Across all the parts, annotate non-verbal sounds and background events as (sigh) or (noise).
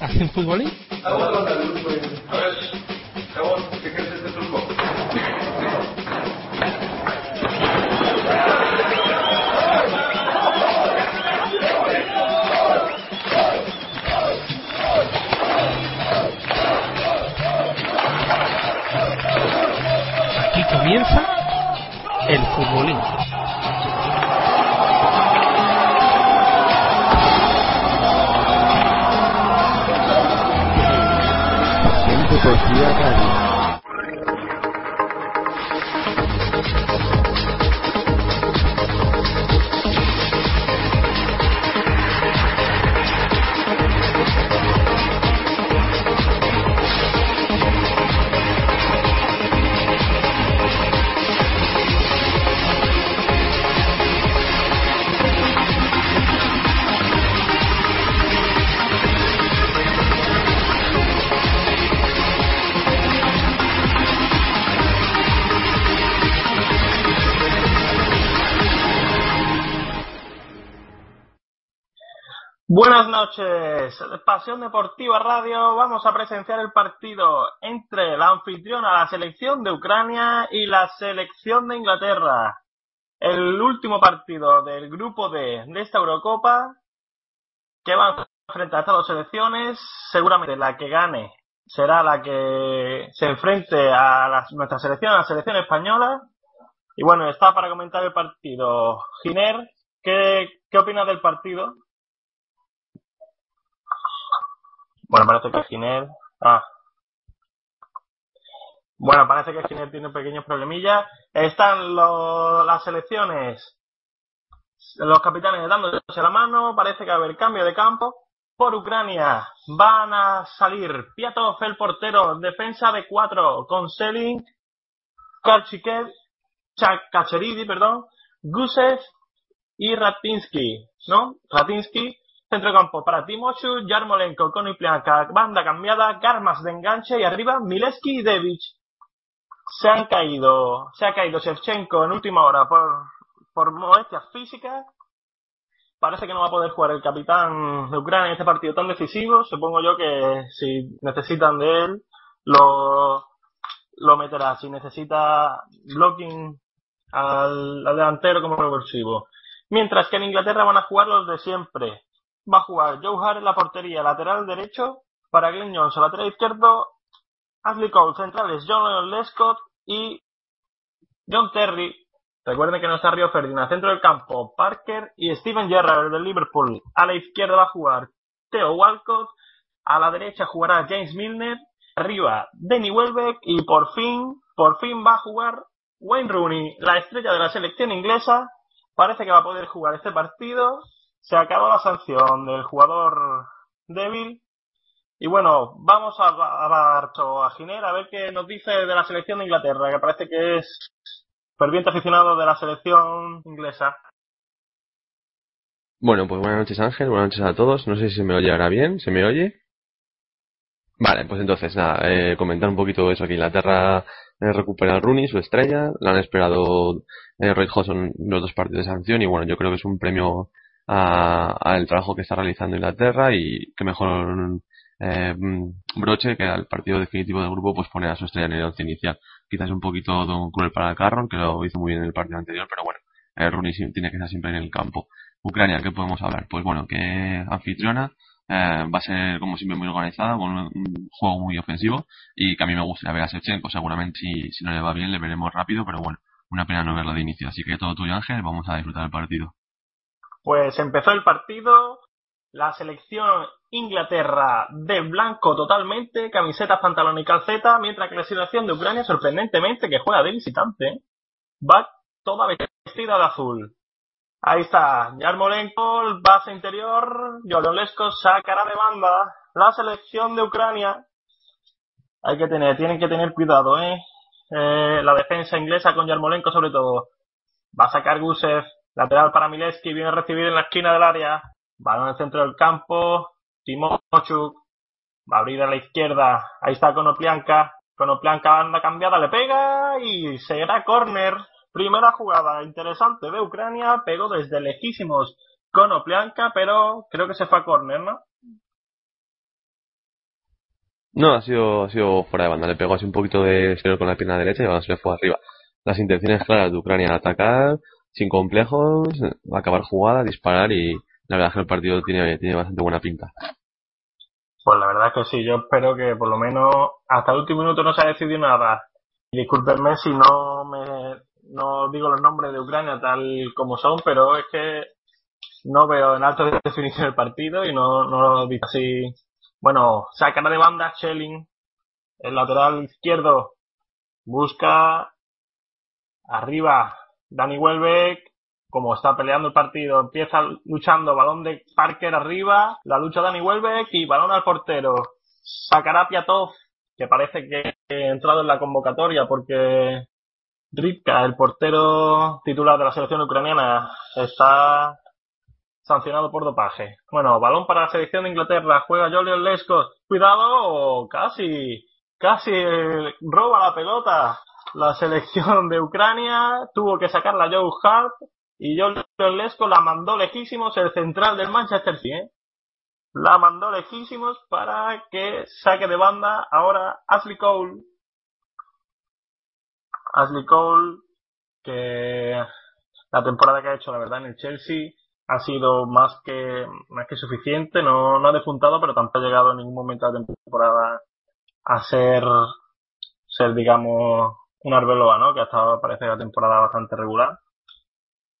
¿Hacen futbolín? A ver, Jabón, ¿qué este truco? Aquí comienza el futbolín. Deportiva Radio. Noches, Pasión Deportiva Radio. Vamos a presenciar el partido entre la anfitriona, la selección de Ucrania y la selección de Inglaterra. El último partido del grupo D de esta Eurocopa que van a enfrentar a estas dos selecciones. Seguramente la que gane será la que se enfrente a la- nuestra selección, a la selección española. Y bueno, está para comentar el partido. Giner, ¿qué, qué opinas del partido? Bueno, parece que Giner. Ah. Bueno, parece que Giner tiene pequeños problemillas. Están las selecciones, los capitanes dándose la mano. Parece que va a haber cambio de campo. Por Ucrania van a salir Piatov, el portero, defensa de cuatro, con Selin, Karchikev, Kacheridi, perdón, Gusev y Ratinsky, ¿no? Ratinsky, centrocampo para Timoshu, Yarmolenko, Koniplianka, banda cambiada, Garmas de enganche y arriba Mileski y Devich. Se han caído, se ha caído Shevchenko en última hora por, por molestias físicas. Parece que no va a poder jugar el capitán de Ucrania en este partido tan decisivo. Supongo yo que si necesitan de él, lo, lo meterá. Si necesita blocking al, al delantero como revulsivo. Mientras que en Inglaterra van a jugar los de siempre. Va a jugar Joe Hart en la portería, lateral derecho, para Glenn Johnson, lateral izquierdo, Ashley Cole, centrales, John Leon Lescott y John Terry. Recuerden que no está Río Ferdinand, centro del campo, Parker y Steven Gerrard del Liverpool. A la izquierda va a jugar Theo Walcott, a la derecha jugará James Milner, arriba Denny Welbeck y por fin, por fin va a jugar Wayne Rooney, la estrella de la selección inglesa. Parece que va a poder jugar este partido. Se acabó la sanción del jugador débil. Y bueno, vamos a, a a Giner, a ver qué nos dice de la selección de Inglaterra, que parece que es ferviente aficionado de la selección inglesa. Bueno, pues buenas noches Ángel, buenas noches a todos. No sé si se me oye ahora bien, ¿se me oye? Vale, pues entonces nada, eh, comentar un poquito eso, que Inglaterra eh, recupera a Rooney, su estrella, la han esperado eh, Roy Hodgson los dos partidos de sanción y bueno, yo creo que es un premio al trabajo que está realizando Inglaterra y que mejor eh, broche que al partido definitivo del grupo pues poner a su estrella en el once inicial. Quizás un poquito don- cruel para Carroll, que lo hizo muy bien en el partido anterior, pero bueno, eh, Rooney tiene que estar siempre en el campo. Ucrania, ¿qué podemos hablar? Pues bueno, que anfitriona, eh, va a ser como siempre muy organizada, con un, un juego muy ofensivo y que a mí me gusta ver a Shevchenko, seguramente si, si no le va bien le veremos rápido, pero bueno, una pena no verlo de inicio. Así que todo tuyo Ángel, vamos a disfrutar el partido. Pues empezó el partido, la selección Inglaterra de blanco totalmente, camisetas, pantalones y calceta, mientras que la selección de Ucrania, sorprendentemente, que juega de visitante, va toda vestida de azul. Ahí está, Yarmolenko, base interior, Yololesko sacará de banda la selección de Ucrania. Hay que tener, tienen que tener cuidado, ¿eh? eh la defensa inglesa con Yarmolenko sobre todo. Va a sacar Gusev, lateral para Mileski, viene a recibir en la esquina del área. Balón el centro del campo, Timochuk, va a abrir a la izquierda, ahí está Konoplianka, Konoplianka banda cambiada, le pega y será córner. Primera jugada interesante de Ucrania, pegó desde lejísimos Konoplianka, pero creo que se fue a córner, ¿no? No, ha sido, ha sido fuera de banda. Le pegó así un poquito de exterior con la pierna derecha y ahora se le fue arriba. Las intenciones claras de Ucrania atacar, sin complejos, acabar jugada, disparar y la verdad es que el partido tiene, tiene bastante buena pinta. Pues la verdad es que sí, yo espero que por lo menos hasta el último minuto no se ha decidido nada. Discúlpenme si no me no digo los nombres de Ucrania tal como son, pero es que no veo en alto definición el partido y no, no lo digo así bueno, saca de banda Schelling. El lateral izquierdo busca arriba Danny Welbeck. Como está peleando el partido, empieza luchando, balón de Parker arriba, la lucha Danny Welbeck y balón al portero. Sacará Piatov, que parece que ha entrado en la convocatoria porque Ripka, el portero titular de la selección ucraniana, está sancionado por dopaje. Bueno, balón para la selección de Inglaterra, juega Julian Lescos, cuidado, casi, casi roba la pelota la selección de Ucrania, tuvo que sacarla Joe Hart y Julian Lescos la mandó lejísimos el central del Manchester City, ¿eh? la mandó lejísimos para que saque de banda ahora Ashley Cole. Ashley Cole, que la temporada que ha hecho, la verdad, en el Chelsea, ha sido más que, más que suficiente, no, no ha despuntado, pero tampoco ha llegado en ningún momento de la temporada a ser, ser digamos, un Arbeloa, ¿no? Que ha estado, parece, la temporada bastante regular.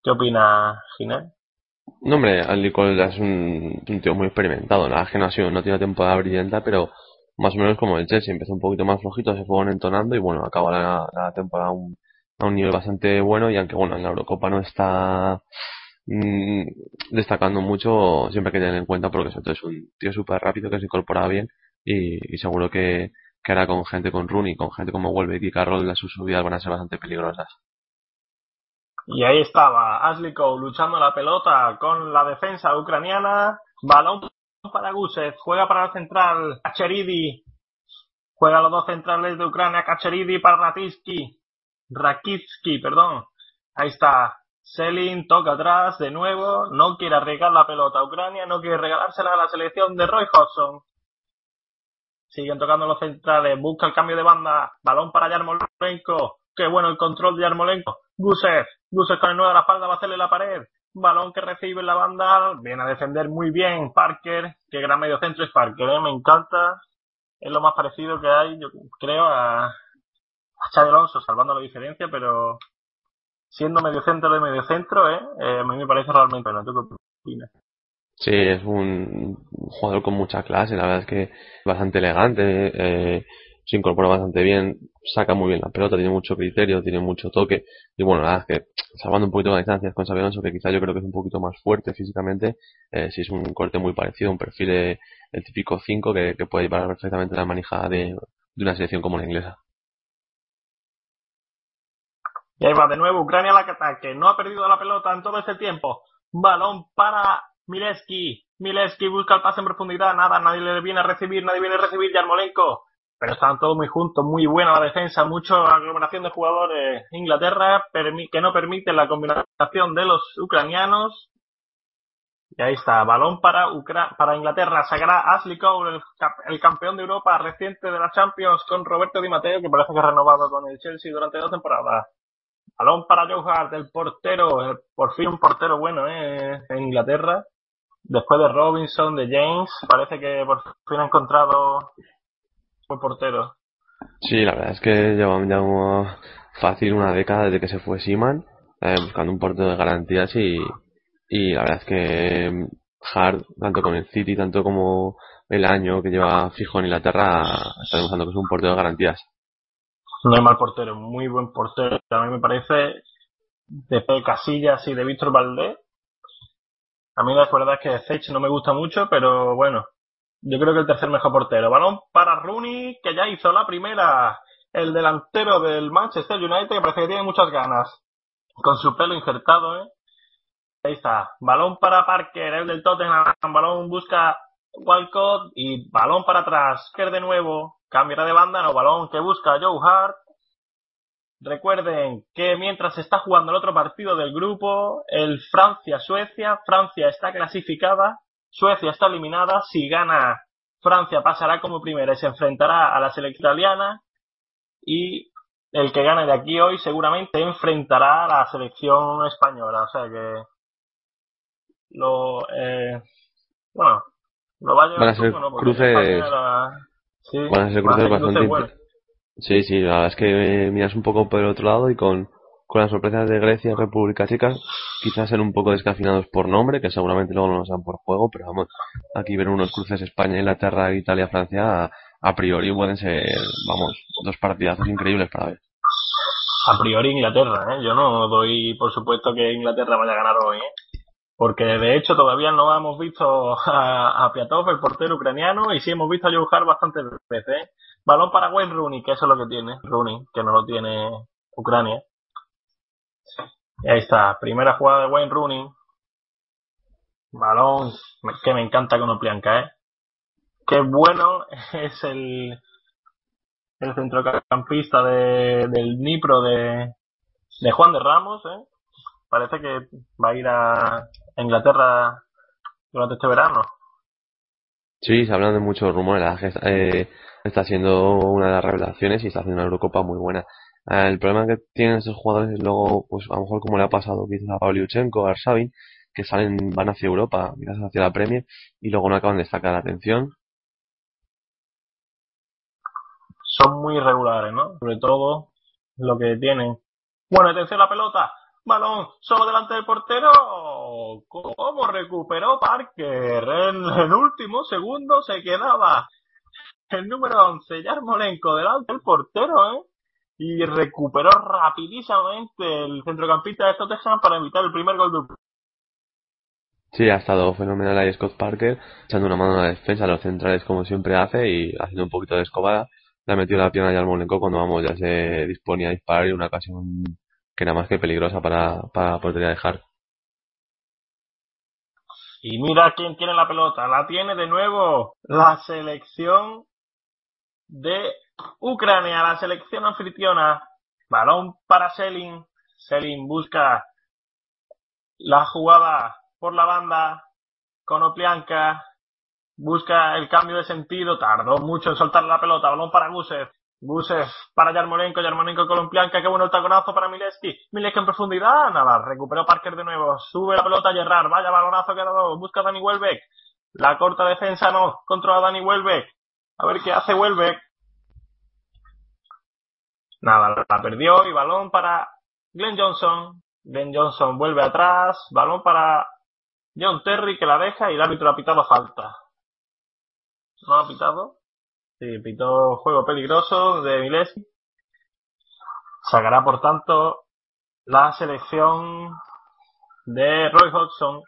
¿Qué opina Ginés? No, hombre, Andy Cole es un, un, tío muy experimentado. La verdad que no ha sido, no tiene temporada brillante, pero más o menos como el Chelsea. Empezó un poquito más flojito, se fue entonando y bueno, acaba la, la temporada a un, a un nivel bastante bueno y aunque bueno, en la Eurocopa no está Mm, destacando mucho, siempre hay que tener en cuenta porque es un tío súper rápido que se incorpora bien y, seguro que, que hará con gente con Rooney, con gente como Welbeck y Carroll, las subidas van a ser bastante peligrosas. Y ahí estaba Ashley luchando la pelota con la defensa ucraniana. Balón para Gusev, juega para el central Kacheridi. Juega los dos centrales de Ucrania, Kacheridi para Ratiski. Rakitsky, perdón. Ahí está Selin toca atrás de nuevo, no quiere arriesgar la pelota a Ucrania, no quiere regalársela a la selección de Roy Hodgson. Siguen tocando los centrales, busca el cambio de banda, balón para Yarmolenko, qué bueno el control de Yarmolenko. Gusev, Gusev con el nuevo a la espalda va a hacerle la pared, balón que recibe en la banda, viene a defender muy bien Parker, qué gran medio centro es Parker, ¿eh? me encanta, es lo más parecido que hay, yo creo, a, a Alonso, salvando la diferencia, pero siendo medio centro de medio centro, ¿eh? ¿eh? a mí me parece realmente bueno. ¿Tú? Sí, es un jugador con mucha clase, la verdad es que bastante elegante, eh, se incorpora bastante bien, saca muy bien la pelota, tiene mucho criterio, tiene mucho toque, y bueno, la verdad es que salvando un poquito las distancias con Xabi que quizá yo creo que es un poquito más fuerte físicamente, eh, sí es un corte muy parecido, un perfil de, el típico 5 que, puede llevar perfectamente la manija de, de una selección como la inglesa. Y ahí va de nuevo Ucrania al ataque. No ha perdido la pelota en todo este tiempo. Balón para Mileski. Mileski busca el pase en profundidad. Nada, nadie le viene a recibir, nadie viene a recibir Yarmolenko. Pero están todos muy juntos, muy buena la defensa, mucha aglomeración de jugadores. Inglaterra que no permite la combinación de los ucranianos. Y ahí está, balón para, para Inglaterra. Sacará Ashley Cole, el, campeón de Europa reciente de la Champions, con Roberto Di Matteo, que parece que ha renovado con el Chelsea durante dos temporadas. Balón para Joe Hart, el portero, por fin un portero bueno ¿eh? en Inglaterra. Después de Robinson, de James, parece que por fin ha encontrado un portero. Sí, la verdad es que llevamos fácil una década desde que se fue Seaman, eh, buscando un portero de garantías y, y la verdad es que Hart, tanto con el City, tanto como el año que lleva fijo en Inglaterra, está demostrando que es un portero de garantías. No hay mal portero, muy buen portero. A mí me parece, de Casillas y de Víctor Valdés, A mí la verdad es que Zech no me gusta mucho, pero bueno, yo creo que el tercer mejor portero. Balón para Rooney, que ya hizo la primera, el delantero del Manchester United, que parece que tiene muchas ganas, con su pelo injertado, ¿eh? Ahí está. Balón para Parker, el del Tottenham. Balón busca Walcott y balón para atrás. Kerr de nuevo. Cambiará de banda, no. Balón que busca Joe Hart. Recuerden que mientras se está jugando el otro partido del grupo, el Francia-Suecia, Francia está clasificada, Suecia está eliminada, si gana Francia pasará como primera y se enfrentará a la selección italiana y el que gane de aquí hoy seguramente enfrentará a la selección española, o sea que lo eh, bueno lo va a llevar Van a ser tú, ¿no? Porque cruces- España la- sí, Van a ser van a cruces ser bastante buenos. Sí, sí, la verdad es que eh, miras un poco por el otro lado y con, con las sorpresas de Grecia y República Checa, quizás ser un poco descafinados por nombre, que seguramente luego no nos dan por juego, pero vamos, aquí ver unos cruces España, Inglaterra, Italia, Francia, a, priori pueden ser, vamos, dos partidazos increíbles para ver. a priori Inglaterra, ¿eh? Yo no doy por supuesto que Inglaterra vaya a ganar hoy, ¿eh? Porque de hecho todavía no hemos visto a, a Piatov, el portero ucraniano, y sí hemos visto a Joe Hart bastantes veces, ¿eh? Balón para Wayne Rooney, que eso es lo que tiene Rooney, que no lo tiene Ucrania. Y ahí está, primera jugada de Wayne Rooney. Balón que me encanta con Oplianca, ¿eh? Qué bueno (laughs) es el, el centrocampista de, del Dnipro de, de Juan de Ramos, ¿eh? Parece que va a ir a Inglaterra durante este verano. Sí, se hablan de muchos rumores, eh, está siendo una de las revelaciones y está haciendo una Eurocopa muy buena. Eh, el problema que tienen esos jugadores es luego, pues a lo mejor como le ha pasado quizás a Pavlyuchenko, a Arsavin, que salen, van hacia Europa, quizás hacia la Premier, y luego no acaban de sacar la atención. Son muy irregulares, ¿no? Sobre todo lo que tienen. Bueno, atención a la pelota. Balón solo delante del portero. ¿Cómo recuperó Parker? En el último segundo se quedaba el número 11, Yarmolenko, delante del portero, ¿eh? Y recuperó rapidísimamente el centrocampista de Tottenham para evitar el primer gol de Sí, ha estado fenomenal ahí Scott Parker, echando una mano a la defensa, a los centrales como siempre hace y haciendo un poquito de escobada. Le ha metido la pierna a Yarmolenko cuando vamos ya se disponía a disparar y una ocasión que era más que peligrosa para, para la. Y mira quién tiene la pelota. La tiene de nuevo la selección de Ucrania, la selección anfitriona. Balón para Selin. Selin busca la jugada por la banda con Oplianka. Busca el cambio de sentido. Tardó mucho en soltar la pelota. Balón para Gusev. Gusev para Yarmolenko. Yarmolenko con Oplianka. Qué bueno el taconazo para Mileski. Mileski en profundidad. Nada. Recuperó Parker de nuevo. Sube la pelota a Gerrard. Vaya balonazo que ha dado. Busca a Dani Welbeck. La corta defensa no. Controla Dani Welbeck. A ver qué hace Welbeck. Nada, la perdió y balón para Glenn Johnson. Glenn Johnson vuelve atrás. Balón para John Terry que la deja y el árbitro ha pitado falta. ¿No ha pitado? Sí, pitó juego peligroso de Mileski. Sacará por tanto la selección de Roy Hodgson.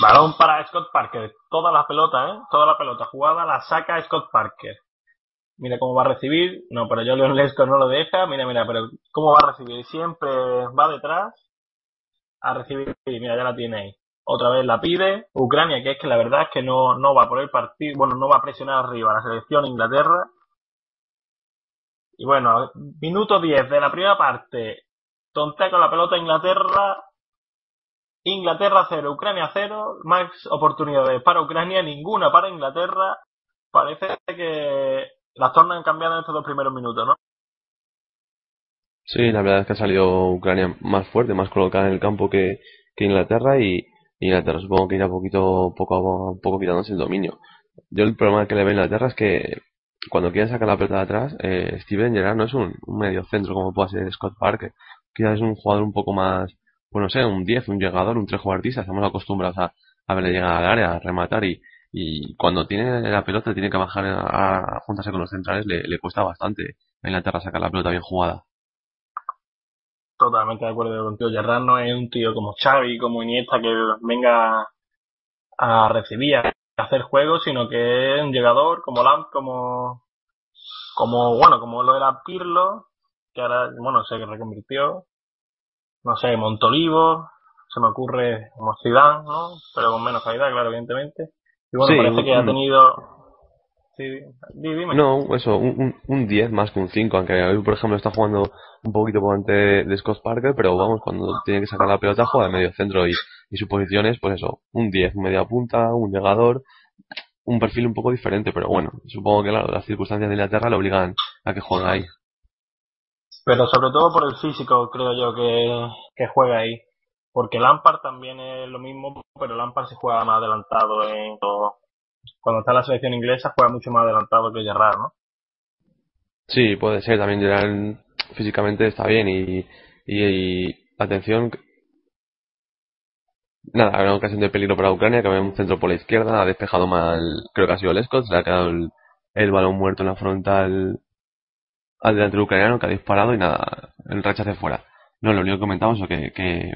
Balón para Scott Parker. Toda la pelota, ¿eh? Toda la pelota jugada la saca Scott Parker. Mira cómo va a recibir. No, pero yo Leon Lesco no lo deja. Mira, mira, pero cómo va a recibir. Siempre va detrás a recibir. Mira, ya la tiene ahí. Otra vez la pide. Ucrania, que es que la verdad es que no, no va por el partido. Bueno, no va a presionar arriba la selección Inglaterra. Y bueno, minuto 10 de la primera parte. Tontea con la pelota Inglaterra. Inglaterra 0, Ucrania 0. Más oportunidades para Ucrania, ninguna para Inglaterra. Parece que las tornas cambiado en estos dos primeros minutos, ¿no? Sí, la verdad es que ha salido Ucrania más fuerte, más colocada en el campo que, que Inglaterra y Inglaterra supongo que irá poquito, poco a poco quitándose el dominio. Yo el problema que le veo a Inglaterra es que cuando quiere sacar la pelota de atrás, eh, Steven Gerrard no es un, medio centro como puede ser Scott Parker. Quizás es un jugador un poco más, bueno, no sé, un 10, un llegador, un trejuartista. Estamos acostumbrados a, a verle llegar al área, a rematar y, y cuando tiene la pelota tiene que bajar a, a juntarse con los centrales, le, le cuesta bastante a Inglaterra sacar la pelota bien jugada. Totalmente de acuerdo contigo. Gerrard no es un tío como Xavi, como Iniesta, que venga a recibir, a hacer juegos, sino que es un llegador como Lamp, como, como, bueno, como lo era Pirlo, que ahora, bueno, se reconvirtió, no sé, Montolivo, se me ocurre como Zidane, ¿no? Pero con menos calidad, claro, evidentemente. Y bueno, Sí, parece que ha tenido... Sí, di- dime. No, eso, un, un, un 10 más que un 5, aunque hoy, por ejemplo, está jugando un poquito por delante de Scott Parker, pero vamos, cuando tiene que sacar la pelota, juega de medio centro y, y su posición es, pues eso, un 10, un media punta, un llegador, un perfil un poco diferente, pero bueno, supongo que claro, las circunstancias de Inglaterra le obligan a que juegue ahí. Pero sobre todo por el físico, creo yo, que, que juega ahí. Porque Lampard también es lo mismo, pero Lampard se juega más adelantado. En, cuando está la selección inglesa, juega mucho más adelantado que Gerrard, ¿no? Sí, puede ser, también Gerard físicamente está bien y, atención, nada, habrá ocasión de peligro para Ucrania, que ve un centro por la izquierda, ha despejado mal, creo que ha sido Lescott, se le ha quedado el, el balón muerto en la frontal al delantero ucraniano que ha disparado y nada, el rechace fuera. No, lo único que comentamos es que, que,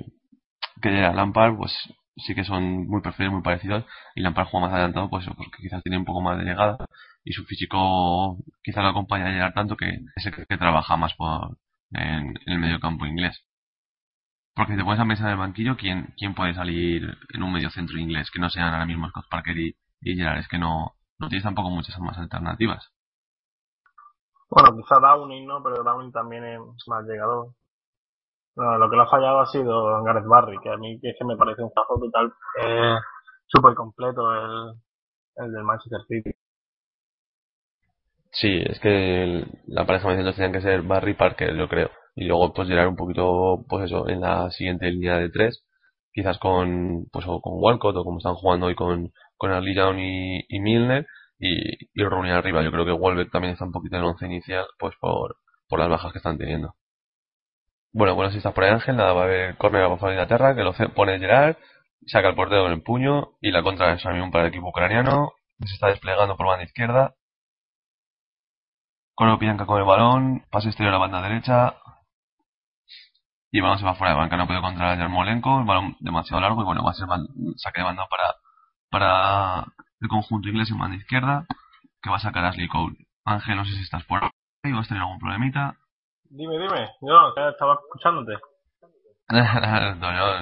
que Gerard Lampard, pues sí que son muy perfiles, muy parecidos, y Lampard juega más adelantado, pues porque quizás tiene un poco más de llegada, y su físico quizás lo acompaña a llegar tanto que es el que, trabaja más por, en, el medio campo inglés. Porque si te pones a pensar en el banquillo, ¿quién, quién puede salir en un medio centro inglés que no sean ahora mismo Scott Parker y, y Gerrard? Es que no, no tienes tampoco muchas más alternativas. Bueno, quizá Downing, ¿no? Pero Downing también es más llegador. Lo que lo ha fallado ha sido Gareth Barry, que a mí que es que me parece un caso total eh, súper completo el, el del Manchester City. Sí, es que la pareja centros tenían que ser Barry Parker, yo creo. Y luego pues llegar un poquito, pues eso, en la siguiente línea de tres, quizás con, pues o con Walcott o como están jugando hoy con, con Arlie Young y, Milner y, y Rooney arriba. Yo creo que Welbeck también está un poquito en el once inicial, pues por, por las bajas que están teniendo. Bueno, bueno, si estás por ahí Ángel, nada, va a haber córner a favor de Inglaterra, que lo pone Gerard, saca el portero con el puño y la contra ahora mismo para el equipo ucraniano, se está desplegando por banda izquierda, Konopianka con el balón, pase exterior a la banda derecha. Y el balón se va fuera de banca, no podido controlar a Yarmolenko, el balón demasiado largo y bueno, va a ser saque de banda para, para el conjunto inglés en banda izquierda, que va a sacar a Ashley Cole. Ángel, no sé si estás por ahí o has tenido algún problemita. Dime, dime, yo estaba escuchándote. (laughs) no,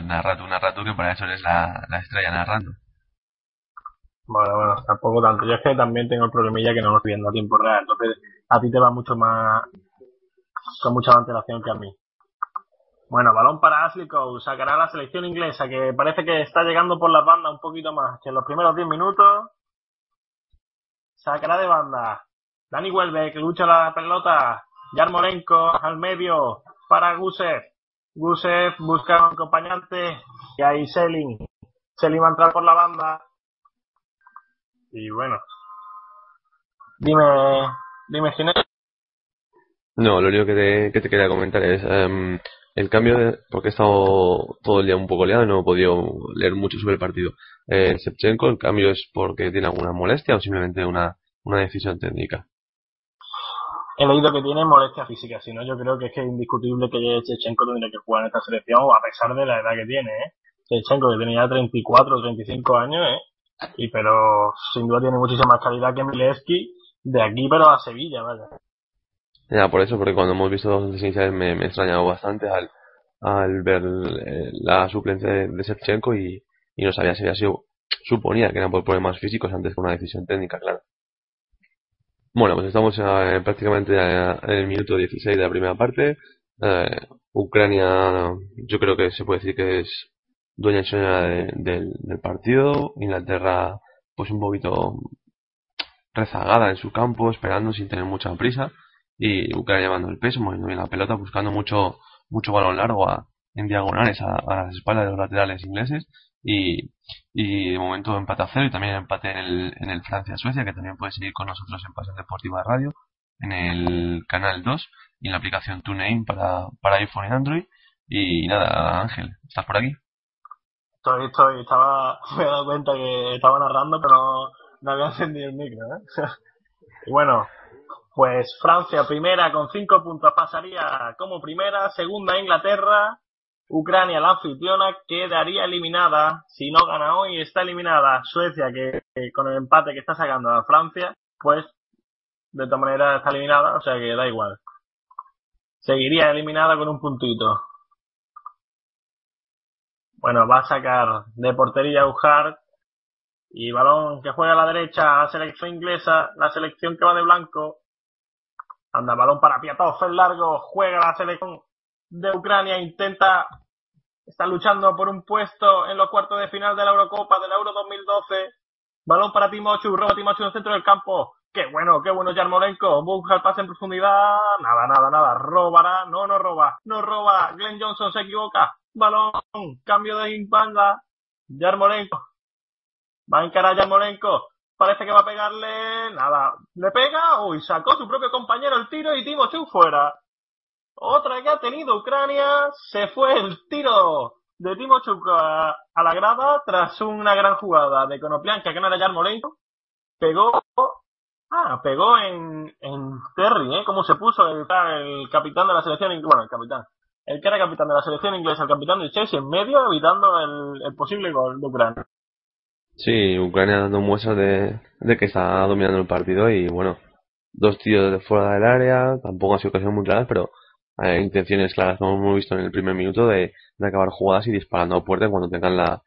narra tú, narra tú, que para eso eres la, la estrella narrando. Bueno, bueno, tampoco tanto. Yo es que también tengo el problemilla que no lo estoy viendo a tiempo real. Entonces, a ti te va mucho más, con mucha más antelación que a mí. Bueno, balón para Ashley Cole. Sacará la selección inglesa, que parece que está llegando por las bandas un poquito más que en los primeros 10 minutos. Sacará de banda. Dani Welbeck lucha la pelota. Yarmolenko al medio para Gusev. Gusev busca un acompañante. Y ahí Selin. Selin va a entrar por la banda. Y bueno. Dime, dime Ginés. No, lo único que te, que te quería comentar es em, el cambio de, porque he estado todo el día un poco liado y no he podido leer mucho sobre el partido. Eh, Shevchenko, el cambio es porque tiene alguna molestia o simplemente una, una decisión técnica. He leído que tiene molestia física, si no yo creo que es que indiscutible que Chechenko tendría que jugar en esta selección, a pesar de la edad que tiene, ¿eh? Chechenko que tenía 34 o 35 años, ¿eh? Y pero sin duda tiene muchísima más calidad que Milevski de aquí pero a Sevilla, vaya. Ya, por eso, porque cuando hemos visto once iniciales me, me he extrañado bastante al, al ver eh, la suplencia de, de y, y no sabía si había sido, suponía que eran por problemas físicos antes que una decisión técnica, claro. Bueno, pues estamos eh, prácticamente en el minuto 16 de la primera parte. Eh, Ucrania, yo creo que se puede decir que es dueña y de- del, del partido. Inglaterra, pues un poquito rezagada en su campo, esperando sin tener mucha prisa. Y Ucrania llevando el peso, moviendo bien la pelota, buscando mucho, mucho balón largo a- en diagonales a, a las espaldas de los laterales ingleses. Y, y de momento empate a cero y también empate en el, en el Francia-Suecia, que también puede seguir con nosotros en Pasión Deportiva Radio, en el canal 2 y en la aplicación TuneIn para, para iPhone y Android. Y nada, Ángel, ¿estás por aquí? Estoy, estoy, estaba, (laughs) me he dado cuenta que estaba narrando pero no, había encendido el micro, ¿eh? (laughs) bueno, Pues Francia primera con cinco puntos pasaría como primera, segunda Inglaterra, Ucrania la anfitriona quedaría eliminada, si no gana hoy está eliminada Suecia que, con el empate que está sacando a Francia, pues de todas maneras está eliminada, o sea que da igual. Seguiría eliminada con un puntito. Bueno, va a sacar de portería Ujard y balón que juega a la derecha, la selección inglesa, la selección que va de blanco. Anda, balón para Piatov, el largo, juega la selección de Ucrania, intenta, está luchando por un puesto en los cuartos de final de la Eurocopa del Euro 2012. Balón para Timochu, roba Timochu en el centro del campo. Qué bueno, qué bueno Yarmolenko. Busca el pase en profundidad. Nada, nada, nada. Robará. No, no roba. No roba. Glenn Johnson se equivoca. Balón. Cambio de impanda. Yarmolenko. Va a encarar Yarmolenko. Parece que va a pegarle. Nada. Le pega. Uy, sacó su propio compañero el tiro y Timochu fuera. Otra que ha tenido Ucrania. Se fue el tiro de Timochuk a, a la grada tras una gran jugada de Konoplianka que no era Yarmolenko. Pegó Ah, pegó en, en Terry, ¿eh? Cómo se puso el, el capitán de la selección, bueno, el capitán, el que era capitán de la selección inglesa, el capitán de Chelsea en medio, evitando el, posible gol de Ucrania. Sí, Ucrania dando muestras de, de que está dominando el partido y bueno, dos tiros de fuera del área, tampoco han sido ocasiones muy claras, pero hay intenciones claras, como hemos visto en el primer minuto, de, acabar jugadas y disparando a puerta cuando tengan la,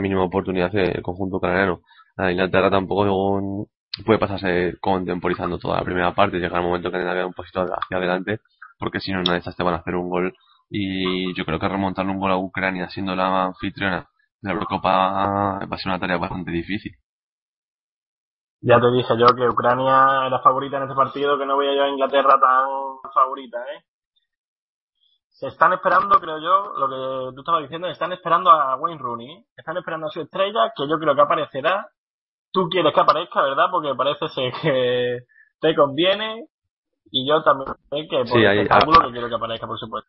mínima oportunidad el conjunto ucraniano. A Inglaterra tampoco puede pasarse contemporizando toda la primera parte llegar al momento que tenga que un pasito hacia adelante, porque si no, una de estas te van a hacer un gol. Y yo creo que remontarle un gol a Ucrania siendo la anfitriona de la Eurocopa va a ser una tarea bastante difícil. Ya te dije yo que Ucrania era favorita en este partido, que no veía yo a Inglaterra tan favorita, ¿eh? Se están esperando, creo yo, lo que tú estabas diciendo, están esperando a Wayne Rooney, están esperando a su estrella, que yo creo que aparecerá. Tú quieres que aparezca, ¿verdad? Porque parece ser que te conviene, y yo también sé que por Sí, hay- ah, que quiero que aparezca, por supuesto.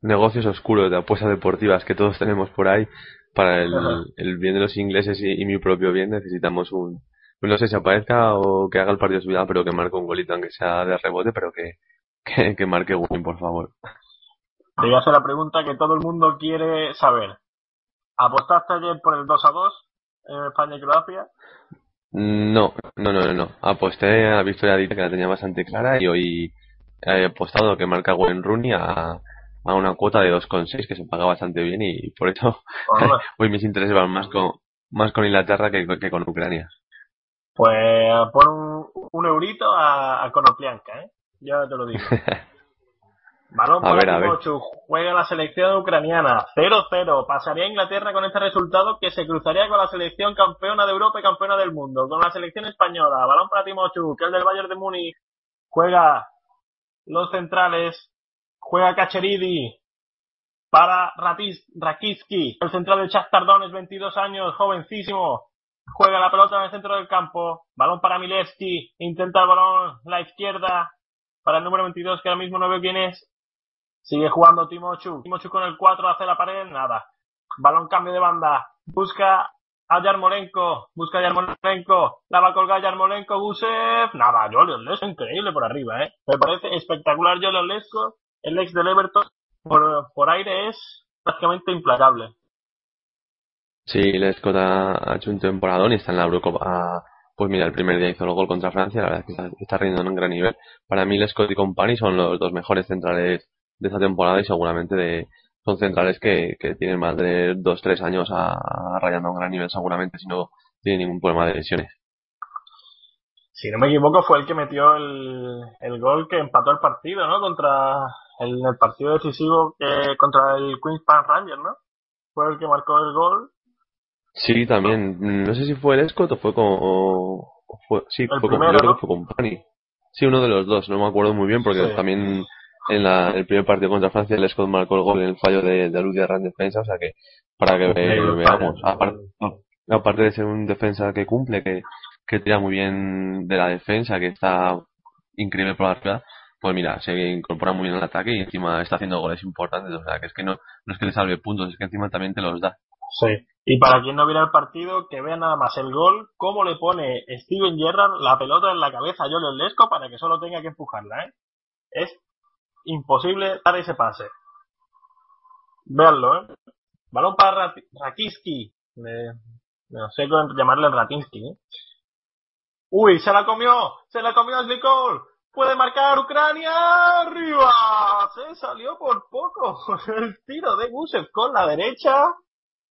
negocios oscuros de apuestas deportivas que todos tenemos por ahí para el, Ajá. el bien de los ingleses y, y mi propio bien necesitamos un no sé si aparezca o que haga el partido de su vida pero que marque un golito aunque sea de rebote pero que que, que marque Win por favor Te voy a hacer la pregunta que todo el mundo quiere saber. ¿Apostaste ayer por el 2 a 2 en España y Croacia? no no no no, aposté a la victoria de que la tenía bastante clara y hoy he apostado que marca Wayne Rooney a, a una cuota de 2,6 que se paga bastante bien y por eso Hombre, (laughs) hoy mis intereses van más con más con Inglaterra que, que con Ucrania Pues pon un, un eurito a, a Konoplianka, ¿eh? Ya te lo digo. (laughs) Balón A para ver, a. Timochu, juega la selección ucraniana, 0-0, pasaría Inglaterra con este resultado que se cruzaría con la selección campeona de Europa y campeona del mundo, con la selección española, balón para Timochu, que es del Bayern de Múnich, juega los centrales, juega Cacheridi, para Ratis, Rakitsky, el central del Shakhtar Donetsk, 22 años, jovencísimo, juega la pelota en el centro del campo, balón para Milevski, intenta el balón la izquierda para el número 22 que ahora mismo no veo quién es, sigue jugando Timochu, Timochu con el 4 hace la pared, nada, balón cambio de banda, busca a Yarmolenko, busca a Yarmolenko, la va a colgar Yarmolenko, Gusev, nada, Jolion Lesko, increíble por arriba, eh, me parece espectacular Jolion Lesko, el ex del Everton, por, por aire es prácticamente implacable. Sí, Lescott ha, hecho un temporadón y está en la Eurocopa. Pues mira, el primer día hizo el gol contra Francia, la verdad es que está, está rindiendo en un gran nivel. Para mí, Lescott y Company son los dos mejores centrales de esta temporada y seguramente de, son centrales que, que tienen más de dos, tres años a, a rayando a un gran nivel seguramente si no tienen ningún problema de lesiones. Si no me equivoco, fue el que metió el, el gol que empató el partido, ¿no? Contra el, el partido decisivo que contra el Queens Park Rangers, ¿no? Fue el que marcó el gol. Sí, también, no sé si fue Lescott o fue con, o o fue, sí, El fue con, yo creo ¿no? que fue Company. Sí, uno de los dos, no me acuerdo muy bien porque Sí. también en la, el primer partido contra Francia Lescott marcó el gol en el fallo de, de Luz en defensa, o sea que para que ve- veamos, aparte, aparte de ser un defensa que cumple, que, que tira muy bien de la defensa, que está increíble por arriba, pues mira, se incorpora muy bien al ataque y encima está haciendo goles importantes, o sea que es que no, no es que le salve puntos, es que encima también te los da. Sí. Y para quien no viera el partido, que vea nada más el gol, cómo le pone Steven Gerrard la pelota en la cabeza a Jolio Lesco para que solo tenga que empujarla, ¿eh? Es imposible dar ese pase. Veanlo, ¿eh? Balón para Rat Rakiski. No sé cómo llamarle Ratinsky, ¿eh? Uy, se la comió, se la comió Cole. Puede marcar Ucrania arriba. Se salió por poco. (laughs) El tiro de Gusev con la derecha.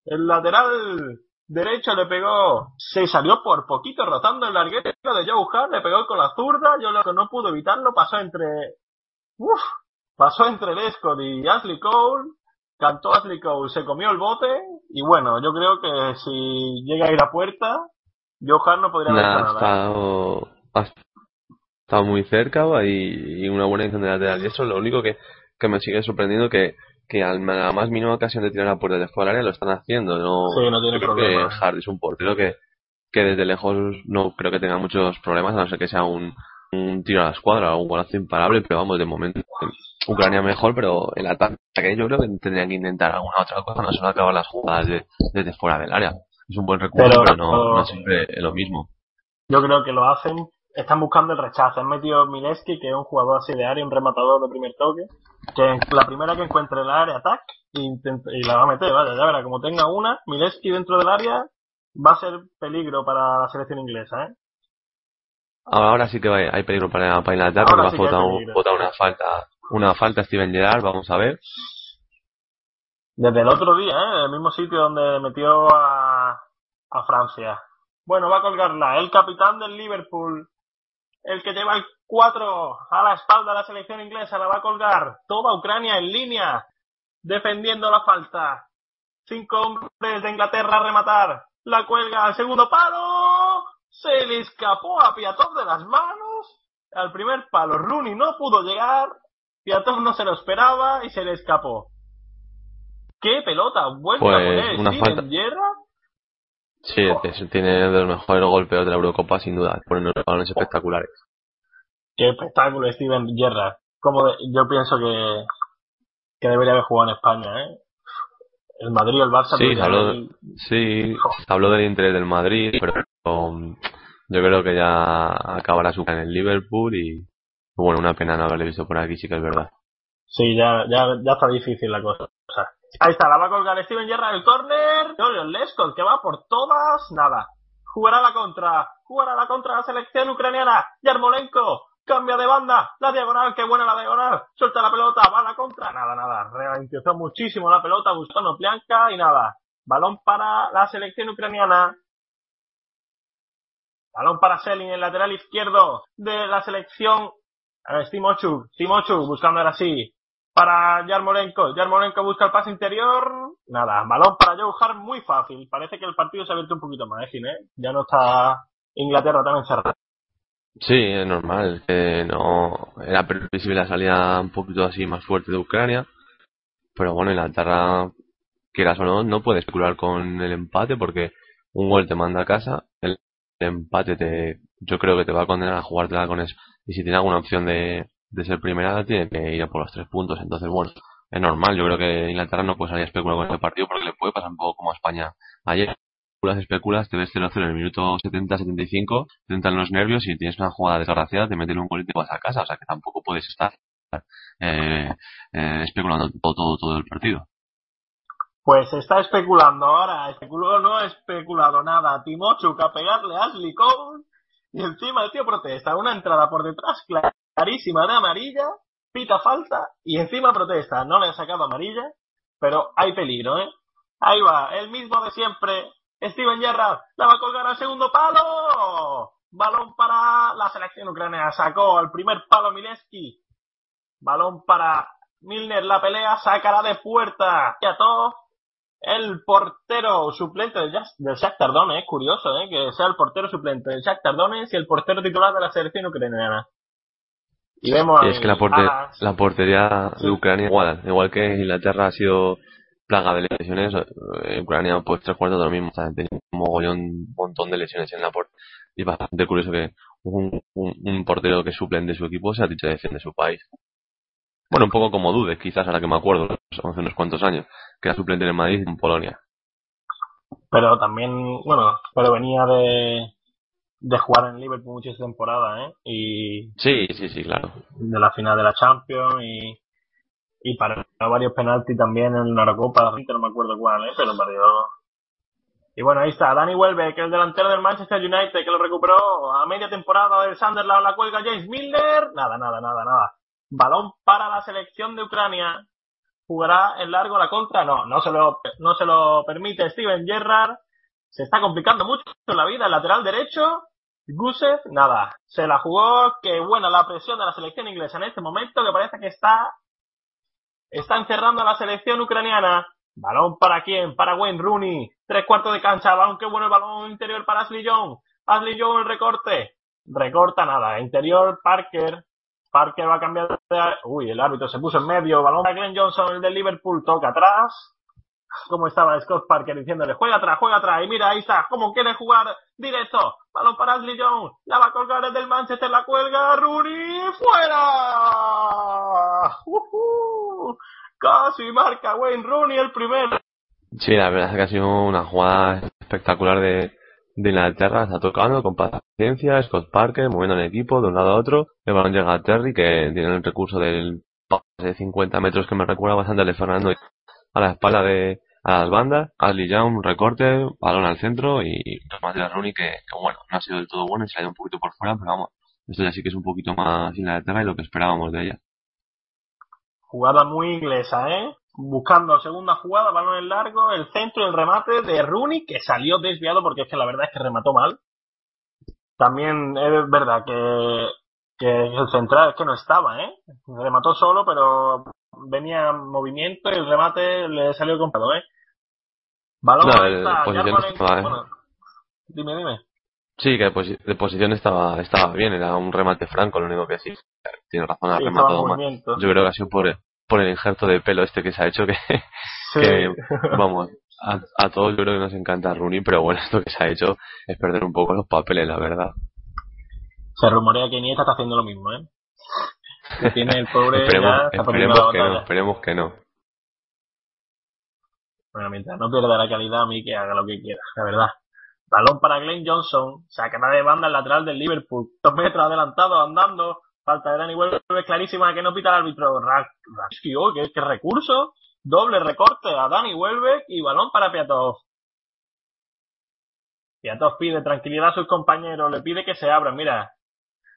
El lateral derecho le pegó. Se salió por poquito rotando el larguero de Joe Hart. Le pegó con la zurda. Yo no pudo evitarlo pasó entre. Uf, pasó entre Lescott y Ashley Cole. Cantó Ashley Cole, se comió el bote. Y bueno, yo creo que si llega a ir a puerta, Joe Hart no podría haber ha nada. estado, ha estado muy cerca y, y una buena edición de lateral diestro. Lo único que, que me sigue sorprendiendo que, que a la más mínima ocasión de tirar a puerta de fuera del área lo están haciendo. No, Sí, no tiene creo problema. que Hart es un portero que, que desde lejos no creo que tenga muchos problemas, a no ser que sea un, un tiro a la escuadra o un golazo imparable, pero vamos, de momento Ucrania mejor, pero el ataque yo creo que tendrían que intentar alguna otra cosa, no solo acabar las jugadas de- desde fuera del área. Es un buen recurso, Pero- pero, no, no siempre es lo mismo. Yo creo que lo hacen, están buscando el rechazo. Han metido Mileski, que es un jugador así de área, un rematador de primer toque, que la primera que encuentre en la área ataque y, la va a meter, vaya, ya verá, como tenga una, Mileski dentro del área va a ser peligro para la selección inglesa, ¿eh? Ahora, ahora sí que hay peligro para, para Inglaterra porque va a votar una falta, una falta Steven Gerrard, vamos a ver. Desde el otro día, ¿eh? El mismo sitio donde metió a, a Francia. Bueno, va a colgarla. El capitán del Liverpool. El que lleva el 4 a la espalda de la selección inglesa. La va a colgar. Toda Ucrania en línea. Defendiendo la falta. Cinco hombres de Inglaterra a rematar. La cuelga al segundo palo. Se le escapó a Piatov de las manos. Al primer palo Rooney no pudo llegar. Piatov no se lo esperaba y se le escapó. ¡Qué pelota! Vuelve a Pues, poner una falta. Gerrard. Sí, tiene de los mejores golpeos de la Eurocopa, sin duda. Ponen unos balones espectaculares. ¡Qué espectáculo Steven Gerrard! Como de- yo pienso que, que debería haber jugado en España, ¿eh? El Madrid y el Barça. Sí, se habló, el- sí, se habló del interés del Madrid, pero um, yo creo que ya acabará su en el Liverpool y bueno, una pena no haberle visto por aquí, sí es verdad. Sí, ya, ya, ya está difícil la cosa. Ahí está, la va a colgar Steven Gerrard el córner. Julian Lescott, que va por todas. Nada. Jugará la contra. Jugará la contra la selección ucraniana. Yarmolenko. Cambia de banda. La diagonal, qué buena la diagonal. Suelta la pelota. Va a la contra. Nada, nada. Ralentizó muchísimo la pelota. Buscando Plianka y nada. Balón para la selección ucraniana. Balón para Selin, el lateral izquierdo de la selección. A ver, Timochuk. Timochuk buscando ahora sí para Yarmolenko. Yarmolenko busca el pase interior. Nada, balón para Joe Hart muy fácil. Parece que el partido se ha abierto un poquito más, ¿eh? Ya no está Inglaterra tan encerrada. Sí, es normal, que no era previsible la salida un poquito así más fuerte de Ucrania, pero bueno, Inglaterra, quieras o no, no puede especular con el empate porque un gol te manda a casa, el empate te, yo creo que te va a condenar a jugártela con eso, y si tiene alguna opción de, de ser primera, tiene que ir a por los tres puntos, entonces bueno, es normal, yo creo que Inglaterra no puede salir a especular con este partido porque le puede pasar un poco como a España ayer, especulas, especulas, te ves 0-0 en el minuto 70-75, te entran los nervios y tienes una jugada desgraciada, te meten un gol y te vas a casa, o sea que tampoco puedes estar eh, eh, especulando todo, todo, todo el partido. Pues está especulando ahora. No ha especulado nada. Timochuk a pegarle a Ashley. Y encima el tío protesta. Una entrada por detrás clarísima de amarilla. Pita falta. Y encima protesta. No le han sacado amarilla. Pero hay peligro, ¿eh? Ahí va. El mismo de siempre. Steven Gerrard. La va a colgar al segundo palo. Balón para la selección ucraniana. Sacó al primer palo Mileski. Balón para Milner. La pelea. Sacará de puerta. Y a todos el portero suplente del, Jas- del Shakhtar Donetsk, curioso, ¿eh? que sea el portero suplente del Shakhtar Donetsk y el portero titular de la selección ucraniana. Y vemos es que la, porte- a- la portería Sí. de Ucrania igual, igual que Inglaterra ha sido plaga de lesiones, eh, Ucrania pues tres cuartos de lo mismo, o sea, tenía un mogollón, un montón de lesiones en la portería. Y es bastante curioso que un, un, un portero que suplen de su equipo se ha dicho defiende su país. Bueno, un poco como Dude, quizás ahora que me acuerdo, hace unos cuantos años, que era suplente en Madrid en Polonia. Pero también, bueno, pero venía de, de jugar en Liverpool muchas temporadas, ¿eh? Y Sí, sí, sí, claro. de la final de la Champions y, y para varios penaltis también en la Eurocopa, no me acuerdo cuál, ¿eh? Pero perdió. Y bueno, ahí está, Dani Welbeck, el delantero del Manchester United que lo recuperó a media temporada del Sunderland, la cuelga James Milner. Nada, nada, nada, nada. Balón para la selección de Ucrania. ¿Jugará en largo la contra? No, no se lo, no se lo permite Steven Gerrard. Se está complicando mucho la vida, el lateral derecho. Gusev, nada. Se la jugó, que buena la presión de la selección inglesa en este momento, que parece que está, está encerrando a la selección ucraniana. Balón para quién? Para Wayne Rooney. Tres cuartos de cancha. Balón, qué bueno el balón interior para Ashley Young. Ashley Young el recorte. Recorta nada. Interior Parker. Parker va a cambiar de... Uy, el árbitro se puso en medio. Balón para Glenn Johnson, el del Liverpool. Toca atrás. Como estaba Scott Parker diciéndole, juega atrás, juega atrás. Y mira, ahí está. ¿Cómo quiere jugar directo? Balón para Ashley Young. La va a colgar el Manchester. La cuelga. Rooney. ¡Fuera! ¡Uhú! Casi marca Wayne Rooney el primero. Sí, la verdad es que ha sido una jugada espectacular de, de Inglaterra. Está tocando con paciencia, Scott Parker moviendo el equipo de un lado a otro. El balón llega a Terry, que tiene el recurso del pase de 50 metros que me recuerda bastante al Fernando a la espalda de a las bandas. Ashley Young, un recorte, balón al centro y remate de Rooney que, que, bueno, no ha sido del todo bueno y se ha ido un poquito por fuera, pero vamos, esto ya sí que es un poquito más Inglaterra y lo que esperábamos de ella. Jugada muy inglesa, ¿eh? Buscando segunda jugada, balón en largo, el centro y el remate de Rooney, que salió desviado porque es que la verdad es que remató mal. También es verdad que, que el central es que no estaba, ¿eh? Remató solo, pero venía en movimiento y el remate le salió comprado, ¿eh? Balón No, ahí el está, posición estaba, ¿eh? bueno, dime, dime. Sí, que de, posi- de posición estaba, estaba bien, era un remate franco, lo único que sí. Tiene razón, ha Sí, rematado mal. Yo creo que ha sido por, por el injerto de pelo este que se ha hecho, que, vamos, a, a todos yo creo que nos encanta Rooney, pero bueno, esto que se ha hecho es perder un poco los papeles, la verdad. Se rumorea que Iniesta está haciendo lo mismo, ¿eh? Que tiene el pobre ya Esperemos, la esperemos que no, esperemos que no. Bueno, mientras no pierda la calidad a mí que haga lo que quiera, la verdad. Balón para Glenn Johnson, sacará de banda el lateral del Liverpool. Dos metros adelantado, andando. Falta de Dani vuelve clarísima que no pita el árbitro. Ra- Raski, oh, qué, qué recurso. Doble recorte a Dani Welbeck y balón para Piatov. Piatov pide tranquilidad a sus compañeros, le pide que se abran. Mira,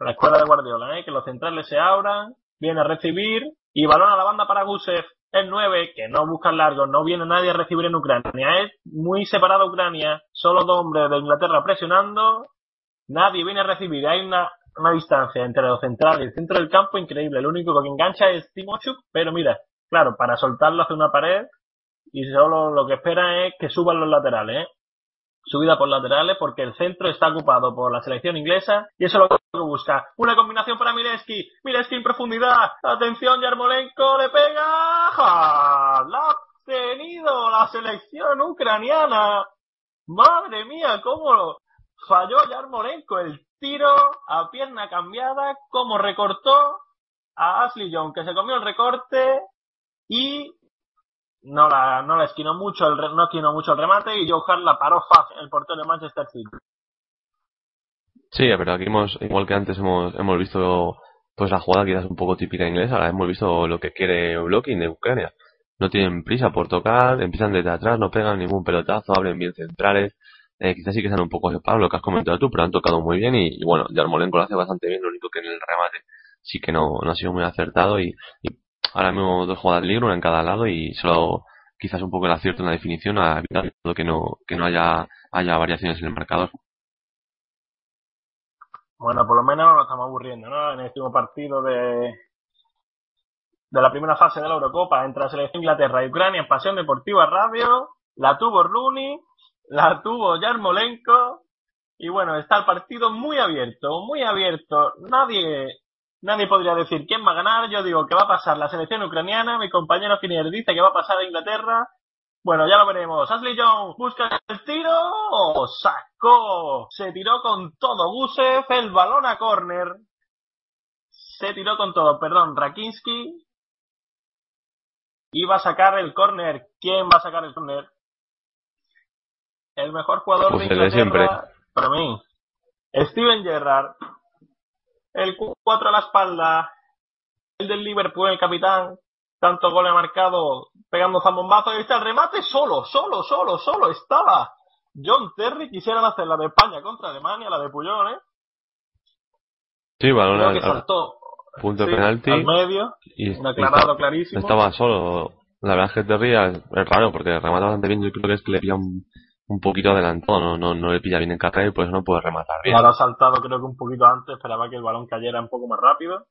la escuela de Guardiola, ¿eh? que los centrales se abran, viene a recibir y balón a la banda para Gusev. El 9, que no busca el largo, no viene nadie a recibir en Ucrania. Es muy separada Ucrania, solo dos hombres de Inglaterra presionando, nadie viene a recibir. Hay una, una distancia entre los centrales y el centro del campo increíble. El único que engancha es Timochuk, pero mira, claro, para soltarlo hace una pared y solo lo que espera es que suban los laterales, ¿eh? subida por laterales porque el centro está ocupado por la selección inglesa y eso es lo que busca. Una combinación para Mileski. Mileski en profundidad. Atención, Yarmolenko le pega. La ha tenido la selección ucraniana. Madre mía, cómo lo falló Yarmolenko. El tiro a pierna cambiada, cómo recortó a Ashley Young, que se comió el recorte y no la, no la esquinó mucho, el, no esquinó mucho el remate y Joe Hart la paró fácil, el portero de Manchester City. Sí, pero aquí hemos, igual que antes hemos, hemos visto pues la jugada quizás un poco típica inglesa, ahora hemos visto lo que quiere Blocking de Ucrania. No tienen prisa por tocar, empiezan desde atrás, no pegan ningún pelotazo, abren bien centrales, eh, quizás sí que están un poco separados, lo que has comentado tú, pero han tocado muy bien y, y bueno, Yarmolenko lo hace bastante bien, lo único que en el remate sí que no, no ha sido muy acertado y, ahora mismo dos jugadas libres, una en cada lado y solo quizás un poco el acierto en la definición ha evitado que no, que no haya, haya variaciones en el marcador. Bueno, por lo menos nos estamos aburriendo, ¿no? En este último partido de, de la primera fase de la Eurocopa entre la selección de Inglaterra y Ucrania en Pasión Deportiva Radio, la tuvo Rooney, la tuvo Yarmolenko, y bueno, está el partido muy abierto, muy abierto. Nadie, nadie podría decir quién va a ganar. Yo digo que va a pasar la selección ucraniana, mi compañero Kinier dice que va a pasar a Inglaterra. Bueno, ya lo veremos. Ashley Young busca el tiro, sacó, se tiró con todo Gusev, el balón a córner. Se tiró con todo, perdón, Rakinski. Y va a sacar el córner. ¿Quién va a sacar el córner? El mejor jugador Pues de Inglaterra siempre. para mí. Steven Gerrard, el 4 a la espalda, el del Liverpool, el capitán, tanto goles marcado, pegando zambombazo, y está el remate solo, solo, solo, solo, estaba. John Terry quisieran hacer la de España contra Alemania, la de Puyol, ¿eh? Sí, balón al saltó punto de penalti. al medio, y, aclarado estaba- clarísimo. estaba solo. La verdad es que Terry es, es raro porque remata bastante bien. Yo creo que es que le pilla un, un poquito adelantado, no, no, no le pilla bien en carrera y por eso no puede rematar bien. Ha saltado creo que un poquito antes, esperaba que el balón cayera un poco más rápido,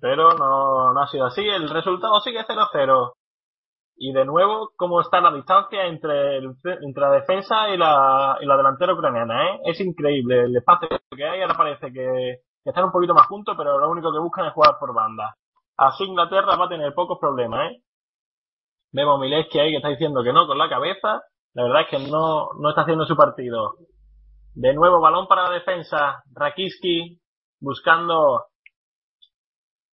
pero no, no ha sido así. El resultado sigue 0-0. Y de nuevo, cómo está la distancia entre, el- entre la defensa y la, y la delantera ucraniana, ¿eh? Es increíble el espacio que hay. Ahora parece que, que están un poquito más juntos, pero lo único que buscan es jugar por banda. Así Inglaterra va a tener pocos problemas, ¿eh? Vemos Mileski ahí que está diciendo que no con la cabeza. La verdad es que no, no está haciendo su partido. De nuevo, balón para la defensa. Rakiski buscando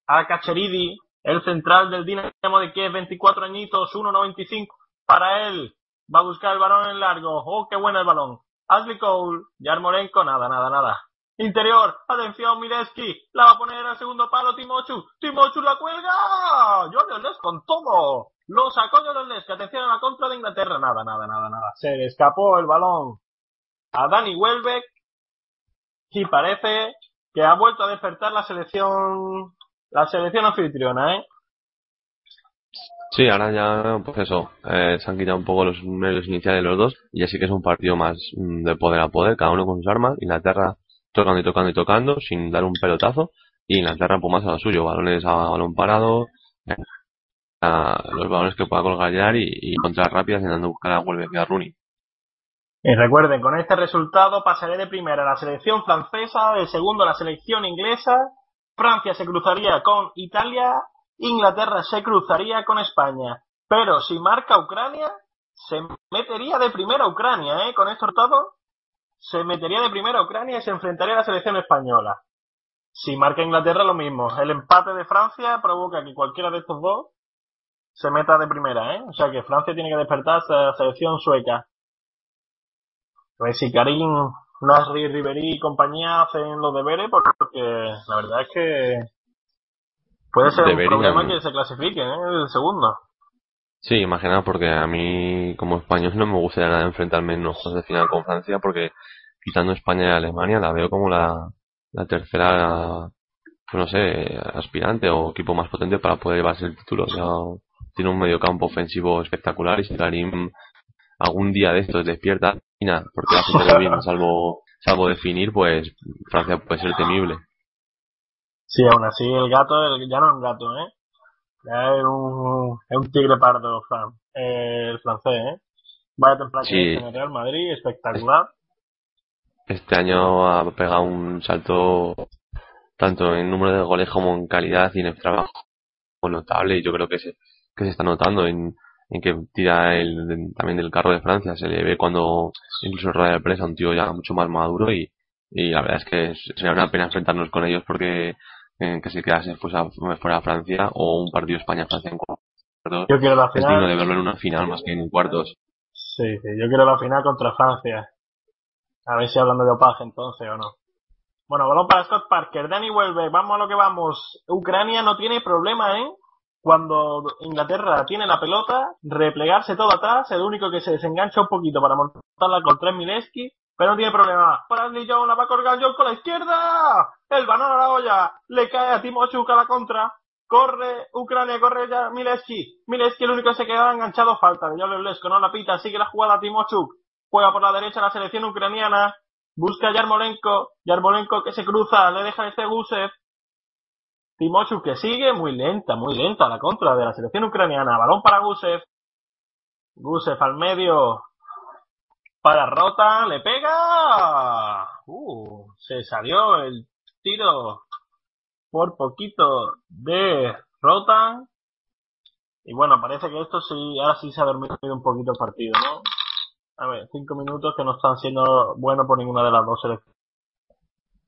a Kacheridi, el central del Dinamo de Kiev, 24 añitos, 1.95 para él. Va a buscar el balón en largo. Oh, qué bueno el balón. Ashley Cole, Yarmolenko, nada, nada, nada. Interior, atención, Mileski, la va a poner al segundo palo Timochu, Timochu la cuelga, Jordan Les con todo, lo sacó Jordan Les, que atención a la contra de Inglaterra, nada, nada, nada, nada, se le escapó el balón a Danny Welbeck y parece que ha vuelto a despertar la selección, la selección anfitriona, ¿eh? Sí, ahora ya, pues eso, eh, se han quitado un poco los medios iniciales de los dos y así que es un partido más mm, de poder a poder, cada uno con sus armas. Inglaterra tocando y tocando y tocando sin dar un pelotazo y Inglaterra pues más a lo suyo, balones a balón parado, eh, a los balones que pueda colgar y, contras rápidas intentando buscar a a Rooney. Y recuerden, con este resultado pasaré de primera a la selección francesa, de segundo a la selección inglesa, Francia se cruzaría con Italia, Inglaterra se cruzaría con España. Pero si marca Ucrania, se metería de primera Ucrania, ¿eh? Con este resultado, se metería de primera Ucrania y se enfrentaría a la selección española. Si marca Inglaterra, lo mismo. El empate de Francia provoca que cualquiera de estos dos se meta de primera, ¿eh? O sea que Francia tiene que despertarse a la selección sueca. A ver si Karim, Nasri, Ribery y compañía hacen los deberes, porque la verdad es que puede ser Deberían. un problema que se clasifiquen, ¿eh? El segundo. Sí, imagina porque a mí como español no me gustaría nada enfrentarme en los juegos de final con Francia porque quitando España y Alemania la veo como la, la tercera, pues no sé, aspirante o equipo más potente para poder llevarse el título. Ya tiene un mediocampo ofensivo espectacular y si Karim algún día de estos despierta, porque hace todo bien, salvo, salvo definir, pues Francia puede ser temible. Sí, aún así el gato el- ya no es un gato, ¿eh? Ya es un, es un tigre pardo fran- eh, el francés, ¿eh? Vaya template Sí. en el Real Madrid, espectacular. Este año ha pegado un salto tanto en número de goles como en calidad y en el trabajo notable y yo creo que se, que se está notando en, en que tira el, también del carro de Francia. Se le ve cuando incluso en rueda de prensa un tío ya mucho más maduro y, y la verdad es que sería una pena enfrentarnos con ellos porque eh, que se quedase fuera, fuera Francia o un partido España-Francia en cuartos. Yo quiero la Es digno de final. verlo en una final más que en cuartos. Sí, sí, yo quiero la final contra Francia. A ver si hablan de dopaje entonces o no. Bueno, balón para Scott Parker. Danny vuelve, vamos a lo que vamos. Ucrania no tiene problema, ¿eh? Cuando Inglaterra tiene la pelota, replegarse todo atrás, el único que se desengancha un poquito para montarla con tres Mileski, pero no tiene problema. Para Ashley Young, la va a colgar Young con la izquierda. El balón a la olla, le cae a Timo a la contra. Corre Ucrania, corre ya Mileski. Mileski el único que se queda enganchado, falta de Jolio Lesko, no la pita, sigue la jugada Timochuk. Juega por la derecha la selección ucraniana. Busca a Yarmolenko. Yarmolenko que se cruza, le deja este Gusev. Timochuk que sigue, muy lenta, muy lenta la contra de la selección ucraniana. Balón para Gusev. Gusev al medio. Para Rota, le pega. Uh, se salió el tiro por poquito de Rotan. Y bueno, parece que esto sí, ahora sí se ha dormido un poquito el partido, ¿no? A ver, cinco minutos que no están siendo buenos por ninguna de las dos selecciones.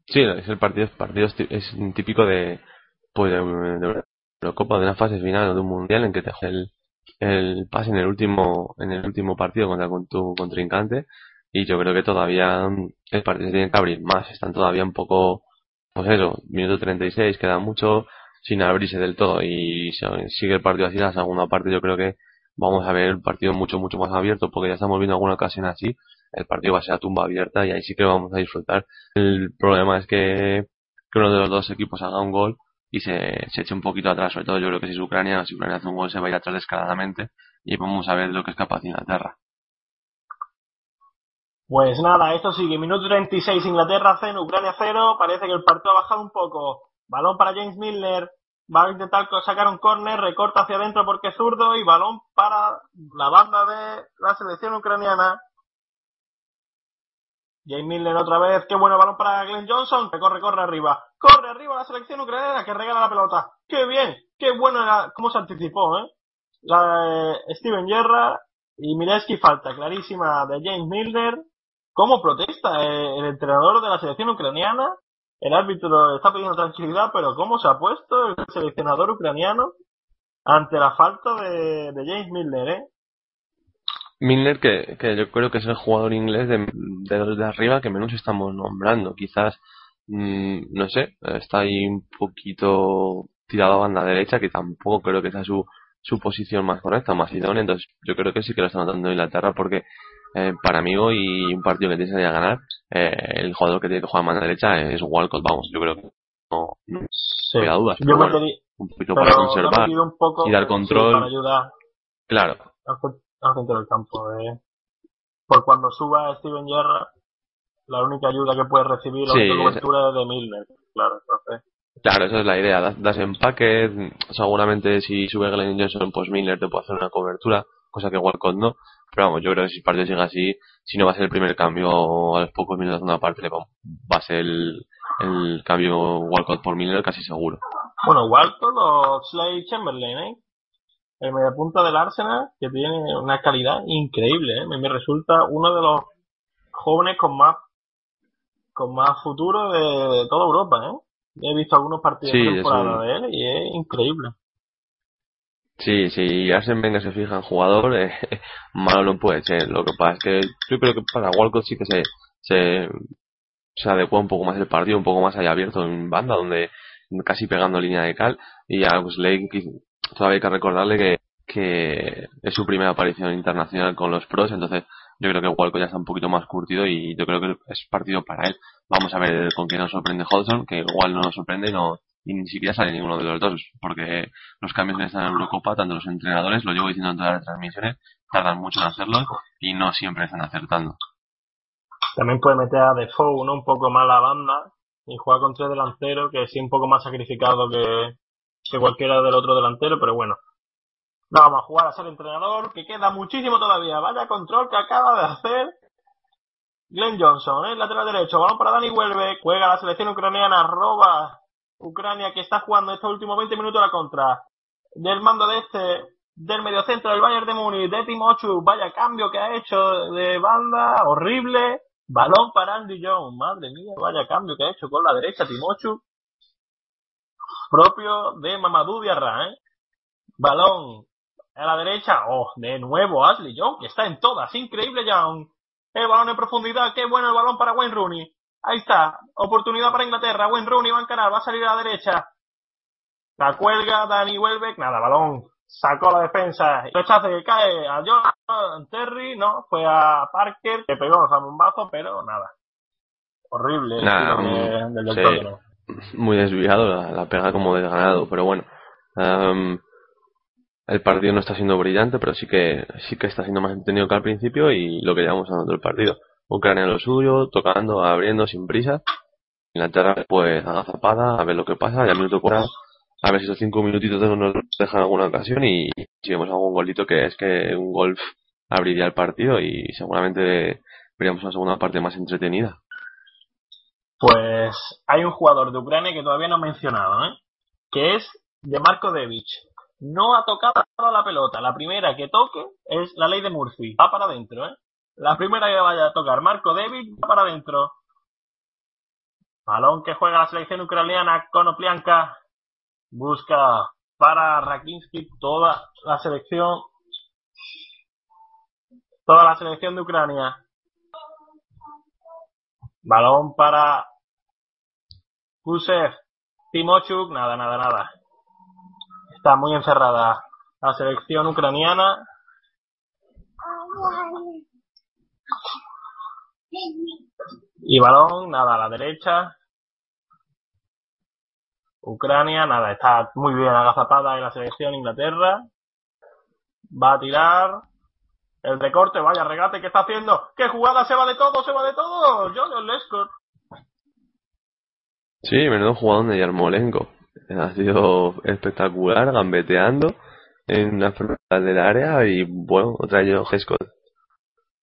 Sí, es el partido, partido es típico de, pues de, de Eurocopa, de una fase final o de un mundial en que te el, el pase en el último, en el último partido contra con tu contrincante. Y yo creo que todavía el partido se tiene que abrir más. Están todavía un poco, pues eso, minuto 36, queda mucho sin abrirse del todo. Y si sigue el partido así la segunda parte yo creo que vamos a ver el partido mucho mucho más abierto porque ya estamos viendo alguna ocasión así. El partido va a ser a tumba abierta y ahí sí que vamos a disfrutar. El problema es que, que uno de los dos equipos haga un gol y se, se eche un poquito atrás sobre todo yo creo que si es Ucrania si Ucrania hace un gol se va a ir atrás descaradamente y vamos a ver lo que es capaz de Inglaterra pues nada, esto sigue. Minuto 36, Inglaterra 0, Ucrania 0. Parece que el partido ha bajado un poco. Balón para James Milner. Va a intentar sacar un córner, recorta hacia adentro porque es zurdo y balón para la banda de la selección ucraniana. James Milner otra vez, qué bueno balón para Glenn Johnson, que corre, corre arriba. Corre arriba la selección ucraniana que regala la pelota. Qué bien, qué bueno era, cómo se anticipó, eh. La de Steven Gerrard y Mileski falta clarísima de James Milner. ¿Cómo protesta el entrenador de la selección ucraniana? El árbitro está pidiendo tranquilidad, pero ¿cómo se ha puesto el seleccionador ucraniano ante la falta de, James Milner, eh? Milner, que, que, yo creo que es el jugador inglés de de arriba que menos estamos nombrando. Quizás, mmm, no sé, está ahí un poquito tirado a banda derecha, que tampoco creo que sea su, su posición más correcta, más idónea. Entonces, yo creo que sí que lo está notando Inglaterra porque eh, para mí hoy un partido que tiene que ganar, eh, el jugador que tiene que jugar a mano derecha es Walcott, vamos, yo creo que no, no sí. dudas. Yo bueno, un poquito para conservar un poco, y dar control. Sí, para ayudar claro. al centro del campo. Eh. Por cuando suba Steven Gerrard, la única ayuda que puede recibir la Sí, cobertura es de Milner. Claro, entonces. Claro, esa es la idea. Das, empaque, seguramente si sube Glenn Johnson, pues Milner te puede hacer una cobertura, cosa que Walcott no. Pero vamos, yo creo que si el partido sigue así, si no va a ser el primer cambio a los pocos minutos de una parte, va a ser el, el cambio Walcott por Miller casi seguro. Bueno, Walcott o Slade Chamberlain, ¿eh? El mediapunta del Arsenal, que tiene una calidad increíble, ¿eh? Me resulta uno de los jóvenes con más con más futuro de, toda Europa, ¿eh? He visto algunos partidos Sí, de temporada de él y es increíble. Sí, si Arsene Wenger se fija en jugador, eh, (laughs) malo no puede ser. Lo que pasa es que yo creo que para Walcott sí que se, se, se adecua un poco más el partido, un poco más allá abierto en banda, donde casi pegando línea de cal. Y a Slade todavía hay que recordarle que, que es su primera aparición internacional con los pros, entonces yo creo que Walcott ya está un poquito más curtido y yo creo que es partido para él. Vamos a ver con quién nos sorprende Hodgson, que igual no nos sorprende y no, y ni siquiera sale ninguno de los dos, porque los cambios en esta Eurocopa, tanto los entrenadores, lo llevo diciendo en todas las transmisiones, tardan mucho en hacerlo y no siempre están acertando. También puede meter a Defoe, ¿no? Un poco más la banda y jugar con tres delanteros, que sí un poco más sacrificado que, que cualquiera del otro delantero, pero bueno. No, vamos a jugar a ser entrenador, que queda muchísimo todavía. Vaya control que acaba de hacer Glenn Johnson, ¿eh? lateral derecho, balón para Dani Huelve, juega la selección ucraniana, roba Ucrania que está jugando estos últimos 20 minutos la contra. Del mando de este, del mediocentro del Bayern de Múnich, de Timochu, vaya cambio que ha hecho de banda, horrible. Balón para Andy Jones, madre mía, vaya cambio que ha hecho con la derecha Timochu. Propio de Mamadou Diarra, ¿eh? Balón a la derecha, oh, de nuevo Ashley Young, que está en todas, increíble Young. El balón en profundidad, qué bueno el balón para Wayne Rooney. Ahí está, oportunidad para Inglaterra, Wayne Rooney va a encarar, va a salir a la derecha. La cuelga, Dani Welbeck, nada, balón, sacó la defensa. Rechace que cae a John Terry, no, fue a Parker, que pegó un bombazo, pero nada. Horrible el del del sí. Tottenham. Muy desviado, la, la pega como desganado, pero bueno. El partido no está siendo brillante, pero sí que sí que está siendo más entretenido que al principio y lo que llevamos hablando del partido. Ucrania lo suyo, tocando, abriendo sin prisa. Inglaterra pues agazapada, a ver lo que pasa, ya minuto 40, a ver si esos cinco minutitos no nos dejan alguna ocasión y si vemos algún golito que es que un golf abriría el partido y seguramente veríamos una segunda parte más entretenida. Pues hay un jugador de Ucrania que todavía no he mencionado, ¿eh? que es de Marco Devic. No ha tocado la pelota. La primera que toque es la ley de Murphy. Va para adentro, ¿eh? La primera que vaya a tocar Marco Devic va para adentro. Balón que juega la selección ucraniana con Oplianka. Busca para Rakinsky toda la selección. Toda la selección de Ucrania. Balón para Kusev. Timochuk, nada, nada, nada. Está muy encerrada la selección ucraniana. Y balón, nada, a la derecha. Ucrania, nada, está muy bien agazapada en la selección Inglaterra. Va a tirar. El recorte, vaya regate que está haciendo. ¡Qué jugada! Se va de todo, se va de todo. John Lescott. Sí, menudo jugador de Yarmolenko. Ha sido espectacular, gambeteando en la frontal del área y bueno, otra ello Gescott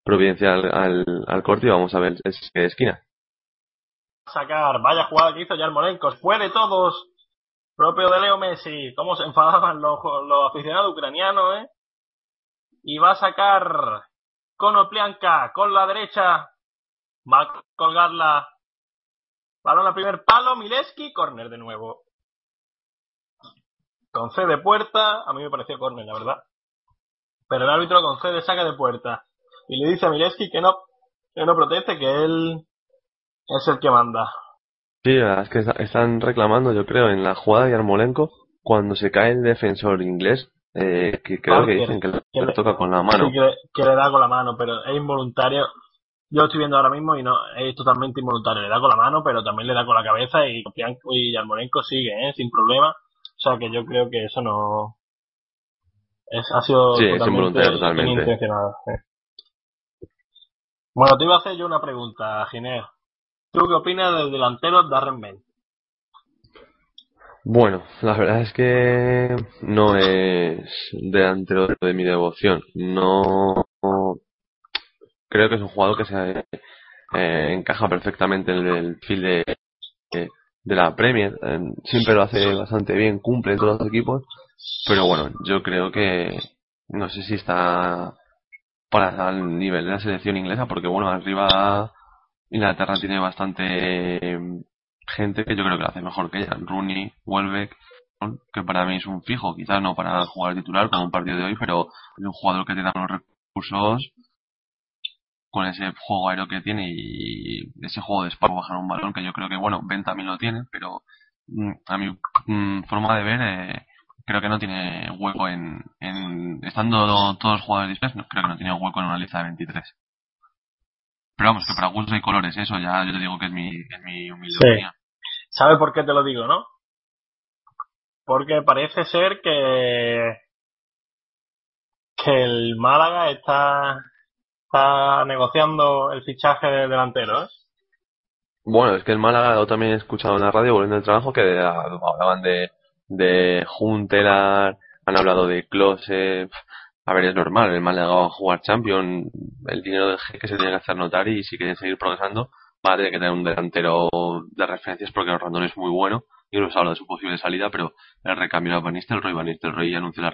providencial al, al corte y vamos a ver es, esquina. Sacar, vaya jugada que hizo Yarmolenko. Puede todos. Propio de Leo Messi. Cómo se enfadaban los, los aficionados ucranianos, eh. Y va a sacar Konoplianka con la derecha. Va a colgarla Balón al primer palo, Mileski, córner de nuevo. Concede puerta, a mí me pareció córner, la verdad. Pero el árbitro concede saca de puerta. Y le dice a Mileski que no, que no proteste, que él es el que manda. Sí, es que están reclamando, yo creo, en la jugada de Armolenko, cuando se cae el defensor inglés, eh, que creo que dicen que, le, toca con la mano. Sí, que, le da con la mano, pero es involuntario. Yo estoy viendo ahora mismo y no es totalmente involuntario. Le da con la mano, pero también le da con la cabeza y y Yarmolenko sigue, ¿eh? sin problema. O sea que yo creo que eso no es, ha sido sí, totalmente, totalmente. intencionado. Bueno, te iba a hacer yo una pregunta, Ginés. ¿Tú qué opinas del delantero Darren Ben? Bueno, la verdad es que no es delantero de mi devoción. No creo que es un jugador que se eh, encaja perfectamente en el fil de, de, la Premier. siempre lo hace bastante bien, cumple en todos los equipos. Pero bueno, yo creo que no sé si está para el nivel de la selección inglesa, porque bueno, arriba Inglaterra tiene bastante gente que yo creo que lo hace mejor que ella. Rooney, Welbeck, que para mí es un fijo, quizás no para jugar titular como un partido de hoy, pero es un jugador que te da los recursos con ese juego aéreo que tiene y ese juego de espalda bajar un balón que yo creo que bueno Ben también lo tiene pero mm, a mi mm, forma de ver eh, creo que no tiene hueco en, en estando todos los jugadores dispersos creo que no tiene hueco en una lista de 23 pero vamos que para gustos hay colores eso ya yo te digo que es mi, es mi humilde opinión. ¿sabe por qué te lo digo no? porque parece ser que que el Málaga está está negociando el fichaje de delantero, ¿eh? Bueno, es que el Málaga yo también he escuchado en la radio volviendo del trabajo que hablaban de, de Juntelar, han hablado de Close. A ver, es normal, el Málaga va a jugar Champion, el dinero que se tiene que hacer notar y si quieren seguir progresando va a tener que tener un delantero de referencias porque el Randón es muy bueno y nos habla de su posible salida, pero el recambio a Van Nistelrooy, Van Nistelrooy anunció la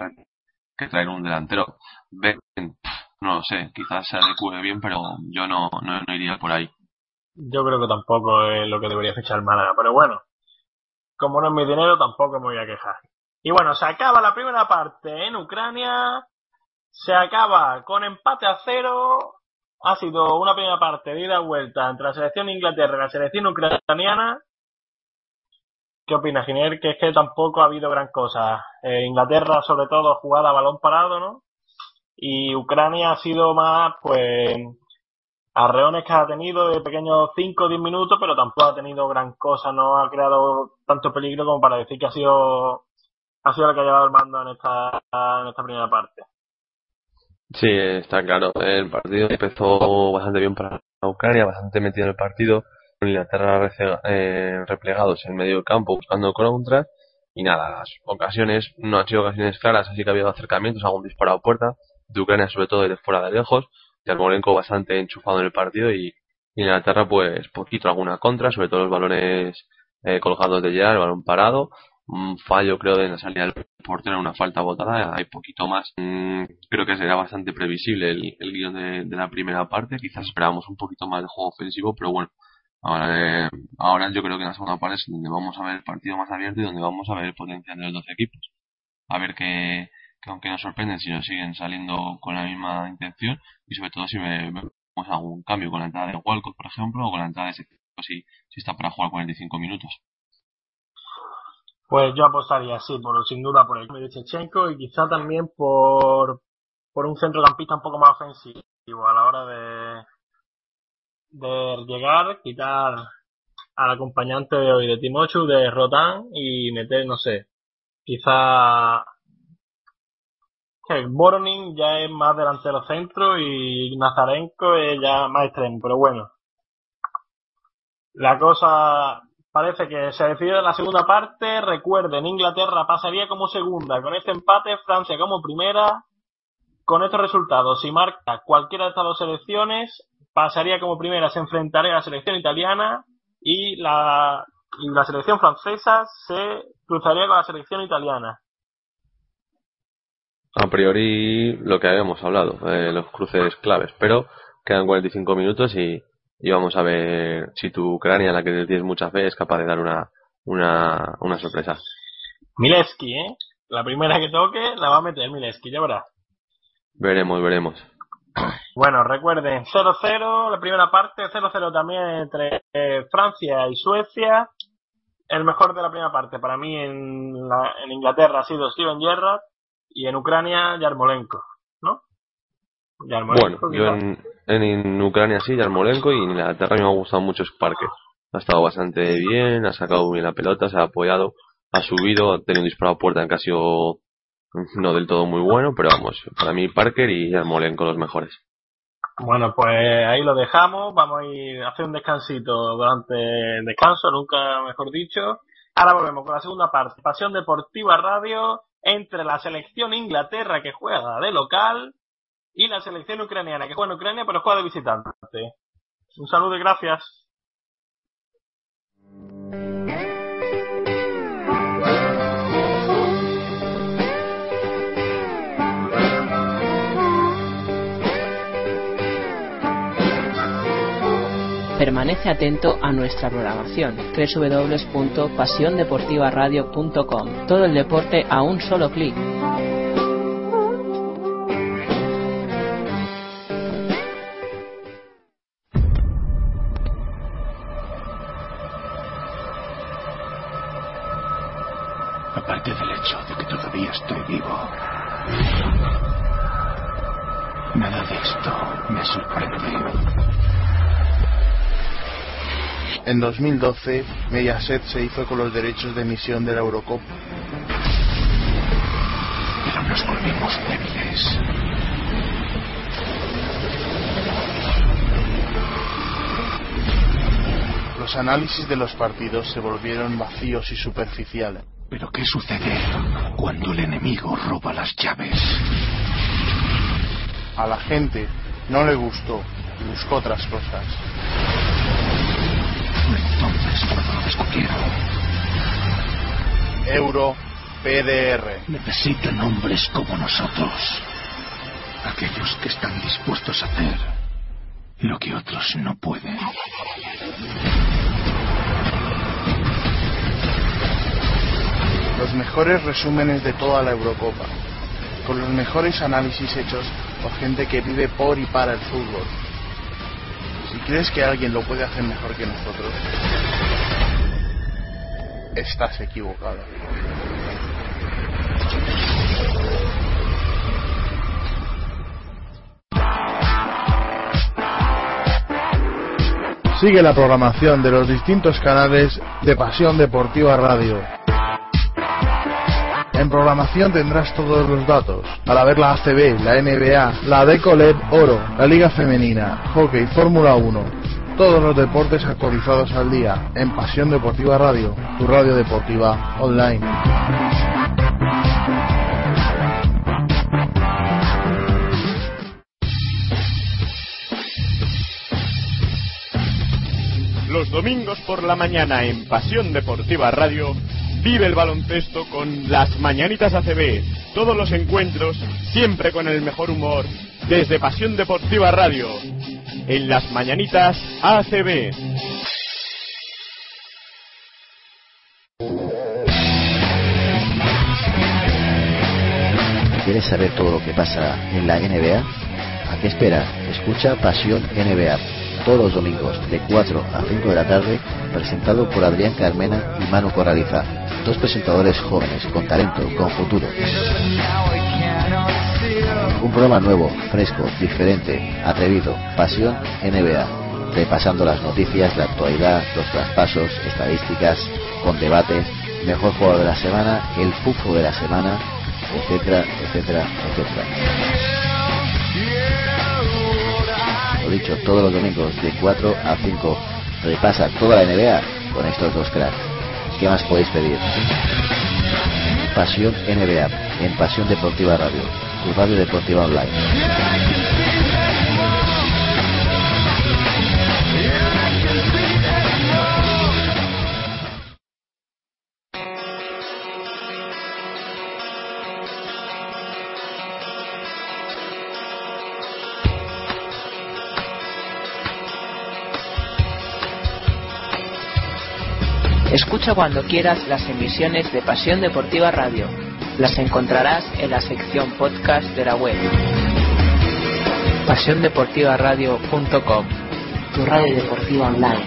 que traer un delantero. Ven, no lo sé, quizás se adecue bien, pero yo no, no, iría por ahí. Yo creo que tampoco es lo que debería fichar Málaga, pero bueno, como no es mi dinero, tampoco me voy a quejar. Y bueno, se acaba la primera parte en Ucrania, se acaba con empate a cero, ha sido una primera parte de ida y vuelta entre la selección Inglaterra y la selección ucraniana. ¿Qué opinas, Giner? Que es que tampoco ha habido gran cosa. Eh, Inglaterra, sobre todo, jugada a balón parado, ¿no? y Ucrania ha sido más, pues, arreones que ha tenido de pequeños 5 o 10 minutos, pero tampoco ha tenido gran cosa, no ha creado tanto peligro como para decir que ha sido, ha sido el que ha llevado el mando en esta, en esta primera parte. Sí, está claro. El partido empezó bastante bien para Ucrania, bastante metido en el partido, con Inglaterra eh, replegados en medio del campo buscando contra y nada, las ocasiones no han sido ocasiones claras, así que ha habido acercamientos, algún disparo a puerta, de Ucrania sobre todo desde fuera de lejos, Yarmolenko bastante enchufado en el partido y, Inglaterra pues poquito alguna contra, sobre todo los balones eh, colgados de ya, el balón parado, un fallo creo de la salida del portero, una falta botada, hay poquito más. Mm, creo que será bastante previsible el, el guion de, la primera parte, quizás esperábamos un poquito más de juego ofensivo, pero bueno, ahora, eh, ahora yo creo que en la segunda parte es donde vamos a ver el partido más abierto y donde vamos a ver el potencial de los dos equipos. A ver qué, que aunque nos sorprenden si nos siguen saliendo con la misma intención y sobre todo si me, algún cambio con la entrada de Walcott, por ejemplo, o con la entrada de ese si, si está para jugar 45 minutos. Pues yo apostaría, sí, por, sin duda por el de Chechenko y quizá también por, por un centrocampista un poco más ofensivo a la hora de, de llegar, quitar al acompañante de hoy de Timochu, de Rotan y meter, no sé, quizá que Boronin ya es más delantero centro y Nazarenko es ya más extremo, pero bueno. La cosa parece que se decide en la segunda parte. Recuerden, Inglaterra pasaría como segunda. Con este empate, Francia como primera. Con estos resultados, si marca cualquiera de estas dos selecciones, pasaría como primera, se enfrentaría a la selección italiana y la, y la selección francesa se cruzaría con la selección italiana. A priori, lo que habíamos hablado, eh, los cruces claves, pero quedan 45 minutos y, y vamos a ver si tu Ucrania, la que tienes mucha fe, es capaz de dar una, una, una sorpresa. Mileski, ¿eh? La primera que toque la va a meter Mileski, ya verás. Veremos, veremos. Bueno, recuerden, 0-0, la primera parte, 0-0 también entre eh, Francia y Suecia. El mejor de la primera parte para mí en, la, en Inglaterra ha sido Steven Gerrard y en Ucrania Yarmolenko, ¿no? Yarmolenko, bueno, yo en, en, Ucrania sí, Yarmolenko, y en Inglaterra me ha gustado mucho Sparker. Ha estado bastante bien, ha sacado bien la pelota, se ha apoyado, ha subido, ha tenido un disparo a puerta que ha sido no del todo muy bueno, pero vamos, para mí Parker y Yarmolenko los mejores. Bueno, pues ahí lo dejamos. Vamos a ir a hacer un descansito durante el descanso, nunca mejor dicho. Ahora volvemos con la segunda parte. Pasión Deportiva Radio entre la selección Inglaterra que juega de local y la selección ucraniana que juega en Ucrania pero juega de visitante. Un saludo y gracias. Permanece atento a nuestra programación www.pasiondeportivaradio.com. Todo el deporte a un solo clic. En 2012, Mediaset se hizo con los derechos de emisión de la Eurocopa. Pero nos volvimos débiles. Los análisis de los partidos se volvieron vacíos y superficiales. Pero ¿qué sucede cuando el enemigo roba las llaves? A la gente no le gustó y buscó otras cosas. Entonces, lo descubrieron. Euro PDR. Necesitan hombres como nosotros. Aquellos que están dispuestos a hacer lo que otros no pueden. Los mejores resúmenes de toda la Eurocopa. Con los mejores análisis hechos por gente que vive por y para el fútbol si crees que alguien lo puede hacer mejor que nosotros, estás equivocado. Sigue la programación de los distintos canales de Pasión Deportiva Radio. En programación tendrás todos los datos, para ver la ACB, la NBA, la Decoleb Oro, la Liga Femenina, Hockey, Fórmula 1, todos los deportes actualizados al día en Pasión Deportiva Radio, tu radio deportiva online. Los domingos por la mañana en Pasión Deportiva Radio Vive el baloncesto con las Mañanitas ACB. Todos los encuentros, siempre con el mejor humor, desde Pasión Deportiva Radio. En las Mañanitas ACB. ¿Quieres saber todo lo que pasa en la NBA? ¿A qué esperas? Escucha Pasión NBA todos los domingos de 4 a 5 de la tarde, presentado por Adrián Carmena y Manu Corraliza, dos presentadores jóvenes con talento, con futuro. Un programa nuevo, fresco, diferente, atrevido, Pasión NBA, repasando las noticias, la actualidad, los traspasos, estadísticas, con debates, mejor jugador de la semana, el fufo de la semana, etcétera, etcétera, etcétera. Dicho, todos los domingos de 4 a 5 repasa toda la NBA con estos dos cracks. ¿Qué más podéis pedir? Pasión NBA en Pasión Deportiva Radio, tu radio deportiva online. Escucha cuando quieras las emisiones de Pasión Deportiva Radio. Las encontrarás en la sección podcast de la web. PasiónDeportivaRadio.com Tu radio deportiva online.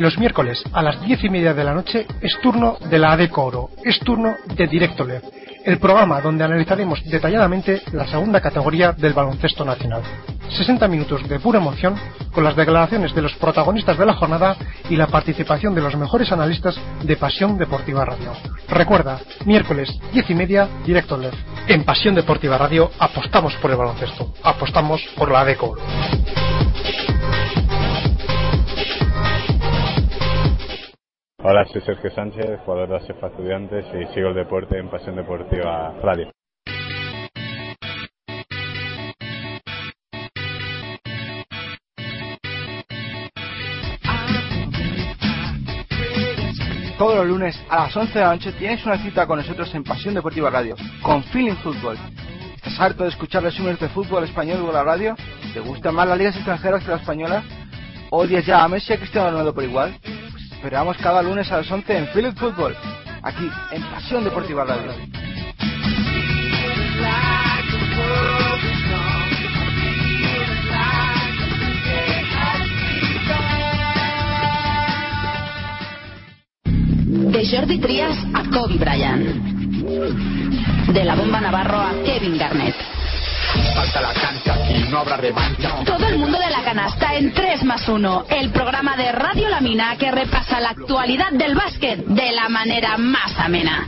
Los miércoles a las diez y media de la noche es turno de la ADECO Oro, es turno de Directo LED, el programa donde analizaremos detalladamente la segunda categoría del baloncesto nacional. 60 minutos de pura emoción con las declaraciones de los protagonistas de la jornada y la participación de los mejores analistas de Pasión Deportiva Radio. Recuerda, miércoles 10 y media, Directo LED. En Pasión Deportiva Radio apostamos por el baloncesto, apostamos por la ADECO Oro. Hola, soy Sergio Sánchez, jugador de ASEFA Estudiantes y sigo el deporte en Pasión Deportiva Radio. Todos los lunes a las 11 de la noche tienes una cita con nosotros en Pasión Deportiva Radio, con Feeling Fútbol. ¿Estás harto de escuchar resúmenes de fútbol español por la radio? ¿Te gustan más las ligas extranjeras que la española? ¿Odias ya a Messi y a Cristiano Ronaldo por igual? Esperamos cada lunes a las 11 en Philip Football, aquí en Pasión Deportiva Radio. De Jordi Trias a Kobe Bryant. De la bomba Navarro a Kevin Garnett. Falta la cancha, aquí no habrá revancha. Todo el mundo de la canasta en 3 más 1, el programa de Radio La Mina que repasa la actualidad del básquet de la manera más amena.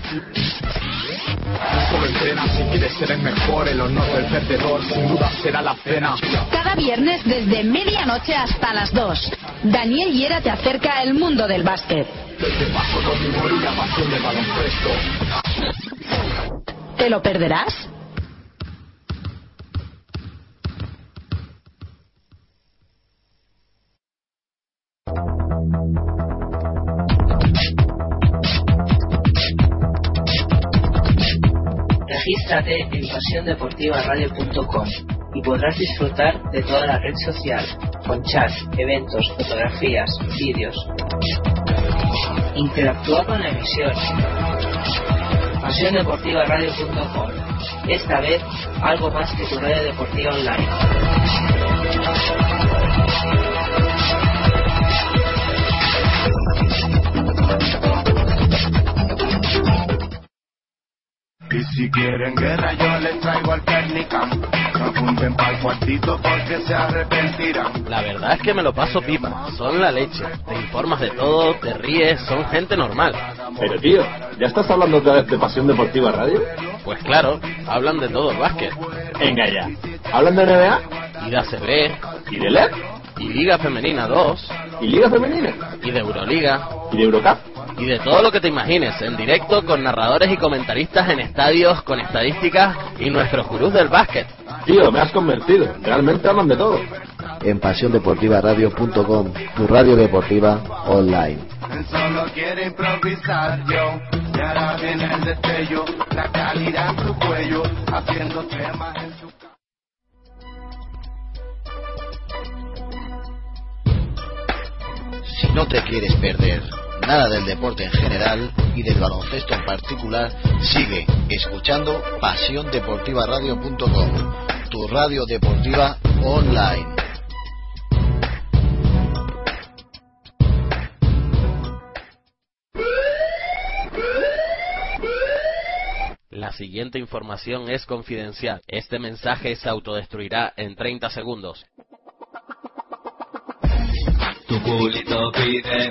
Solo entrena si quieres ser el mejor, el honor del perdedor sin duda será la cena. Cada viernes desde medianoche hasta las 2. Daniel Hiera te acerca el mundo del básquet. Te paso con mi humor y la pasión del baloncesto. ¿Te lo perderás? Regístrate en pasiondeportivaradio.com y podrás disfrutar de toda la red social, con chat, eventos, fotografías, vídeos. Interactúa con la emisión. pasiondeportivaradio.com Esta vez, algo más que tu radio deportiva online. Quieren guerra yo les traigo al Pernicam No apunten para el cuartito porque se arrepentirán La verdad es que me lo paso pipa, son la leche. Te informas de todo, te ríes, son gente normal. Pero tío, ¿ya estás hablando otra vez de Pasión Deportiva Radio? Pues claro, hablan de todo el básquet. Venga ya. ¿Hablan de NBA? Y de ACB. ¿Y de LED? Y Liga Femenina 2. ¿Y Liga Femenina? Y de Euroliga. ¿Y de Eurocup? Y de todo lo que te imagines, en directo con narradores y comentaristas en estadios, con estadísticas y nuestros gurús del básquet. Tío, me has convertido. Realmente hablan de todo. En pasiondeportivaradio.com, tu radio deportiva online. Él solo quiere improvisar yo Y ahora viene el destello La calidad en tu cuello Haciendo temas en su Si no te quieres perder nada del deporte en general y del baloncesto en particular, sigue escuchando pasiondeportivaradio.com, tu radio deportiva online. La siguiente información es confidencial. Este mensaje se autodestruirá en 30 segundos. Tu culito pide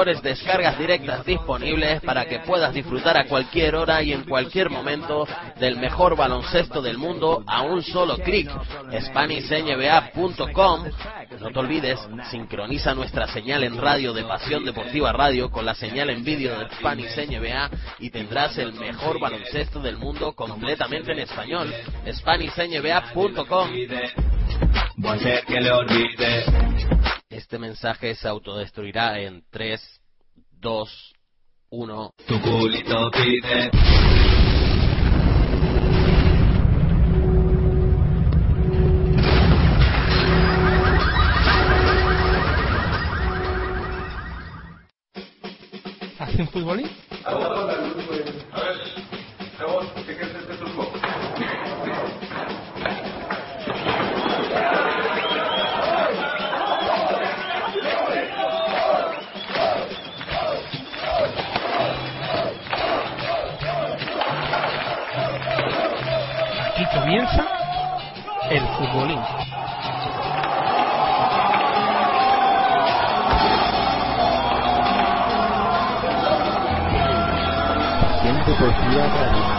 descargas directas disponibles para que puedas disfrutar a cualquier hora y en cualquier momento del mejor baloncesto del mundo a un solo clic. SpanishNBA.com No te olvides, sincroniza nuestra señal en radio de Pasión Deportiva Radio con la señal en vídeo de Spanish y tendrás el mejor baloncesto del mundo completamente en español. SpanishNBA.com que le olvide. Este mensaje se autodestruirá en 3, 2, 1. Tu culito pide. ¿Hace un futbolín? A ver, Jabón, ¿qué comienza el futbolín. Pasión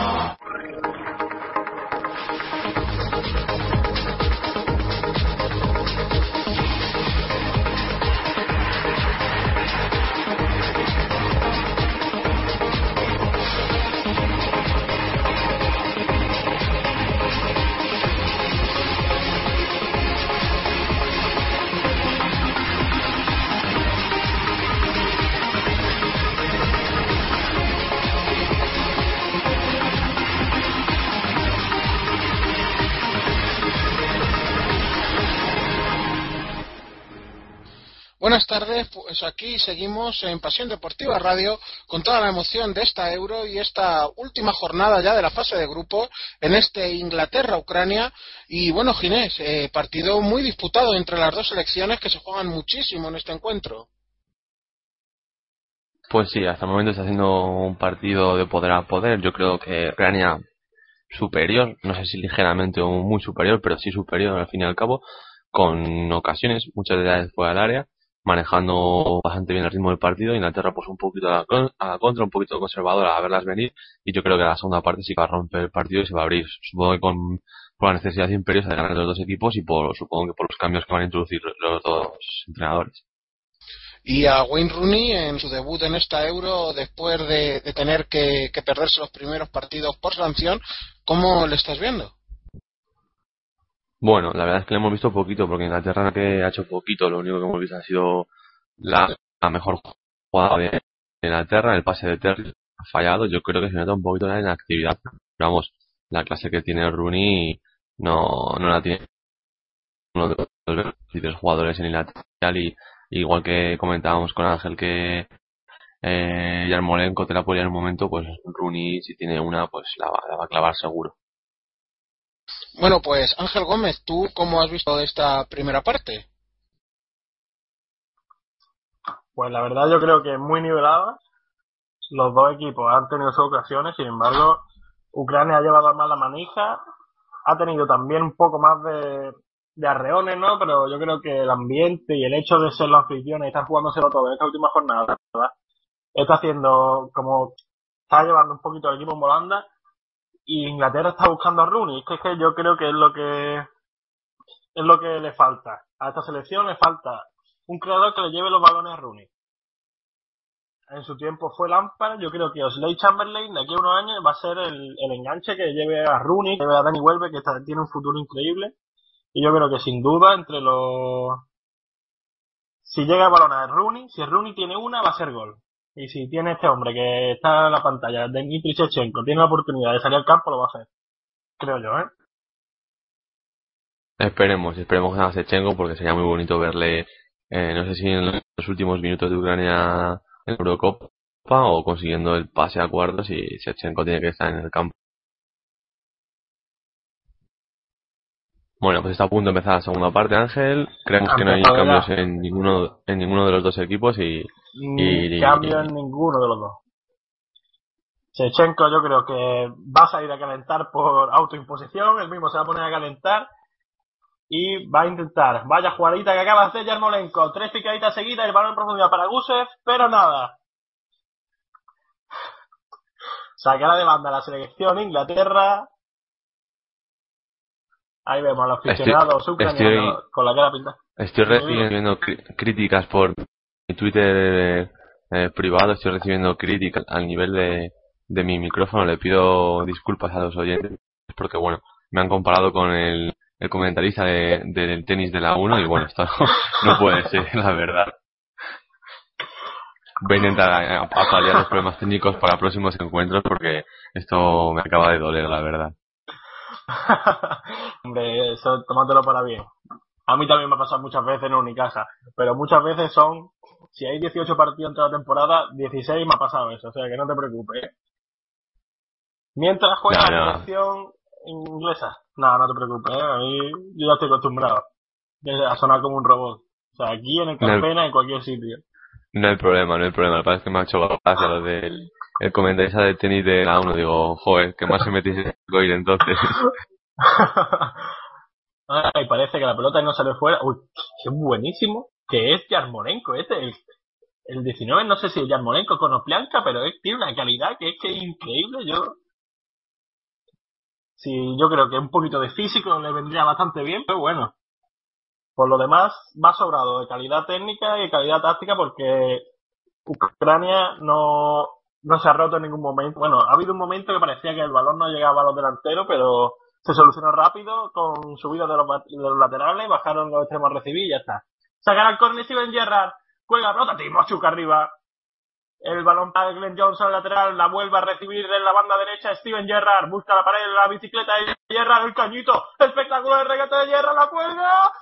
Buenas tardes, pues aquí seguimos en Pasión Deportiva Radio con toda la emoción de esta Euro y esta última jornada ya de la fase de grupo en este Inglaterra-Ucrania. Y bueno, Ginés, eh, partido muy disputado entre las dos selecciones que se juegan muchísimo en este encuentro. Pues sí, hasta el momento está haciendo un partido de poder a poder. Yo creo que Ucrania superior, no sé si ligeramente o muy superior, pero sí superior al fin y al cabo, con ocasiones, muchas de ellas fuera del área, manejando bastante bien el ritmo del partido. Inglaterra pues un poquito a la, contra, un poquito conservadora a verlas venir y yo creo que la segunda parte sí va a romper el partido y se va a abrir. Supongo que con la necesidad imperiosa de ganar los dos equipos y por supongo que por los cambios que van a introducir los dos entrenadores. Y a Wayne Rooney en su debut en esta Euro, después de, de tener que, que perderse los primeros partidos por sanción, ¿cómo le estás viendo? Bueno, la verdad es que le hemos visto poquito, porque Inglaterra que ha hecho poquito, lo único que hemos visto ha sido la, mejor jugada de Inglaterra, el pase de Terry ha fallado, yo creo que se nota un poquito la inactividad, vamos, la clase que tiene Rooney no, no la tiene uno de los jugadores en Inglaterra y igual que comentábamos con Ángel que eh, Yarmolenko te la podía en un momento, pues Rooney si tiene una, pues la la va a clavar seguro. Bueno, pues Ángel Gómez, ¿tú cómo has visto esta primera parte? Pues la verdad yo creo que muy nivelada. Los dos equipos han tenido sus ocasiones, sin embargo, Ucrania ha llevado más la manija, ha tenido también un poco más de, arreones, ¿no? Pero yo creo que el ambiente y el hecho de ser las aficiones y estar jugándoselo todo en esta última jornada, ¿verdad? Está haciendo como, está llevando un poquito el equipo en volanda y Inglaterra está buscando a Rooney. Es que, yo creo que es lo que, es lo que le falta. A esta selección le falta un creador que le lleve los balones a Rooney. En su tiempo fue Lampard, yo creo que Osley Chamberlain de aquí a unos años va a ser el, el enganche que lleve a Rooney, que lleve a Danny Welbeck, que está- tiene un futuro increíble. Y yo creo que sin duda entre los... Si llega el balón a Rooney, si Rooney tiene una, va a ser gol. Y si tiene este hombre que está en la pantalla, Dmitry Shevchenko, tiene la oportunidad de salir al campo, lo va a hacer. Creo yo, ¿eh? Esperemos, esperemos a Sechenko porque sería muy bonito verle, eh, no sé si en los últimos minutos de Ucrania en Eurocopa o consiguiendo el pase a cuartos y Sechenko tiene que estar en el campo. Bueno, pues está a punto de empezar la segunda parte, Ángel. Creemos que no hay ya. cambios en ninguno, en ninguno de los dos equipos y, Ni y- cambio en ninguno de los dos. Shevchenko yo creo que va a salir a calentar por autoimposición, él mismo se va a poner a calentar y va a intentar. Vaya jugadita que acaba de hacer Yarmolenko, tres picaditas seguidas, el balón en profundidad para Gusev, pero nada. Sacará de banda la selección Inglaterra. Ahí vemos a los aficionados ucranianos con la cara pintada. Estoy recibiendo críticas por mi Twitter eh, privado, estoy recibiendo críticas al nivel de, de mi micrófono. Le pido disculpas a los oyentes porque, bueno, me han comparado con el, el comentarista de- del tenis de la 1 y, bueno, esto no, (laughs) no puede ser, la verdad. Voy a intentar eh, apalear los problemas técnicos para próximos encuentros porque esto me acaba de doler, la verdad. (laughs) Hombre, eso para bien. A mí también me ha pasado muchas veces en Unicaja, pero muchas veces son, si hay 18 partidos entre la temporada, 16 me ha pasado eso, o sea que no te preocupes. Mientras juega No, la selección inglesa, no, no te preocupes, ¿eh? a mí yo ya estoy acostumbrado a sonar como un robot. O sea, aquí en el No. Campena, en cualquier sitio. No hay problema, no hay problema. Pasa es que me ha hecho gracia lo del el comentarista de tenis de la 1. Digo, joder, ¿qué más se metís en el entonces? (laughs) Ay, parece que la pelota no sale fuera. Uy, qué buenísimo que es Yarmolenko este. El, el 19, no sé si es Yarmolenko con Oplianka, pero es, tiene una calidad que es que es increíble. Yo, sí, yo creo que un poquito de físico le vendría bastante bien, pero bueno. Por lo demás, va sobrado de calidad técnica y de calidad táctica porque Ucrania no, no se ha roto en ningún momento. Bueno, ha habido un momento que parecía que el balón no llegaba a los delanteros, pero se solucionó rápido con subidas de los, de laterales, bajaron los extremos a recibir y ya está. Sacar al córner Steven Gerrard, cuelga la pelota, arriba. El balón para Glenn Johnson al lateral, la vuelve a recibir en la banda derecha Steven Gerrard, busca la pared, la bicicleta de Gerrard, el cañito, espectacular el regate de Gerrard, la cuelga.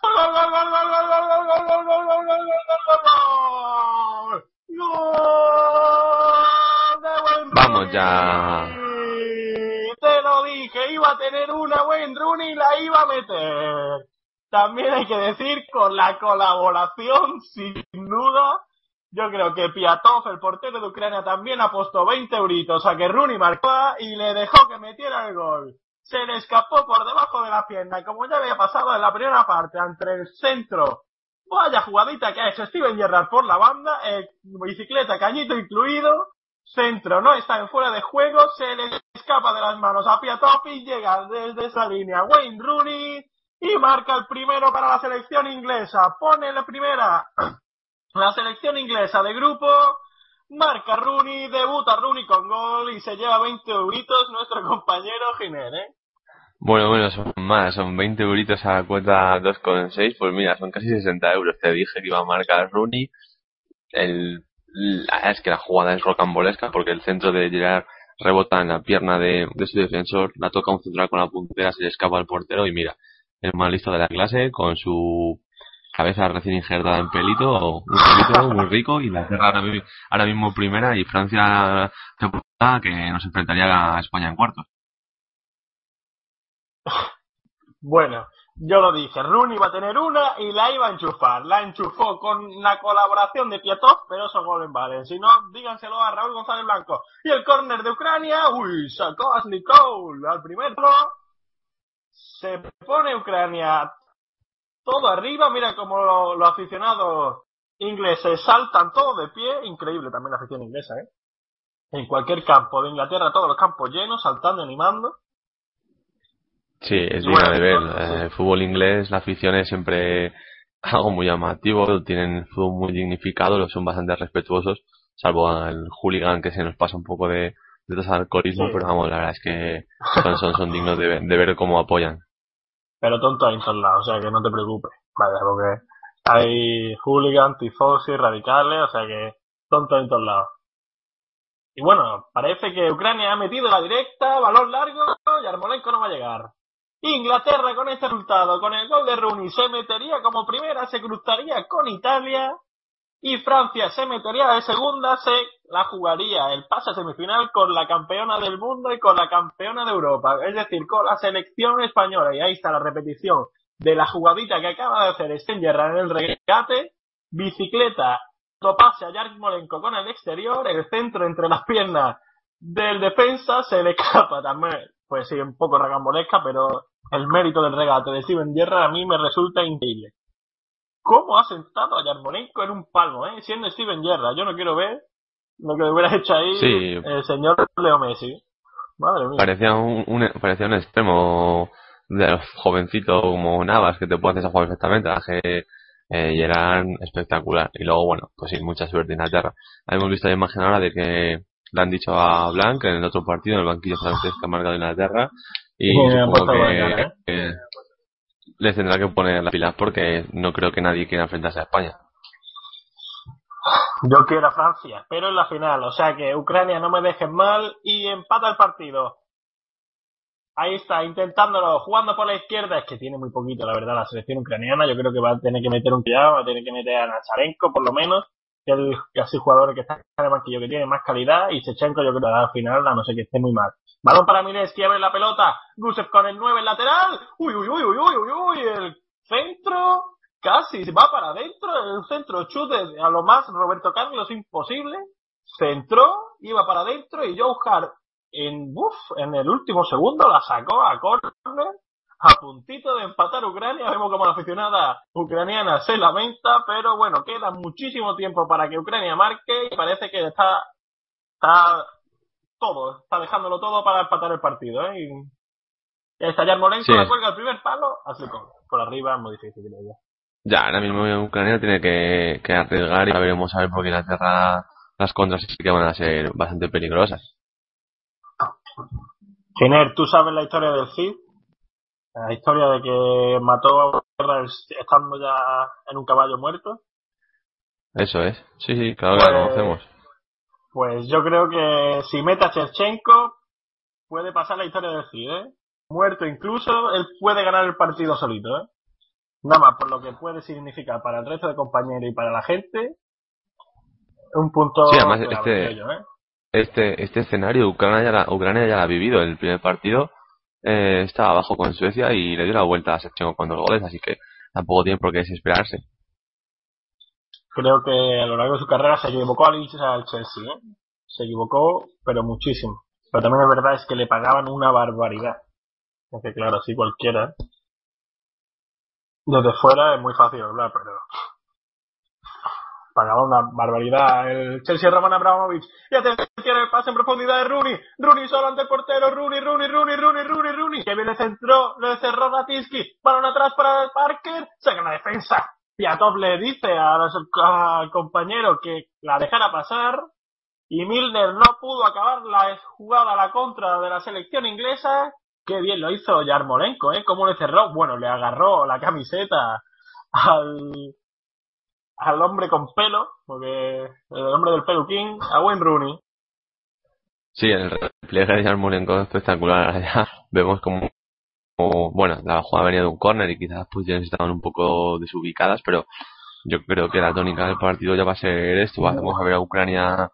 Vamos ya. Te lo dije, iba a tener una Wayne y la iba a meter. También hay que decir con la colaboración, sin duda, yo creo que Piatov, el portero de Ucrania, también apostó 20 euritos a que Rooney marcaba y le dejó que metiera el gol. Se le escapó por debajo de la pierna, como ya había pasado en la primera parte, entre el centro. Vaya jugadita que ha hecho Steven Gerrard por la banda, eh, bicicleta, cañito incluido, centro, no está en fuera de juego, se le escapa de las manos a Piatov y llega desde esa línea Wayne Rooney y marca el primero para la selección inglesa. Pone la primera (clears throat) la selección inglesa de grupo, marca Rooney, debuta Rooney con gol y se lleva 20 euritos nuestro compañero Giner, ¿eh? Bueno, bueno, son más, son 20 euritos a la cuota 2,6. Pues mira, son casi 60 euros. Te dije que iba a marcar Rooney. El, es que la jugada es rocambolesca porque el centro de Gerard rebota en la pierna de, su defensor, la toca un central con la puntera, se le escapa al portero y mira, el más listo de la clase con su cabeza recién injertada en pelito, un pelito muy rico y la tierra ahora, mi- ahora mismo primera y Francia que nos enfrentaría a España en cuartos. Bueno, yo lo dije, Rooney iba a tener una y la iba a enchufar. La enchufó con la colaboración de Piatov, pero esos goles valen. Si no, díganselo a Raúl González Blanco. Y el córner de Ucrania, uy, sacó a Cole al primero. Se pone Ucrania todo arriba, mira como lo- los aficionados ingleses saltan todos de pie, increíble también la afición inglesa, ¿eh? En cualquier campo de Inglaterra, todos los campos llenos, saltando, animando. Sí, es digna de ver. Eh, el fútbol inglés, la afición es siempre (laughs) algo muy llamativo, tienen fútbol muy dignificado, son bastante respetuosos, salvo al hooligan que se nos pasa un poco de, de alcoholismo, Sí. pero vamos, la verdad es que son, son, son dignos de, ver- de ver cómo apoyan. Pero tonto hay en todos lados, o sea que no te preocupes. Vaya, porque hay hooligans, tifosi, radicales, o sea que tonto en todos lados. Y bueno, parece que Ucrania ha metido la directa, balón largo, y Armolenko no va a llegar. Inglaterra con este resultado, con el gol de Rooney, se metería como primera, se cruzaría con Italia, y Francia se metería de segunda, se la jugaría el pase semifinal con la campeona del mundo y con la campeona de Europa, es decir, con la selección española. Y ahí está la repetición de la jugadita que acaba de hacer Stengerra en el regate, bicicleta, otro pase a Yarmolenko con el exterior, el centro entre las piernas del defensa se le (laughs) escapa también, pues sí, un poco ragambolesca, pero el mérito del regate de Steven Gerrard a mí me resulta increíble. ¿Cómo ha sentado a Yarmolenko en un palmo, eh? Siendo Steven Gerrard, yo no quiero ver lo que hubiera hecho ahí Sí. el señor Leo Messi. Madre mía. Parecía un, un- parecía un extremo de los jovencitos como Navas que te puede hacer esa perfectamente. Que eh, y eran espectacular. Y luego, bueno, pues sí, mucha suerte en Inglaterra. Hemos visto la imagen ahora de que le han dicho a Blanc en el otro partido, en el banquillo francés que ha marcado Inglaterra. Y supongo que, ¿eh? les tendrá que poner las pilas porque no creo que nadie quiera enfrentarse a España. Yo quiero a Francia, pero en la final. O sea que Ucrania no me dejen mal y empata el partido. Ahí está, intentándolo, jugando por la izquierda. Es que tiene muy poquito, la verdad, la selección ucraniana. Yo creo que va a tener que meter un cuidado, va a tener que meter a Nacharenko, por lo menos, que el casi jugador que está en el banquillo, que tiene más calidad. Y Chechenko, yo creo que al final, a no ser que esté muy mal. Balón para Mineski, abre la pelota. Gusev con el 9 en lateral. Uy, uy, uy, uy, uy, uy, uy. El centro. Casi se va para adentro. El centro chute a lo más Roberto Carlos imposible. Centró, iba para adentro y Joe Hart en, uf, en el último segundo la sacó a córner. A puntito de empatar Ucrania. Vemos como la aficionada ucraniana se lamenta. Pero bueno, queda muchísimo tiempo para que Ucrania marque. Y parece que está, está todo, está dejándolo todo para empatar el partido, ¿eh? Y, está Yarmolenko, Sí. la cuelga el primer palo, así como, por arriba, muy difícil, creo yo. Ya, ahora mismo Ucrania tiene que, que arriesgar y veremos a ver porque Inglaterra las contras sí que van a ser bastante peligrosas. Giner, ¿tú sabes la historia del Cid? La historia de que mató a estando ya en un caballo muerto. Eso es. Sí, sí, claro que la Pues- conocemos. Pues yo creo que si mete a Shevchenko, puede pasar la historia del Cid, ¿eh? Muerto incluso, él puede ganar el partido solito, ¿eh? Nada más por lo que puede significar para el resto de compañeros y para la gente, un punto Sí, además este, ¿eh? este, este escenario Ucrania ya, la, Ucrania ya la ha vivido. El primer partido eh, estaba abajo con Suecia y le dio la vuelta a sección con dos goles, así que tampoco tiene por qué desesperarse. Creo que a lo largo de su carrera se equivocó al Chelsea, ¿eh? Se equivocó, pero muchísimo. Pero también es verdad es que le pagaban una barbaridad. Es que claro, así cualquiera. Desde fuera es muy fácil hablar, pero pagaba una barbaridad el Chelsea Roman Abramovich. Y atención el pase en profundidad de Rooney. Rooney solo ante el portero. Rooney, Rooney, Rooney, Rooney, Rooney, Rooney. Que bien le centró, le cerró Ratinsky. Balón atrás para el Parker. Saca la defensa. Piatov le dice al compañero que la dejara pasar. Y Milner no pudo acabar la jugada a la contra de la selección inglesa. Qué bien lo hizo Yarmolenko, ¿eh? Cómo le cerró. Bueno, le agarró la camiseta al, al hombre con pelo, porque el hombre del peluquín, a Wayne Rooney. Sí, el repliegue de Yarmolenko es espectacular. (laughs) Ya vemos como, bueno, la jugada venía de un córner y quizás las posiciones estaban un poco desubicadas, pero yo creo que la tónica del partido ya va a ser esto. Vamos a ver a Ucrania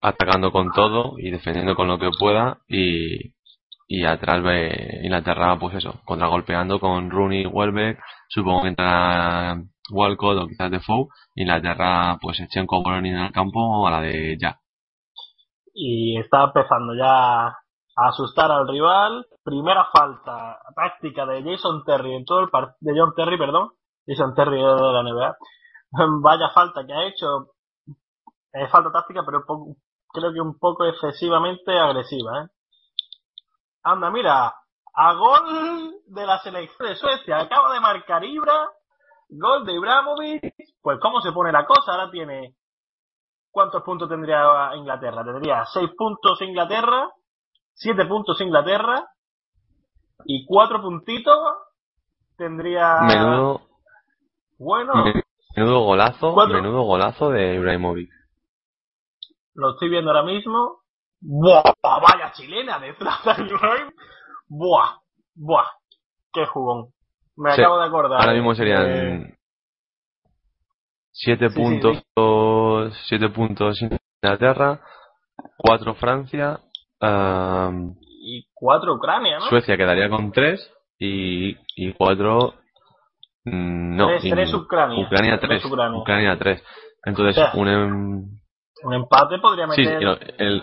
atacando con todo y defendiendo con lo que pueda y, y atrás ve Inglaterra, pues eso, contragolpeando con Rooney, Welbeck, supongo que entra Walcott o quizás Defoe, Inglaterra pues Echenko Boloni en el campo a la de ya. Y está empezando ya a asustar al rival. Primera falta táctica de Jason Terry en todo el par- de John Terry, perdón. Jason Terry de la NBA. (laughs) Vaya falta que ha hecho. Es falta táctica, pero creo que un poco excesivamente agresiva, ¿eh? Anda, mira, a gol de la selección de Suecia. Acaba de marcar Ibra. Gol de Ibrahimovic. Pues cómo se pone la cosa, ahora tiene... ¿Cuántos puntos tendría Inglaterra? Tendría 6 puntos Inglaterra, 7 puntos Inglaterra y 4 puntitos tendría... Menudo, Bueno, menudo golazo, Cuatro. menudo golazo de Ibrahimovic. lo estoy viendo ahora mismo. ¡Buah! Vaya chilena de Zlatan Ibrahimovic. ¡Buah! ¡Buah! ¡Qué jugón! Me Sí, acabo de acordar. Ahora mismo Eh, serían 7 sí, puntos, 7 puntos Inglaterra, 4 Francia, am, y 4 Ucrania, ¿no? Suecia quedaría con 3 y, y 4 no, Tres- y tres Ucrania. Ucrania Tres 3, Ucrania. Ucrania 3. Entonces, O sea, un em- Un empate podría Sí, meter. sí, no, el...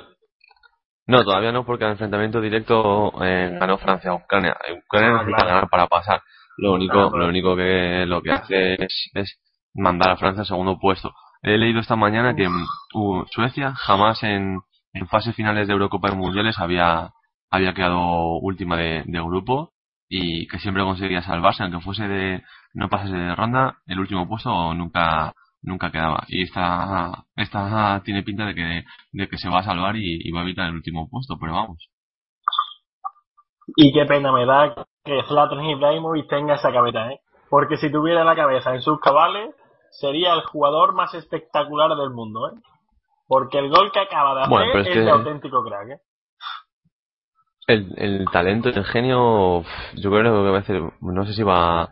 no, todavía no, porque el enfrentamiento directo eh, ganó Francia a Ucrania. Ucrania Ah, necesita claro. ganar para pasar. Lo único, Claro, claro. lo único que lo que hace es, es mandar a Francia al segundo puesto. He leído esta mañana que uh, Suecia jamás en, en fases finales de Eurocopa y Mundiales había, había quedado última de, de grupo y que siempre conseguía salvarse, aunque fuese de, no pasase de ronda, el último puesto nunca, nunca quedaba. Y esta, esta tiene pinta de que, de que se va a salvar y, y va a evitar el último puesto, pero vamos. Y qué pena me da que Zlatan Ibrahimovic tenga esa cabeza, ¿eh? Porque si tuviera la cabeza en sus cabales, sería el jugador más espectacular del mundo, ¿eh? Porque el gol que acaba de hacer Bueno, es es, que- de auténtico crack, ¿eh? El, el talento el genio, yo creo que a veces, no sé si va,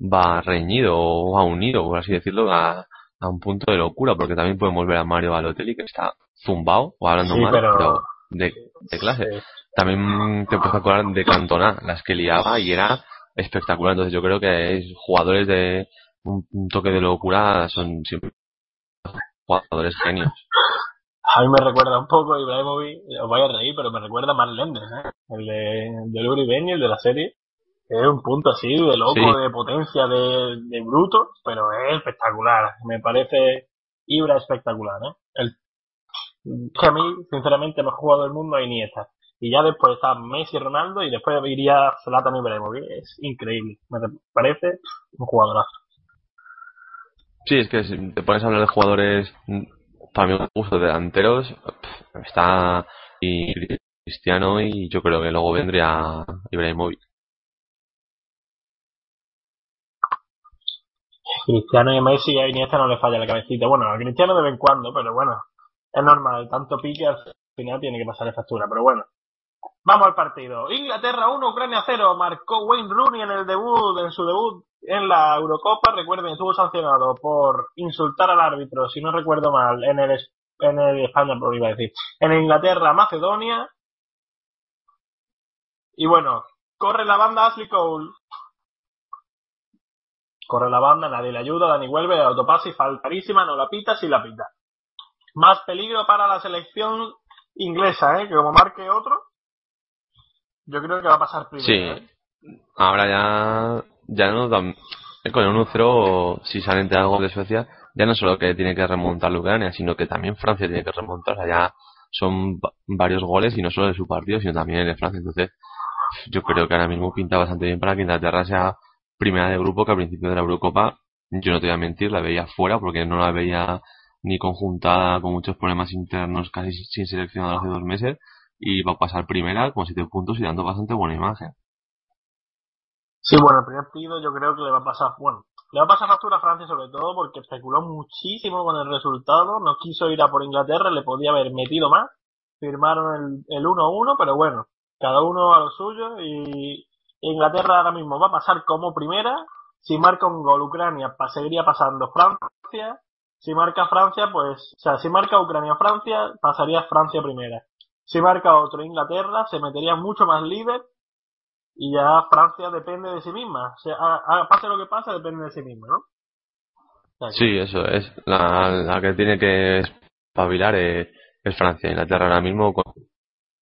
va reñido o va unido, por así decirlo, a, a un punto de locura, porque también podemos ver a Mario Balotelli que está zumbado, o hablando Sí, mal, pero- pero, de, de clase. También te puedes acordar de Cantona, las que liaba y era espectacular. Entonces yo creo que es jugadores de un, un toque de locura son siempre jugadores genios. A mí me recuerda un poco Ibrahimovic, os vais a reír, pero me recuerda a Mark ¿eh? El de, del Uribeño, el de la serie. Es un punto así de loco, Sí. de potencia, de, de bruto, pero es espectacular. Me parece Ibra espectacular, ¿eh? El, que a mí, sinceramente, mejor jugador del mundo es Iniesta. Y ya después está Messi y Ronaldo y después iría Zlatan Ibrahimovic. Es increíble. Me parece un jugadorazo. Sí, es que si te pones a hablar de jugadores, para mi gusto, delanteros, está y Cristiano y yo creo que luego vendría Ibrahimovic. Cristiano y Messi y a Iniesta no le falla la cabecita. Bueno, a Cristiano de vez en cuando, pero bueno, es normal. Tanto pique al final tiene que pasarle factura, pero bueno. Vamos al partido. Inglaterra 1, Ucrania 0. Marcó Wayne Rooney en el debut, en su debut en la Eurocopa. Recuerden, estuvo sancionado por insultar al árbitro, si no recuerdo mal, en el, en el España, por iba a decir. En Inglaterra, Macedonia. Y bueno, corre la banda Ashley Cole. Corre la banda, nadie le ayuda, Dani vuelve, autopase y faltarísima, no la pita, sí la pita. Más peligro para la selección inglesa, ¿eh? Que como marque otro, yo creo que va a pasar primero. Sí, ¿eh? ahora ya, ya no dan, eh, con el 1-0, si salen de algo de Suecia, ya no solo que tiene que remontar Ucrania, sino que también Francia tiene que remontar, o sea, ya son va- varios goles y no solo de su partido, sino también el de Francia, entonces yo creo que ahora mismo pinta bastante bien para que Inglaterra sea primera de grupo, que al principio de la Eurocopa, yo no te voy a mentir, la veía fuera porque no la veía ni conjuntada con muchos problemas internos, casi sin seleccionar hace dos meses, y va a pasar primera con siete puntos y dando bastante buena imagen. Sí, bueno, el primer partido yo creo que le va a pasar, bueno, le va a pasar factura a Francia sobre todo porque especuló muchísimo con el resultado, no quiso ir a por Inglaterra, le podía haber metido más, firmaron el, el 1-1, pero bueno, cada uno a lo suyo y Inglaterra ahora mismo va a pasar como primera, si marca un gol Ucrania seguiría pasando Francia, si marca Francia pues, o sea, si marca Ucrania Francia pasaría Francia primera, si marca otro Inglaterra se metería mucho más líder y ya Francia depende de sí misma. O sea, a- a- pase lo que pase, depende de sí misma, ¿no? O sea, que- Sí, eso es. La, la que tiene que espabilar es, es Francia. Inglaterra ahora mismo, con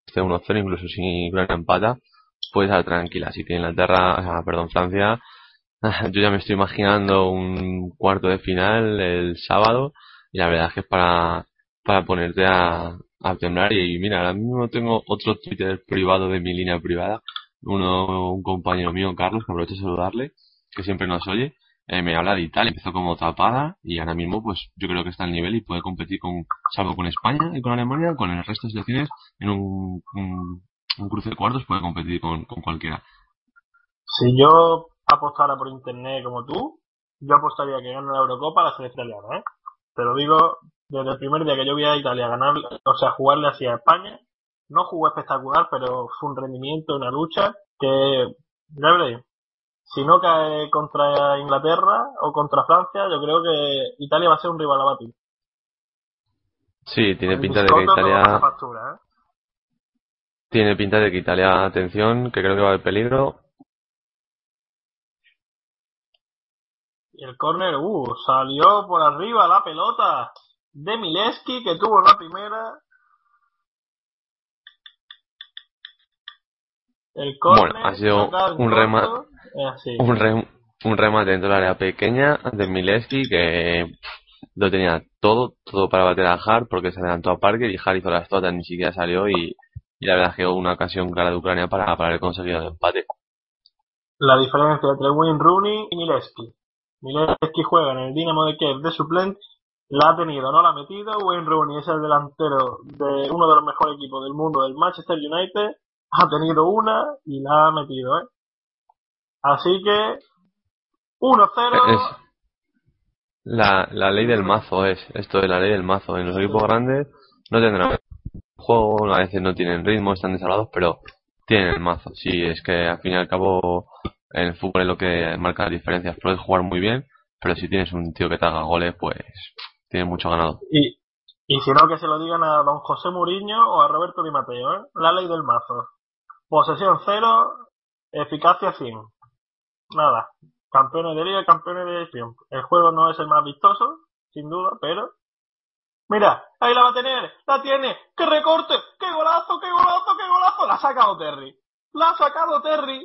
este 1-0, incluso si Ucrania empata, puede estar tranquila. Así que Inglaterra, sea, perdón, Francia, (laughs) yo ya me estoy imaginando un cuarto de final el sábado y la verdad es que es para, para ponerte a, a temblar. Y mira, ahora mismo tengo otro Twitter privado de mi línea privada, uno, un compañero mío, Carlos, que aprovecho de saludarle, que siempre nos oye, eh, me habla de Italia, empezó como tapada y ahora mismo pues yo creo que está al nivel y puede competir con, salvo con España y con Alemania, con el resto de selecciones en un, un, un cruce de cuartos puede competir con, cualquiera. Si yo apostara por internet como tú, yo apostaría que gane la Eurocopa la selección italiana, ¿eh? Te lo digo desde el primer día que yo vi a Italia ganar, o sea, jugarle así a España, no jugó espectacular, pero fue un rendimiento, una lucha que, ya veréis, si no cae contra Inglaterra o contra Francia, yo creo que Italia va a ser un rival a batir. Sí, tiene pinta de que Italia factura, ¿eh? tiene pinta de que Italia, atención, que creo que va a haber peligro. Y el córner, uh, salió por arriba la pelota de Mileski, que tuvo la primera. El córner, Bueno, ha sido un rema- corto, eh, sí. un, re- un remate dentro del área pequeña de Mileski que lo tenía todo, todo para bater a Hart porque se adelantó a Parker y Hart hizo las totas, ni siquiera salió y, y la verdad es que hubo una ocasión clara de Ucrania para, para haber conseguido el empate. La diferencia entre Wayne Rooney y Mileski. Mileski juega en el Dinamo de Kiev de suplente, la ha tenido, no la ha metido. Wayne Rooney es el delantero de uno de los mejores equipos del mundo, del Manchester United, ha tenido una y la ha metido, ¿eh? Así que 1-0. Es la, la ley del mazo es, esto de la ley del mazo. En los equipos grandes no tendrán juego, a veces no tienen ritmo, están desarrollados, pero tienen el mazo. Sí, es que al fin y al cabo el fútbol es lo que marca las diferencias. Puedes jugar muy bien, pero si tienes un tío que te haga goles, pues mucho ganado. Y, si no, que se lo digan a don José Mourinho o a Roberto Di Matteo, ¿eh? La ley del mazo. Posesión cero, eficacia 100. Nada. Campeones de liga, campeones de división. El juego no es el más vistoso, sin duda, pero... Mira, ahí la va a tener, la tiene, qué recorte, qué golazo, qué golazo, qué golazo, la ha sacado Terry. La ha sacado Terry.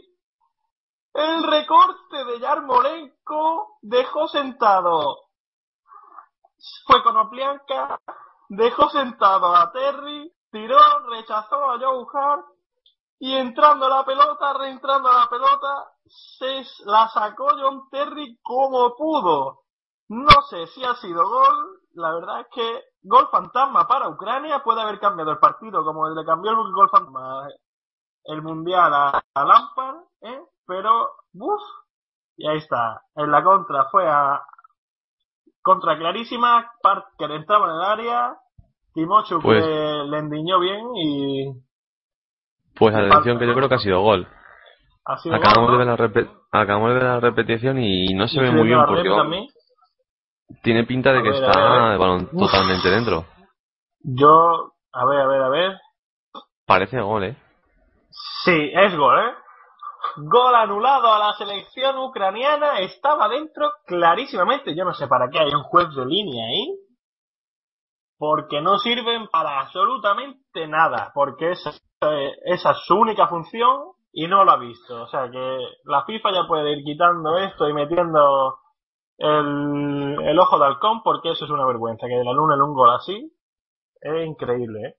El recorte de Yarmolenko dejó sentado fue con Oplianka, dejó sentado a Terry, tiró, rechazó a Joe Hart y entrando la pelota, reentrando la pelota, se la sacó John Terry como pudo. No sé si ha sido gol, la verdad es que gol fantasma para Ucrania puede haber cambiado el partido como le cambió el gol fantasma el mundial a, a Lampard, ¿eh? pero ¡buf! y ahí está, en la contra fue a, contra clarísima, Parker entraba en el área, Timochu Pues- que le endiñó bien y Pues atención que yo creo que ha sido gol. ha sido Acabamos gol, de ver la repe- acabamos de ver la repetición y no se ve muy bien porque tiene pinta de A que ver, está ver. el balón Uf. totalmente dentro. Yo, a ver, a ver, a ver. Parece gol, ¿eh? Sí, es gol, ¿eh? Gol anulado a la selección ucraniana, estaba dentro clarísimamente. Yo no sé para qué hay un juez de línea ahí. Porque no sirven para absolutamente nada. Porque esa, es su única función y no lo ha visto. O sea que la FIFA ya puede ir quitando esto y metiendo el, el ojo de halcón porque eso es una vergüenza. Que de la luna en un gol así es increíble, ¿eh?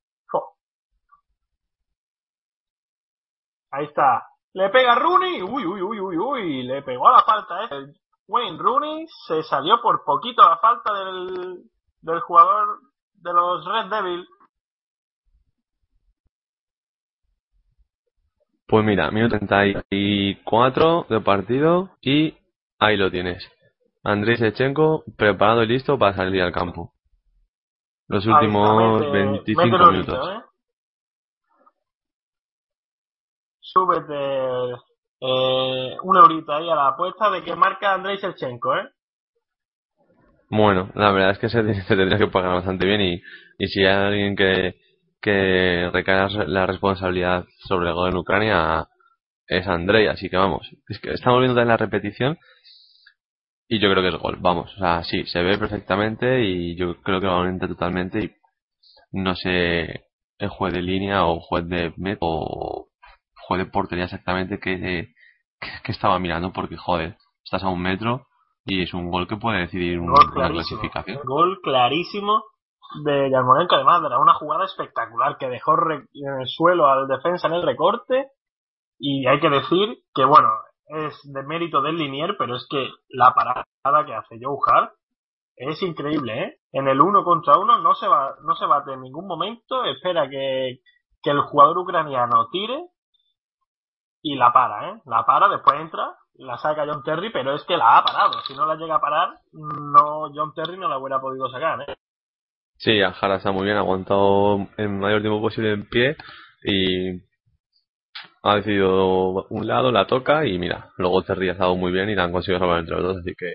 Ahí está. Le pega Rooney. Uy, uy, uy, uy, uy. Le pegó a la falta, ¿eh? Wayne Rooney se salió por poquito a la falta del, del jugador de los Red Devils. Pues mira, minuto 34 de partido y ahí lo tienes. Andrei Shevchenko preparado y listo para salir al campo. Los últimos mete- 25 mete el minutos. ¿eh? Súbete eh, una horita ahí a la apuesta de que marca Andrei Shevchenko, ¿eh? Bueno, la verdad es que se, (laughs) se tendría que pagar bastante bien y, y si hay alguien que, que recae la responsabilidad sobre el gol en Ucrania es Andrei, así que vamos, es que estamos viendo también la repetición y yo creo que es gol, vamos, o sea, sí, se ve perfectamente y yo creo que lo entra totalmente y no sé el juez de línea o juez de met o juez de portería exactamente que, que, que estaba mirando porque joder, estás a un metro y es un gol que puede decidir un- Gol una clasificación. Gol clarísimo de Yarmolenko. Además, era una jugada espectacular que dejó re- en el suelo al defensa en el recorte. Y hay que decir que, bueno, es de mérito del Linier, pero es que la parada que hace Joe Hart es increíble, ¿eh? En el uno contra uno no se va, no se bate en ningún momento, espera que, que el jugador ucraniano tire y la para, ¿eh? La para, después entra, la saca John Terry, pero es que la ha parado. Si no la llega a parar, no John Terry no la hubiera podido sacar, ¿eh? Sí, Jara está muy bien, ha aguantado el mayor tiempo posible en pie y ha decidido un lado, la toca y mira, luego Terry ha estado muy bien y la han conseguido salvar entre los dos, así que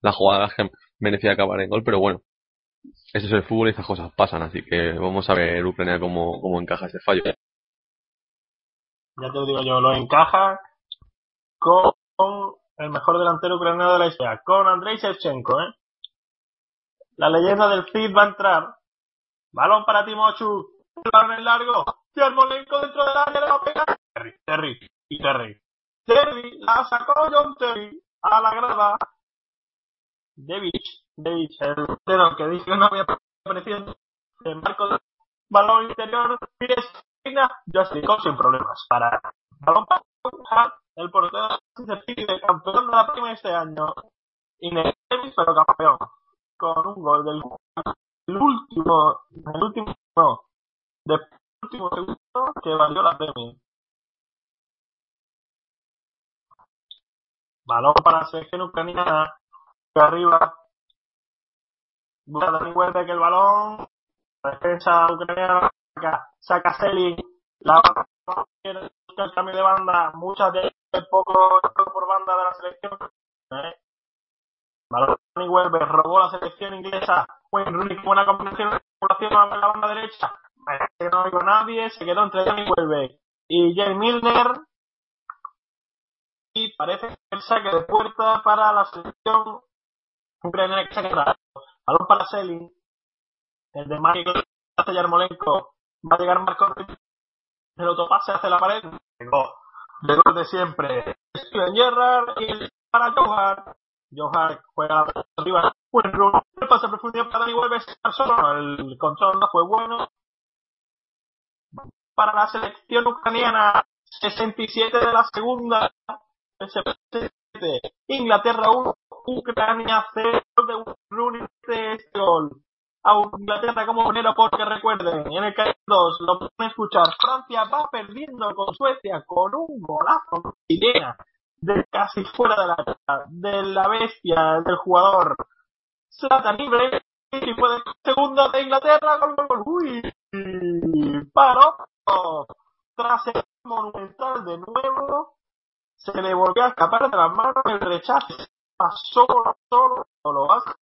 la jugada que merecía acabar en gol, pero bueno, eso es el fútbol y estas cosas pasan, así que vamos a ver Ucrania cómo, cómo encaja este fallo. Ya te lo digo yo, lo encaja con el mejor delantero ucraniano de la historia, con Andrei Shevchenko, ¿eh? La leyenda del Cid va a entrar. Balón para Timochu. Balón en largo. Dentro del área le va. Terry, Terry y Terry. Terry la sacó John Terry a la grada. Devich, Devich, el delantero que dice que no había aparecido en marco de balón interior. Justin sin problemas. Para balón el portero se pide campeón de la prima este año. Inevitablemente, pero campeón con un gol del el último, el último, no, del último segundo que valió la premio. Balón para la selección ucraniana, arriba, busca Huerta que el balón, la defensa ucraniana saca Selin, la el cambio de banda, muchas de poco por banda de la selección, ¿eh? Balón Weber robó la selección inglesa. Wayne Rooney buena combinación a la banda derecha. Que no oigo nadie, se quedó entre Danny Welber y Jay Milner. Y parece que el saque de puerta para la selección ucraniana que saca Balón para Selin. El de Michael Yarmolenko. Va a llegar Marco El autopase hace la pared. Llegó. Llegó de siempre. Steven Gerrard y para Johan. Johan juega arriba. Bueno, el pase a profundidad para Dani Vuelve solo. El control no fue bueno. Para la selección ucraniana, 67 de la segunda. Inglaterra 1, Ucrania 0 de Rooney de este gol. A Inglaterra como primero porque recuerden, en el k 2 lo pueden escuchar. Francia va perdiendo con Suecia con un golazo chilena de casi fuera de la, de la bestia del jugador. Zlatan libre y el segundo de Inglaterra. Gol, gol, gol. Uy, paró. Tras el monumental de nuevo, se le volvió a escapar de las manos el rechazo. Pasó solo, lo hace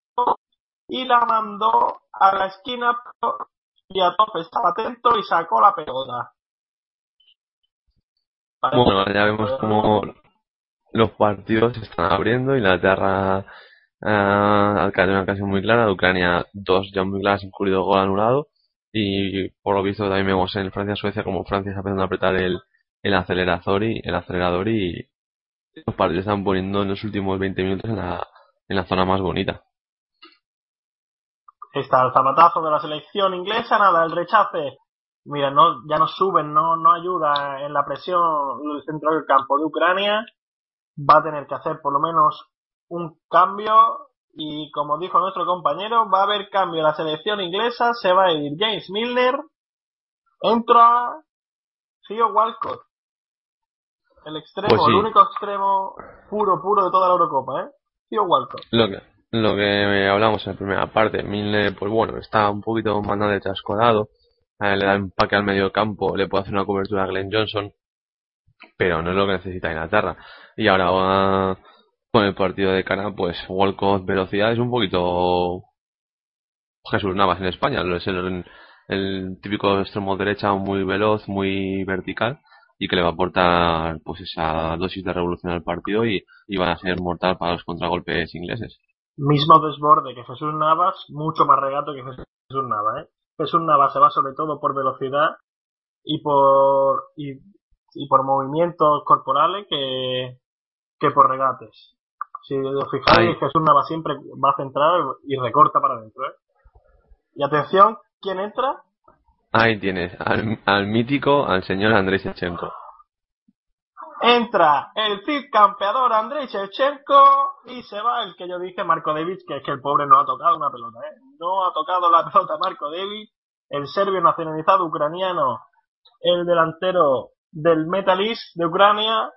y la mandó a la esquina y a tope estaba atento y sacó la pelota. Bueno, ya vemos como los partidos se están abriendo. Inglaterra uh, ha caído una ocasión muy clara. Ucrania, dos ya muy claras, incluido gol anulado. Y por lo visto también vemos en Francia-Suecia como Francia está empezando a apretar el, el acelerador y el acelerador y los partidos están poniendo en los últimos 20 minutos en la, en la zona más bonita. Está el zapatazo de la selección inglesa, nada, el rechace. Mira, no, ya no suben, no, no ayuda en la presión el centro del campo de Ucrania va a tener que hacer por lo menos un cambio y como dijo nuestro compañero, va a haber cambio en la selección inglesa, se va a ir James Milner, entra Theo Walcott, el extremo, Pues sí. el único extremo puro, puro de toda la Eurocopa, ¿eh? Theo Walcott. Lo que, lo que hablamos en la primera parte, Milner, pues bueno, está un poquito más de trascodado, eh, le da empaque al medio campo, le puede hacer una cobertura a Glenn Johnson, pero no es lo que necesita Inglaterra. Y ahora va con el partido de cara, pues Walcott velocidad es un poquito Jesús Navas en España, es el, el típico extremo derecha muy veloz, muy vertical y que le va a aportar pues esa dosis de revolución al partido y, y van a ser mortal para los contragolpes ingleses. Mismo desborde que Jesús Navas, mucho más regato que Jesús Navas, ¿eh? Jesús Navas se va sobre todo por velocidad y por y, y por movimientos corporales que, que por regates. Si os fijáis, Ay. Jesús Navas siempre va a centrar y recorta para adentro, ¿eh? Y atención, ¿quién entra? Ahí tienes al, al mítico, al señor Andrés Shevchenko. Entra el Cid campeador Andrei Shevchenko y se va el que yo dije Marco David, que es que el pobre no ha tocado una pelota, ¿eh? No ha tocado la (laughs) pelota Marco David, el serbio nacionalizado ucraniano, el delantero del Metalist de Ucrania,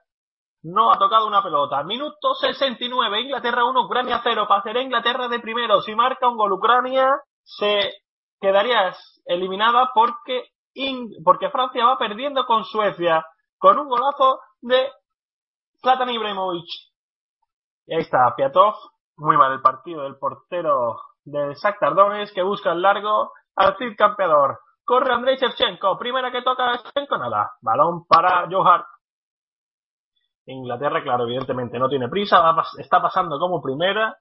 no ha tocado una pelota. Minuto 69, Inglaterra 1, Ucrania 0. Pasará Inglaterra de primero. Si marca un gol Ucrania, se quedaría eliminada porque, porque Francia va perdiendo con Suecia con un golazo de Zlatan Ibrahimovic. Y ahí está, Piatov, muy mal el partido del portero de Shakhtar Donetsk que busca el largo al Cid campeador. Corre Andrei Shevchenko, primera que toca Shevchenko, nada. Balón para Johar. Inglaterra, claro, evidentemente no tiene prisa, está pasando como primera.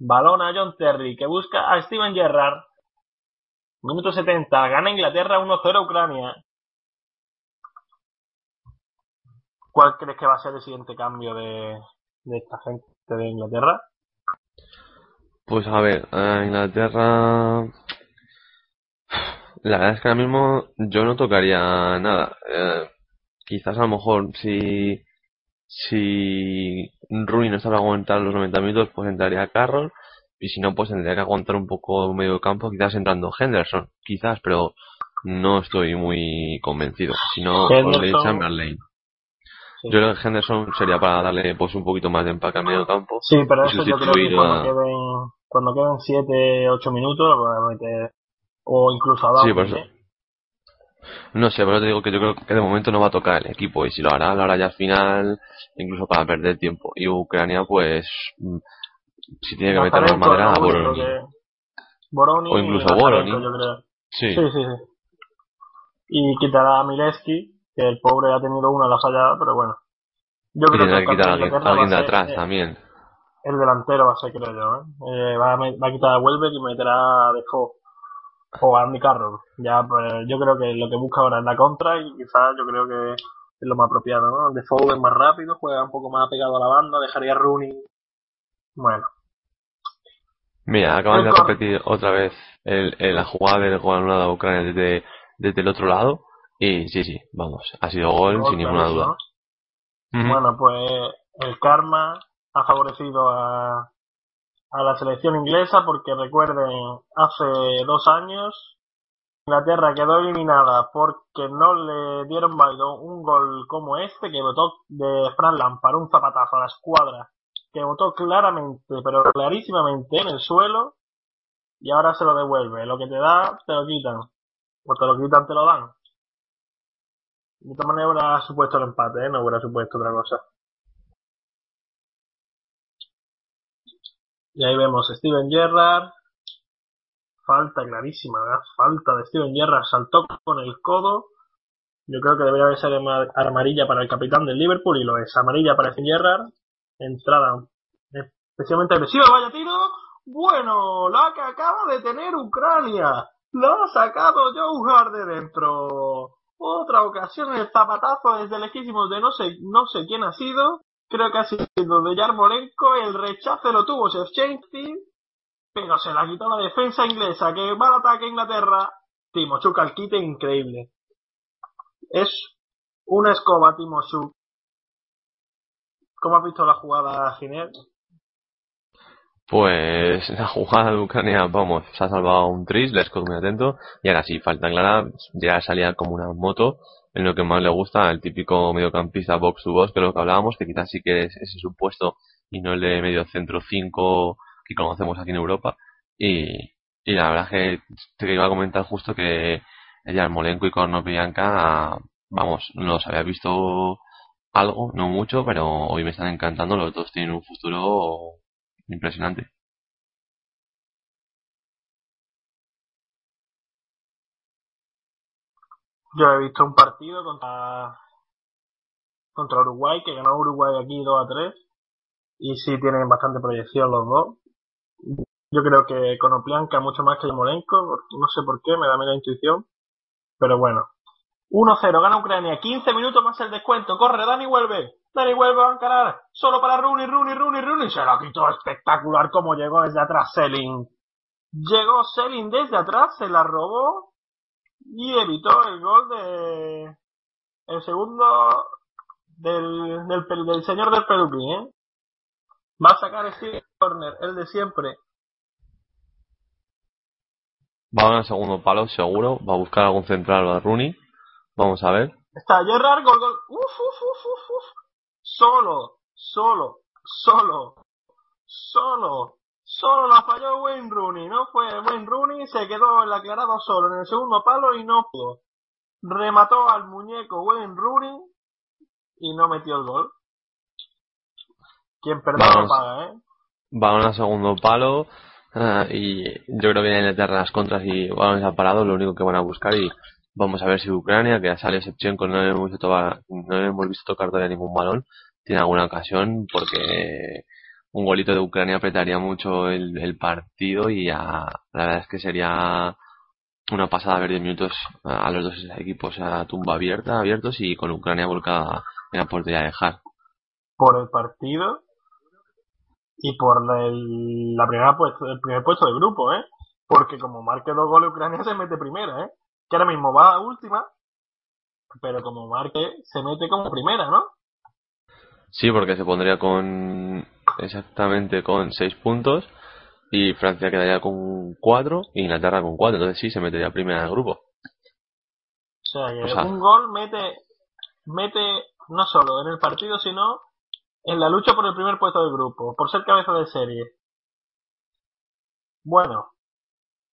Balón a John Terry que busca a Steven Gerrard. Minuto 70, gana Inglaterra 1-0 Ucrania. ¿Cuál crees que va a ser el siguiente cambio de, esta gente de Inglaterra? Pues a ver, a Inglaterra. La verdad es que ahora mismo yo no tocaría nada. Eh, quizás a lo mejor si si Rooney no a aguantar los 90 minutos, pues entraría Carroll. Y si no, pues tendría que aguantar un poco medio campo, quizás entrando Henderson, quizás, pero no estoy muy convencido. Si no, Chamberlain. Yo creo que Henderson sería para darle pues un poquito más de empaque al medio campo. Sí, pero eso yo creo que cuando, queden, cuando queden 7, 8 minutos, o incluso a Sí, por eso. No sé, pero te digo que yo creo que de momento no va a tocar el equipo y si lo hará, lo hará ya al final, incluso para perder tiempo. Y Ucrania, pues, mm, si tiene que meter más madera, a Boroni. O incluso Boroni. Sí. sí, sí, Y quitará a Mileski, que el pobre ha tenido una la fallada, pero bueno. Yo creo que, que quitar a alguien, de atrás también. El delantero va a ser, creo yo. ¿eh? Eh, va, a, va, a, quitar a Welbeck y meterá a Defoe o a Andy Carroll. Ya, pues, yo creo que lo que busca ahora es la contra y quizás yo creo que es lo más apropiado, ¿no? Defoe es más rápido, juega un poco más pegado a la banda, dejaría a Rooney. Bueno. Mira, acaban de repetir otra vez el, la jugada del gol anulado a Ucrania desde, desde el otro lado. Y sí, sí, vamos, ha sido gol sin ninguna duda. Bueno, pues el karma ha favorecido a, a la selección inglesa porque recuerden, hace dos años Inglaterra quedó eliminada porque no le dieron válido un gol como este que votó de Fran Lampard, un zapatazo a la escuadra, que votó claramente, pero clarísimamente en el suelo y ahora se lo devuelve. Lo que te da, te lo quitan. O te lo quitan, te lo dan. De esta manera hubiera supuesto el empate, ¿eh? no hubiera supuesto otra cosa. Y ahí vemos Steven Gerrard. Falta clarísima, ¿verdad? Falta de Steven Gerrard. Saltó con el codo. Yo creo que debería ser amarilla para el capitán del Liverpool y lo es. Amarilla para Steven Gerrard. Entrada especialmente agresiva. Vaya tiro. Bueno, la que acaba de tener Ucrania. Lo ha sacado Joe Hart de dentro. Otra ocasión el zapatazo desde lejísimos de no sé, no sé quién ha sido creo que ha sido de Yarmolenko, el rechazo lo tuvo Shevchenko, pero se la quitó la defensa inglesa, que va al ataque a Inglaterra, Timochuk al quite increíble. Es una escoba Timochuk. ¿Cómo has visto la jugada, Ginés? Pues (laughs) la jugada de Ucrania, vamos, se ha salvado un tris, les muy atento, y ahora sí, falta clara, ya salía como una moto, en lo que más le gusta, el típico mediocampista box to box, que es lo que hablábamos, que quizás sí que es ese supuesto y no el de medio centro 5 que conocemos aquí en Europa. Y, y la verdad es que te iba a comentar justo que ella, Molenko y Bianca vamos, los había visto algo, no mucho, pero hoy me están encantando, los dos tienen un futuro impresionante. Yo he visto un partido contra contra Uruguay, que ganó Uruguay aquí 2 a 3. Y sí tienen bastante proyección los dos. Yo creo que Konoplianka mucho más que Molenko, no sé por qué, me da menos intuición. Pero bueno. 1-0, gana Ucrania, 15 minutos más el descuento, corre, Dani vuelve, Dani vuelve a encarar, solo para Rooney, Rooney, Rooney, Rooney, se lo quitó espectacular como llegó desde atrás Selling. Llegó Selling desde atrás, se la robó, y evitó el gol de el segundo del, señor del peluquín, ¿eh? Va a sacar Steve Corner, el de siempre. Va a ganar segundo palo, seguro. Va a buscar algún central a Rooney. Vamos a ver. Está Gerrard, gol, gol. Uf, uf, uf, uf, uf. Solo, solo, solo, solo, solo la falló Wayne Rooney. No fue Wayne Rooney, se quedó en la aclarado solo en el segundo palo y no pudo. Remató al muñeco Wayne Rooney y no metió el gol. Quien perdona Vamos. paga, ¿eh? Va a segundo palo. ah, y yo creo que viene Inglaterra las contras y van a parado lo único que van a buscar y vamos a ver si Ucrania, que ya sale Shevchenko, no le hemos visto, tocar- no hemos visto tocar todavía ningún balón, tiene alguna ocasión porque un golito de Ucrania apretaría mucho el, partido y ya, la verdad es que sería una pasada ver 10 minutos a los dos equipos a tumba abierta, abiertos y con Ucrania volcada en la portería de Hart. Por el partido y por el, la primera el primer puesto del grupo, ¿eh? Porque como marque dos goles Ucrania se mete primera, ¿eh? Que ahora mismo va a última, pero como marque se mete como primera, ¿no? Sí, porque se pondría con exactamente con 6 puntos y Francia quedaría con 4 y Inglaterra con 4, entonces sí se metería primera del grupo. O sea, que O sea- un gol mete, mete no solo en el partido, sino en la lucha por el primer puesto del grupo, por ser cabeza de serie. Bueno,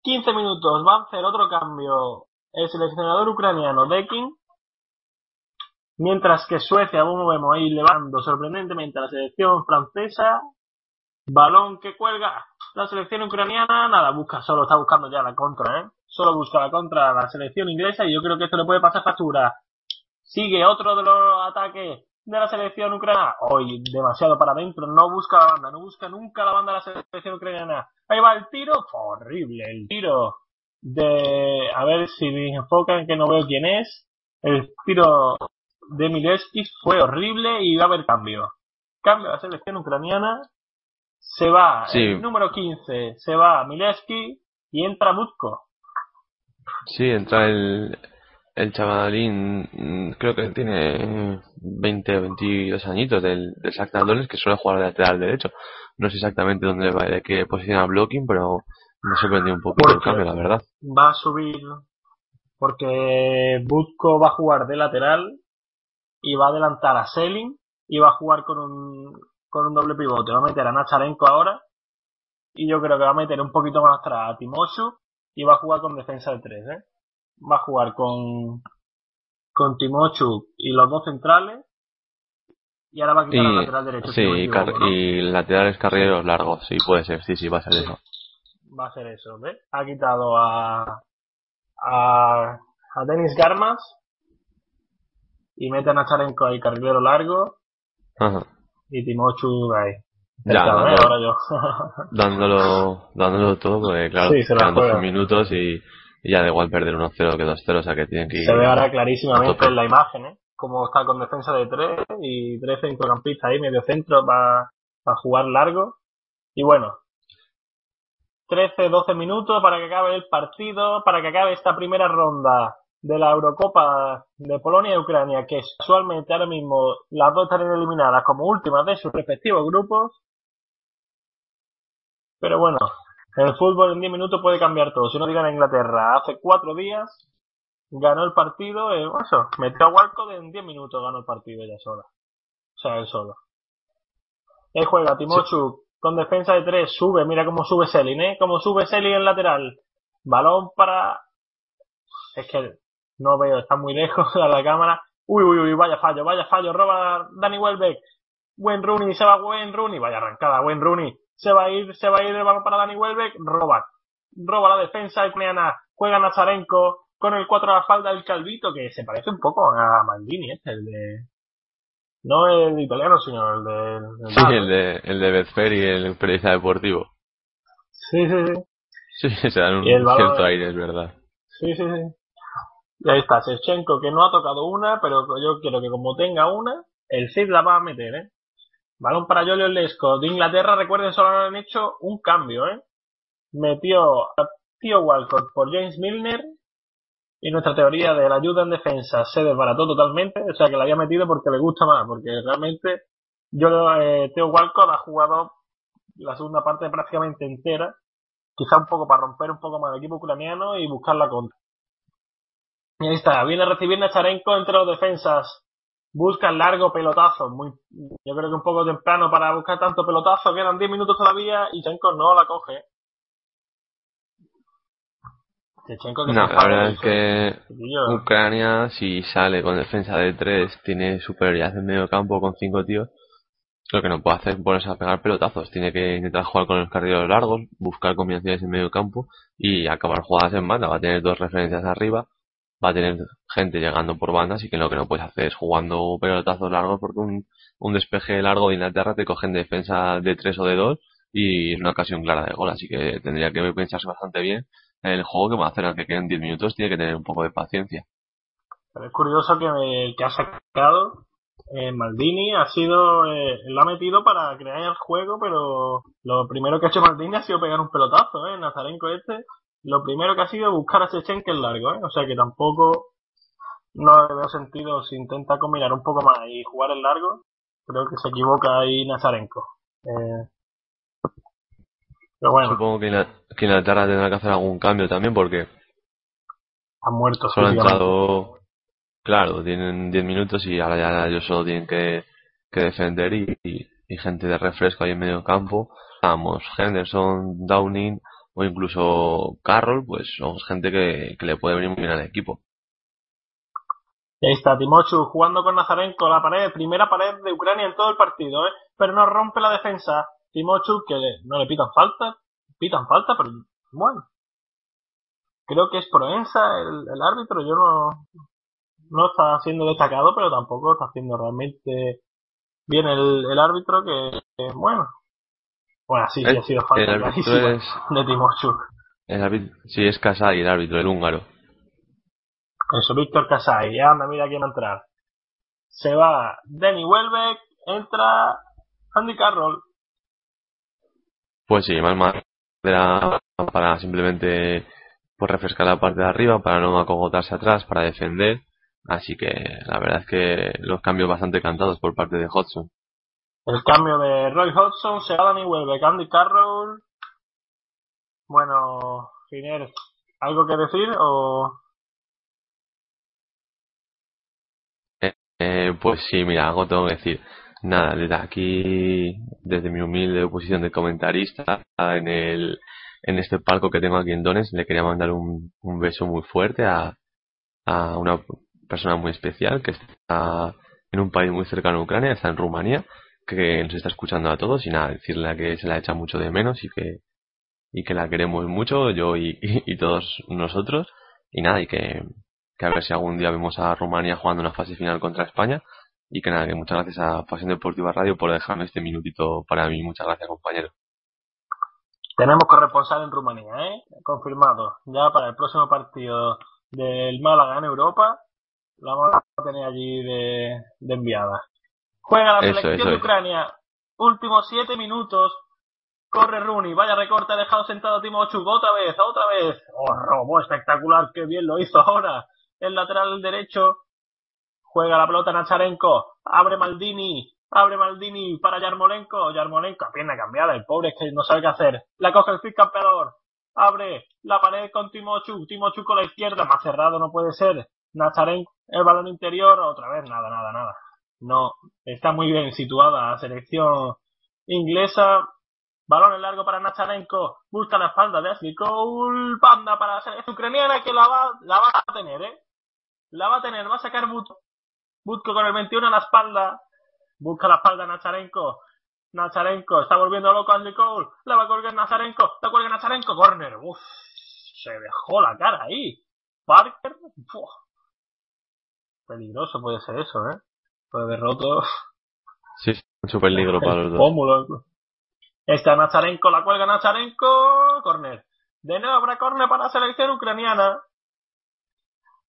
15 minutos, va a hacer otro cambio el seleccionador ucraniano Dekin, mientras que Suecia, como vemos ahí, levando sorprendentemente a la selección francesa, balón que cuelga la selección ucraniana, nada, busca, solo está buscando ya la contra, ¿eh? Solo busca la contra a la selección inglesa y yo creo que esto le puede pasar factura. Sigue otro de los ataques de la selección ucraniana. Hoy demasiado para adentro, no busca la banda, no busca nunca la banda de la selección ucraniana. Ahí va el tiro, horrible el tiro de, a ver si me enfocan que no veo quién es. El tiro de Milevski fue horrible y va a haber cambio. Cambio a la selección ucraniana. Se va Sí. el número 15, se va Milevski y entra Butko. Sí, entra el, el chavalín, mm, creo que tiene 20 o 22 añitos del, del Donetsk, que suele jugar de lateral derecho. No sé exactamente dónde va, de qué posición a blocking, pero me sorprendió un poquito el cambio, la verdad. va a subir porque Butko va a jugar de lateral y va a adelantar a Selin y va a jugar con un con un doble pivote. Va a meter a Nacharenko ahora y yo creo que va a meter un poquito más atrás a Timoshu y va a jugar con defensa de tres, ¿eh? Va a jugar con con Timochu y los dos centrales y ahora va a quitar al Y, lateral derecho. sí, y, ¿no? y laterales carrileros largos, sí, puede ser, sí, sí, va a ser eso. Va a ser eso, ¿ves? Ha quitado a, a, a Denis Garmas y mete a Nacharenko ahí carrilero largo Ajá. y Timochu ahí. Ya, Cercano, ¿eh? Ahora yo. (laughs) dándolo, dándolo todo, porque claro, Sí, quedan 12 juega. minutos y, y ya da igual perder 1-0 que 2-0, o sea que tienen que ir Se ve ahora clarísimamente en la imagen, ¿eh? Como está con defensa de tres y tres centrocampistas ahí, medio centro, va a jugar largo. Y bueno, 13, 12 minutos para que acabe el partido, para que acabe esta primera ronda de la Eurocopa de Polonia y Ucrania, que casualmente ahora mismo las dos están eliminadas como últimas de sus respectivos grupos. Pero bueno, el fútbol en 10 minutos puede cambiar todo. Si no digan a Inglaterra, hace cuatro días ganó el partido, eh, eso, metió a Walcott en 10 minutos, ganó el partido ella sola. O sea, él solo. Él juega Timochu con defensa de 3, sube, mira cómo sube Selin, ¿eh? Cómo sube Selin en lateral. Balón para... Es que no veo, está muy lejos (laughs) a la cámara. Uy, uy, uy, vaya fallo, vaya fallo, roba Danny Welbeck. Buen Rooney, se va buen Rooney, vaya arrancada, buen Rooney. Se va a ir, se va a ir el balón para Danny Welbeck, roba. Roba la defensa ucraniana, juega Nazarenko con el 4 a la falda del Calvito, que se parece un poco a Maldini, este, el de... No el italiano, sino el de... el Sí, el de, el de Betfair y el periodista deportivo. Sí, sí, sí. Sí, (laughs) se dan un cierto aire, es verdad. Sí, sí, sí. Y ahí está, Shevchenko que no ha tocado una, pero yo quiero que como tenga una, el Cid la va a meter, ¿eh? Balón para Jolio Lesco. De Inglaterra, recuerden, solo han hecho un cambio, ¿eh? Metió a Tío Walcott por James Milner y nuestra teoría de la ayuda en defensa se desbarató totalmente, o sea que la había metido porque le gusta más, porque realmente yo eh, Teo Walcott ha jugado la segunda parte prácticamente entera, quizá un poco para romper un poco más el equipo ucraniano y buscar la contra. Y ahí está, viene a recibir entre los defensas, busca el largo pelotazo, muy, yo creo que un poco temprano para buscar tanto pelotazo, quedan 10 minutos todavía y Chenko no la coge. No, la verdad es que Ucrania, si sale con defensa de 3, tiene superioridad en medio campo con 5 tíos. Lo que no puede hacer es ponerse a pegar pelotazos. Tiene que intentar jugar con los carriles largos, buscar combinaciones en medio campo y acabar jugadas en banda. Va a tener dos referencias arriba, va a tener gente llegando por bandas y que lo que no puedes hacer es jugando pelotazos largos porque un, un despeje largo de Inglaterra te cogen defensa de 3 o de 2 y es una ocasión clara de gol. Así que tendría que pensarse bastante bien el juego que va a hacer al que queden 10 minutos tiene que tener un poco de paciencia. Pero es curioso que el que ha sacado eh, Maldini ha sido, eh, lo ha metido para crear el juego, pero lo primero que ha hecho Maldini ha sido pegar un pelotazo, ¿eh? Nazarenko este, lo primero que ha sido buscar a Chechenko en largo, ¿eh? O sea que tampoco no veo sentido si intenta combinar un poco más y jugar en largo, creo que se equivoca ahí Nazarenko. Eh, Supongo que, que Inglaterra tendrá que hacer algún cambio también porque. Han muerto, Solo han entrado. Claro, tienen 10 minutos y ahora ya ellos solo tienen que, que defender y, y, gente de refresco ahí en medio campo. Vamos, Henderson, Downing o incluso Carroll, pues somos gente que, que le puede venir muy bien al equipo. Y ahí está Timochu jugando con Nazarenko, la pared, primera pared de Ucrania en todo el partido, ¿eh? pero no rompe la defensa. Timochu que no le pitan falta, pitan falta, pero bueno. Creo que es Proenza el, el árbitro, yo no, no está siendo destacado, pero tampoco está haciendo realmente bien el, el árbitro, que, bueno. Bueno, sí, sí ha sido falta el árbitro es, de Timochu. El árbitro, sí, es Kasai, el árbitro, el húngaro. Eso, Víctor Kasai, anda, mira quién va a entrar. Se va Denny Welbeck, entra Andy Carroll. Pues sí, más madera para simplemente pues refrescar la parte de arriba, para no acogotarse atrás, para defender. Así que la verdad es que los cambios bastante cantados por parte de Hodgson. El cambio de Roy Hodgson, se va Danny Welbeck, Andy Carroll. Bueno, Giner, ¿algo que decir o...? Eh, eh, pues sí, mira, algo tengo que decir nada, desde aquí, desde mi humilde posición de comentarista en el en este palco que tengo aquí en Dones, le quería mandar un, un beso muy fuerte a, a una persona muy especial que está en un país muy cercano a Ucrania, está en Rumanía, que nos está escuchando a todos y nada, decirle que se la echa mucho de menos y que y que la queremos mucho, yo y, (laughs) y, todos nosotros, y nada, y que, que a ver si algún día vemos a Rumanía jugando una fase final contra España y que nada, que muchas gracias a Pasión Deportiva Radio por dejarme este minutito para mí. Muchas gracias, compañero. Tenemos corresponsal en Rumanía, ¿eh? Confirmado. Ya para el próximo partido del Málaga en Europa, la vamos a tener allí de, de enviada. Juega la selección de Ucrania. Últimos siete minutos. Corre Rooney. Vaya recorte. Ha dejado sentado a Timo Chuk. Otra vez, otra vez. Oh, robo espectacular. Qué bien lo hizo ahora. El lateral derecho Juega la pelota Nacharenko. Abre Maldini. Abre Maldini para Yarmolenko. Yarmolenko a pierna cambiada. El pobre es que no sabe qué hacer. La coge el Fit campeador. Abre la pared con Timochu. Timochu con la izquierda. Más cerrado no puede ser. Nacharenko. El balón interior. Otra vez. Nada, nada, nada. No. Está muy bien situada la selección inglesa. Balón en largo para Nacharenko. Busca la espalda de Ashley. Panda para la selección ucraniana que la va, la va a tener, ¿eh? La va a tener. Va a sacar Buto. Butko con el 21 a la espalda. Busca la espalda Nacharenko. Nacharenko está volviendo loco a Andy Cole. La va a colgar Nazarenko. La cuelga Nacharenko. Corner. Uf. Se dejó la cara ahí. Parker. Peligroso puede ser eso, ¿eh? Puede haber roto. Sí, un peligro para los dos. Pómulo. Está Nacharenko. La cuelga Nacharenko. Corner. De nuevo habrá corner para la selección ucraniana.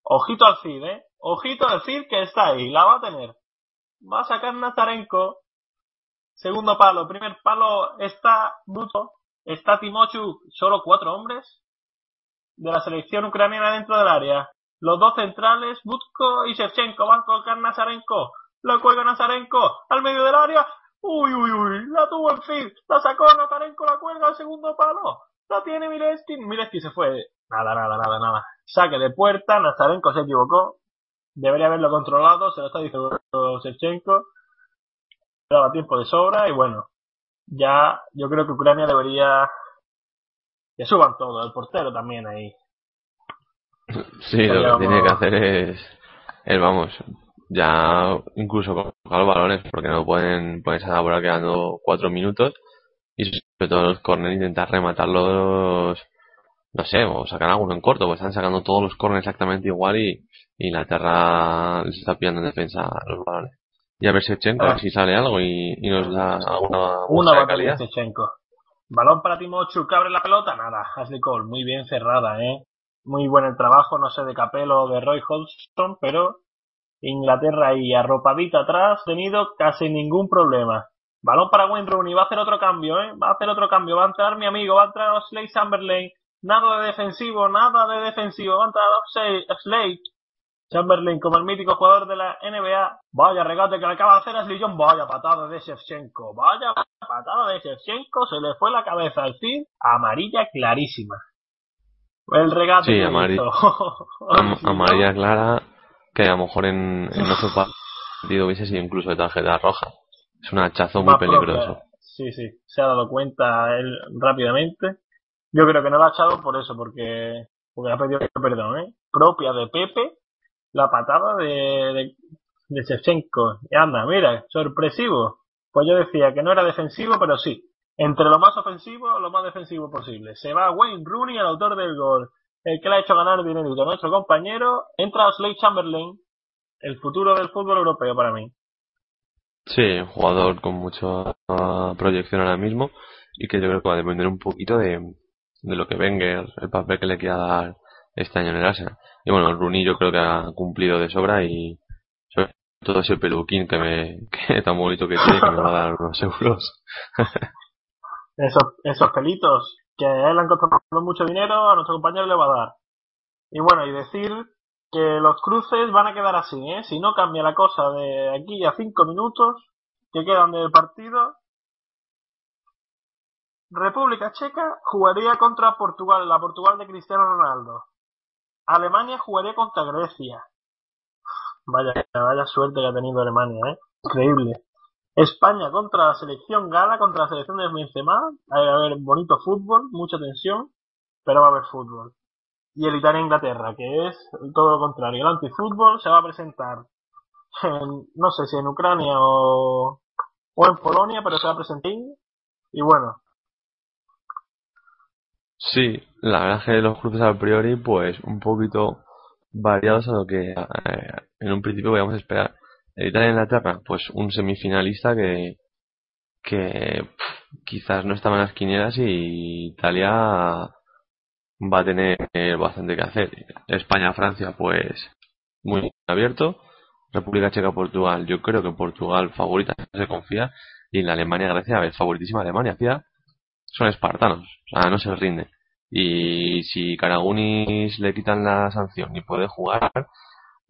Ojito al Cid, ¿eh? Ojito al Cid que está ahí, la va a tener. Va a sacar Nazarenko. Segundo palo. Primer palo está Buto. Está Timochu. Solo cuatro hombres de la selección ucraniana dentro del área. Los dos centrales, Butko y Shevchenko, van a colocar Nazarenko. Lo cuelga Nazarenko al medio del área. Uy, uy, uy, la tuvo en fin. La sacó Nazarenko, la cuelga al segundo palo. La tiene Mileski. Mileski se fue. Nada, nada, nada, nada. Saque de puerta. Nazarenko se equivocó. Debería haberlo controlado. Se lo está diciendo Shevchenko. Daba tiempo de sobra y bueno. Ya, yo creo que Ucrania debería que suban todo, el portero también ahí. Sí, lo que tiene que hacer es, es vamos, ya incluso con los balones, porque no pueden ponerse a ahora quedando cuatro minutos y sobre todo los corners intentar rematarlos, no sé, o sacar alguno en corto, pues están sacando todos los corners exactamente igual y Inglaterra les está pillando en defensa los balones. Y a ver Sechenko, a ver si sale algo y, y nos da alguna Una de batalla calidad. de Shevchenko. Balón para Timochu, que abre la pelota, nada. Ashley Cole, muy bien cerrada, ¿eh? Muy buen el trabajo, no sé de Capello o de Roy Hodgson, pero Inglaterra ahí arropadita atrás, tenido casi ningún problema. Balón para Wayne Rooney, va a hacer otro cambio, ¿eh? Va a hacer otro cambio, va a entrar mi amigo, va a entrar Oxlade Chamberlain. Nada de defensivo, nada de defensivo, va a entrar Oxlade Chamberlain como el mítico jugador de la NBA. Vaya regate que le acaba de hacer Ashley Young. Vaya patada de Shevchenko. Vaya patada de Shevchenko. Se le fue la cabeza al fin. Amarilla clarísima. El regate Sí, que amari- hizo. (laughs) Am- (laughs) amarilla clara, que a lo mejor en, en otro partido hubiese sido incluso de tarjeta roja. Es un hachazo muy peligroso. propia. Sí, sí. Se ha dado cuenta él rápidamente. Yo creo que no lo ha echado por eso, porque, porque ha pedido perdón, ¿eh? Propia de Pepe, la patada de, de, de. Y anda, mira, sorpresivo. Pues yo decía que no era defensivo, pero sí. Entre lo más ofensivo, lo más defensivo posible. Se va Wayne Rooney, el autor del gol. El que le ha hecho ganar dinerito a nuestro compañero. Entra Oxlade Chamberlain, el futuro del fútbol europeo para mí. Sí, un jugador con mucha proyección ahora mismo y que yo creo que va a depender un poquito de, de lo que venga, el papel que le quiera dar este año en el Arsenal. Y bueno, Rooney yo creo que ha cumplido de sobra y sobre todo ese peluquín que me (laughs) que tan bonito que tiene que me va a dar unos euros. (laughs) esos, esos pelitos que a él han costado mucho dinero, a nuestro compañero le va a dar. Y bueno, y decir que los cruces van a quedar así, ¿eh? Si no cambia la cosa de aquí a cinco minutos que quedan del partido, República Checa jugaría contra Portugal, la Portugal de Cristiano Ronaldo. Alemania jugaría contra Grecia. Vaya, vaya suerte que ha tenido Alemania, ¿eh? Increíble. España contra la selección gala, contra la selección de Benzema. Va a haber bonito fútbol, mucha tensión, pero va a haber fútbol. Y el Italia-Inglaterra, que es todo lo contrario. El antifútbol se va a presentar, en, no sé si en Ucrania o, o en Polonia, pero se va a presentar. Y bueno, Sí, la verdad es que los cruces a priori, pues un poquito variados a lo que eh, en un principio podíamos esperar. El Italia-Inglaterra, pues un semifinalista que, que quizás no estaba en las quinielas y Italia va a tener bastante que hacer. España-Francia, pues muy abierto. República Checa-Portugal, yo creo que Portugal favorita se confía. Y la Alemania-Grecia, a ver, favoritísima Alemania, Grecia son espartanos, o sea, no se rinde. Y si Karagunis le quitan la sanción y puede jugar,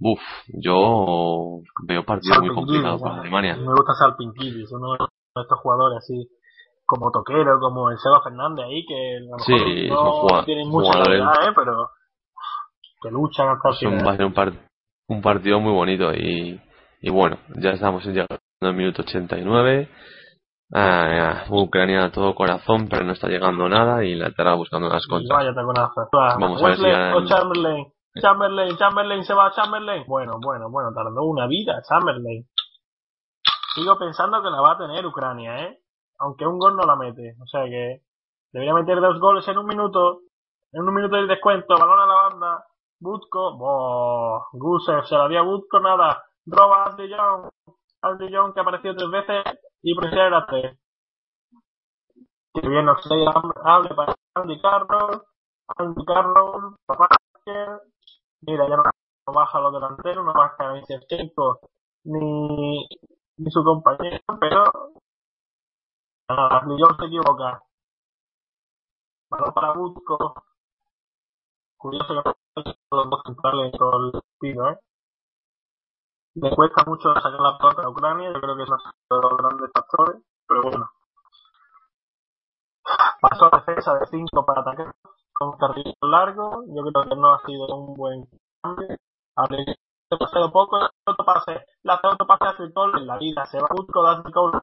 uff, yo veo partido muy complicado para Alemania. Me gusta Salpinquilis, uno de estos jugadores así como Toquero, como el Seba Fernández ahí, que a lo mejor Sí, no tienen mucha calidad, ¿eh? pero que luchan hasta el un- va a final. ser un, par- un partido muy bonito y, y bueno, ya estamos llegando al minuto 89. Ah, Ucrania a todo corazón, pero no está llegando nada y Inglaterra buscando unas contras. Vaya taconazo. Va, Vamos a ver si Chamberlain. Chamberlain, Chamberlain, se va Chamberlain. Bueno, bueno, bueno, tardó una vida Chamberlain. Sigo pensando que la va a tener Ucrania, ¿eh? Aunque un gol no la mete. O sea que debería meter dos goles en un minuto. En un minuto de descuento, balón a la banda. Butko, boh, Gusev se la dio a Butko, nada. Roba a Young que apareció tres veces y tres. Que bien nos hable para Andy Carroll. Andy Carroll, papá. Mira, ya no baja los delanteros, no baja ni Shevchenko ni, ni su compañero, pero ah, Lillón se equivoca. Balón para Butko. Curioso que los dos centrales con el pido, ¿eh? Le cuesta mucho sacar la pelota a Ucrania, yo creo que es uno de los grandes factores, pero bueno. Pasó a defensa de 5 para atacar con carril largo, yo creo que no ha sido un buen cambio. Habría pasado poco, el autopase, la autopase hace gol en la vida, se va Utko, da gol.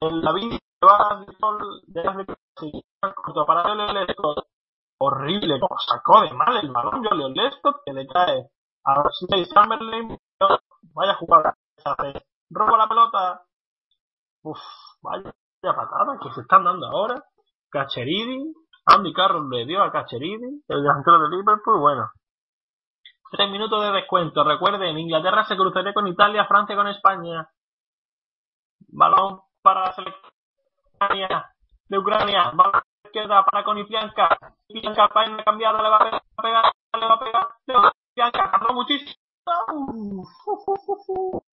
En la vida se va a gol, de las corto para el. Horrible, como sacó de mal el balón Julio Lescott, que le cae a Slade Chamberlain, vaya jugada, roba la pelota, uff, vaya patada que se están dando ahora, Cacheridi, Andy Carroll le dio a Cacheridi, el delantero de Liverpool, bueno. Tres minutos de descuento. Recuerden, Inglaterra se cruzaría con Italia, Francia con España. Balón para la selección de Ucrania. Balón izquierda para Conifianca. Conifianca, página cambiada, le va a pegar, le va a pegar, le va a pegar. Muchísimo.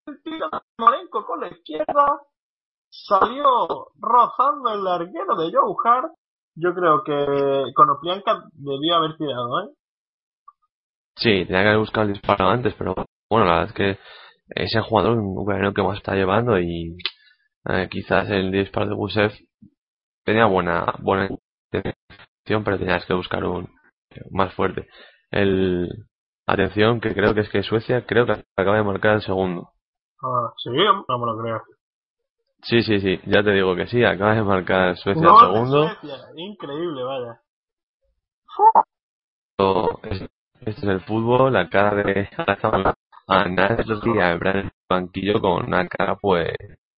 De Morenco con la izquierda. Salió rozando el larguero de Joe yo creo que Konoplianka debió haber tirado, ¿eh? Sí, tenía que haber buscado el disparo antes, pero bueno, la verdad es que es el jugador ucraniano que más está llevando y eh, quizás el disparo de Gusev tenía buena buena intención, pero tenías que buscar un más fuerte. El atención que creo que es que Suecia creo que acaba de marcar el segundo. Ah, sí, no me lo creo. Sí, sí, sí, ya te digo que sí, acaba de marcar Suecia el segundo. Suecia. Increíble, vaya. Este es el fútbol, la cara de a nadie los días en el banquillo con una cara pues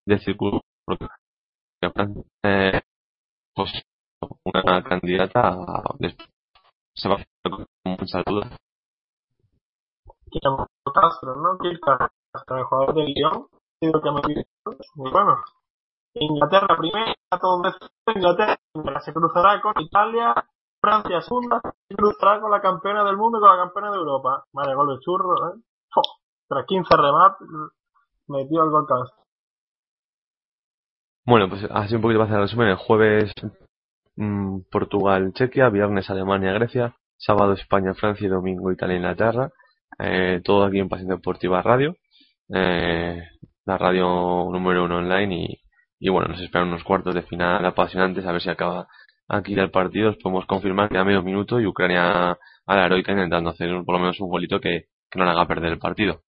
de círculo porque eh, pues una candidata a, se va a hacer con muchas dudas. Castro, ¿no? Que hasta el jugador de Lyon que me muy bueno. Inglaterra primera, todo Inglaterra se cruzará con Italia, Francia segunda, se cruzará con la campeona del mundo y con la campeona de Europa. Vale, gol de churro, ¿eh? Tras 15 remates, metió el gol Castro. Bueno, pues así un poquito para hacer el resumen. El jueves mmm, Portugal-Chequia, viernes Alemania-Grecia, sábado España-Francia y domingo Italia-Inglaterra. Eh, todo aquí en Pasión Deportiva Radio. Eh, la radio número uno online y, y bueno, nos esperan unos cuartos de final apasionantes a ver si acaba aquí el partido. Os podemos confirmar que a medio minuto y Ucrania a la heroica intentando hacer por lo menos un golito que, que no le haga perder el partido.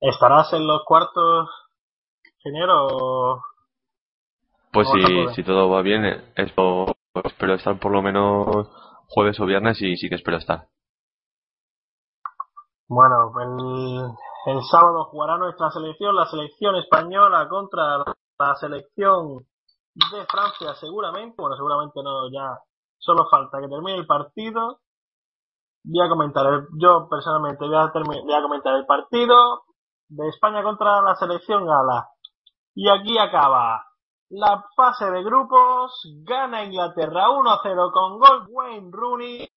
¿Estarás en los cuartos, ingeniero? Pues si, si todo va bien, espero, espero estar por lo menos jueves o viernes y sí que espero estar. Bueno, el, el sábado jugará nuestra selección, la selección española contra la selección de Francia seguramente. Bueno, seguramente no, ya solo falta que termine el partido. Voy a comentar, el, yo personalmente voy a, voy a comentar el partido de España contra la selección gala. Y aquí acaba la fase de grupos. Gana Inglaterra 1-0 con gol Wayne Rooney.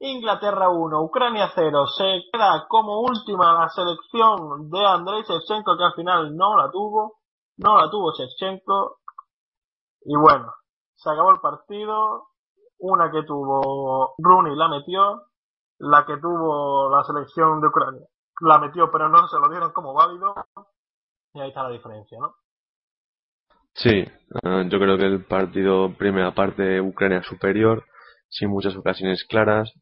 Inglaterra 1, Ucrania 0. Se queda como última la selección de Andrei Shevchenko, que al final no la tuvo. No la tuvo Shevchenko. Y bueno, se acabó el partido. Una que tuvo Rooney la metió. La que tuvo la selección de Ucrania la metió, pero no se lo dieron como válido. Y ahí está la diferencia, ¿no? Sí, uh, yo creo que el partido, primera parte, Ucrania superior sin muchas ocasiones claras,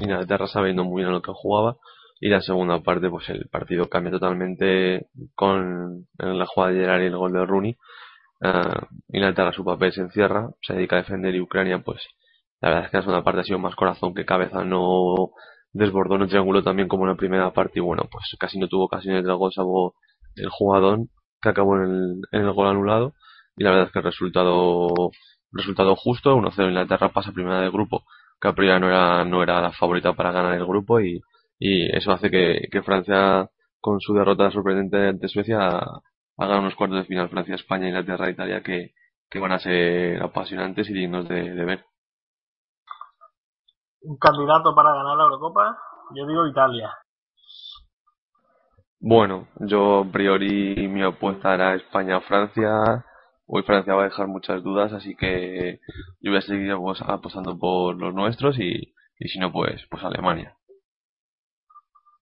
Inglaterra sabiendo muy bien lo que jugaba. Y la segunda parte pues el partido cambia totalmente con la jugada de Gerard y el gol de Rooney. Uh, Inglaterra su papel se encierra se dedica a defender y Ucrania pues la verdad es que la segunda parte ha sido más corazón que cabeza. No desbordó no triángulo también como en la primera parte y bueno pues casi no tuvo ocasiones de gol salvo el jugador que acabó en el, en el gol anulado. Y la verdad es que el resultado resultado justo, 1-0 Inglaterra pasa primera del grupo, que a priori no era, no era la favorita para ganar el grupo y, y eso hace que, que Francia con su derrota sorprendente ante Suecia haga unos cuartos de final Francia, España, Inglaterra, Italia que, que van a ser apasionantes y dignos de, de ver. Un candidato para ganar la Eurocopa, yo digo Italia. Bueno, yo a priori mi apuesta era España-Francia hoy Francia va a dejar muchas dudas, así que yo voy a seguir pues, apostando por los nuestros y, y si no, pues, pues Alemania.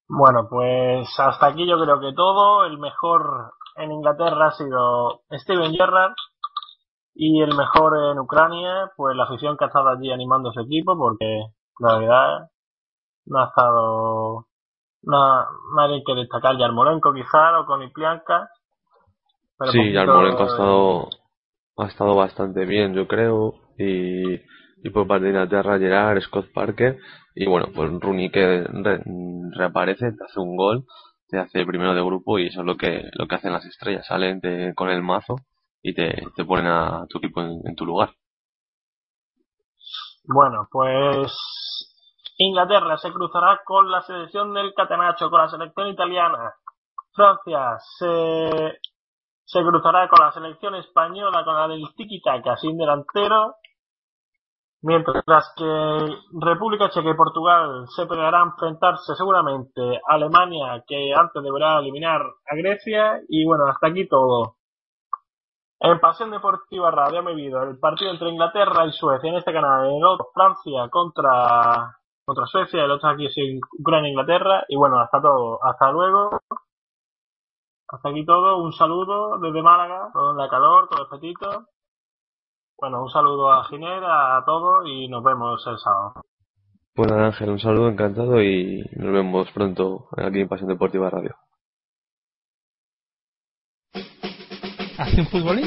Bueno, pues hasta aquí yo creo que todo. El mejor en Inglaterra ha sido Steven Gerrard y el mejor en Ucrania, pues la afición que ha estado allí animando a su equipo, porque la verdad no ha estado no, nadie que destacar Yarmolenko quizá o con Iplianka. Pero sí, Yarmolenko ha estado ha estado bastante bien, yo creo, y, y por parte de Inglaterra Gerard, Scott Parker y bueno, pues Rooney que reaparece, te hace un gol, te hace el primero de grupo y eso es lo que lo que hacen las estrellas, salen con el mazo y te, te ponen a tu equipo en, tu lugar. Bueno, pues Inglaterra se cruzará con la selección del Catenacho, con la selección italiana. Francia se, se cruzará con la selección española, con la del Tiki-Taka sin delantero. Mientras que República Checa y Portugal se pelearán enfrentarse seguramente a Alemania, que antes deberá eliminar a Grecia. Y bueno, hasta aquí todo. En Pasión Deportiva Radio me vivido el partido entre Inglaterra y Suecia en este canal. En el otro, Francia contra, contra Suecia. El otro aquí es Ucrania e Inglaterra. Y bueno, hasta todo. Hasta luego. Hasta aquí todo. Un saludo desde Málaga, con la calor, con el petito. Bueno, un saludo a Ginera, a todos y nos vemos el sábado. Bueno, Ángel, un saludo, encantado y nos vemos pronto aquí en Pasión Deportiva Radio. ¿Hace un futbolín?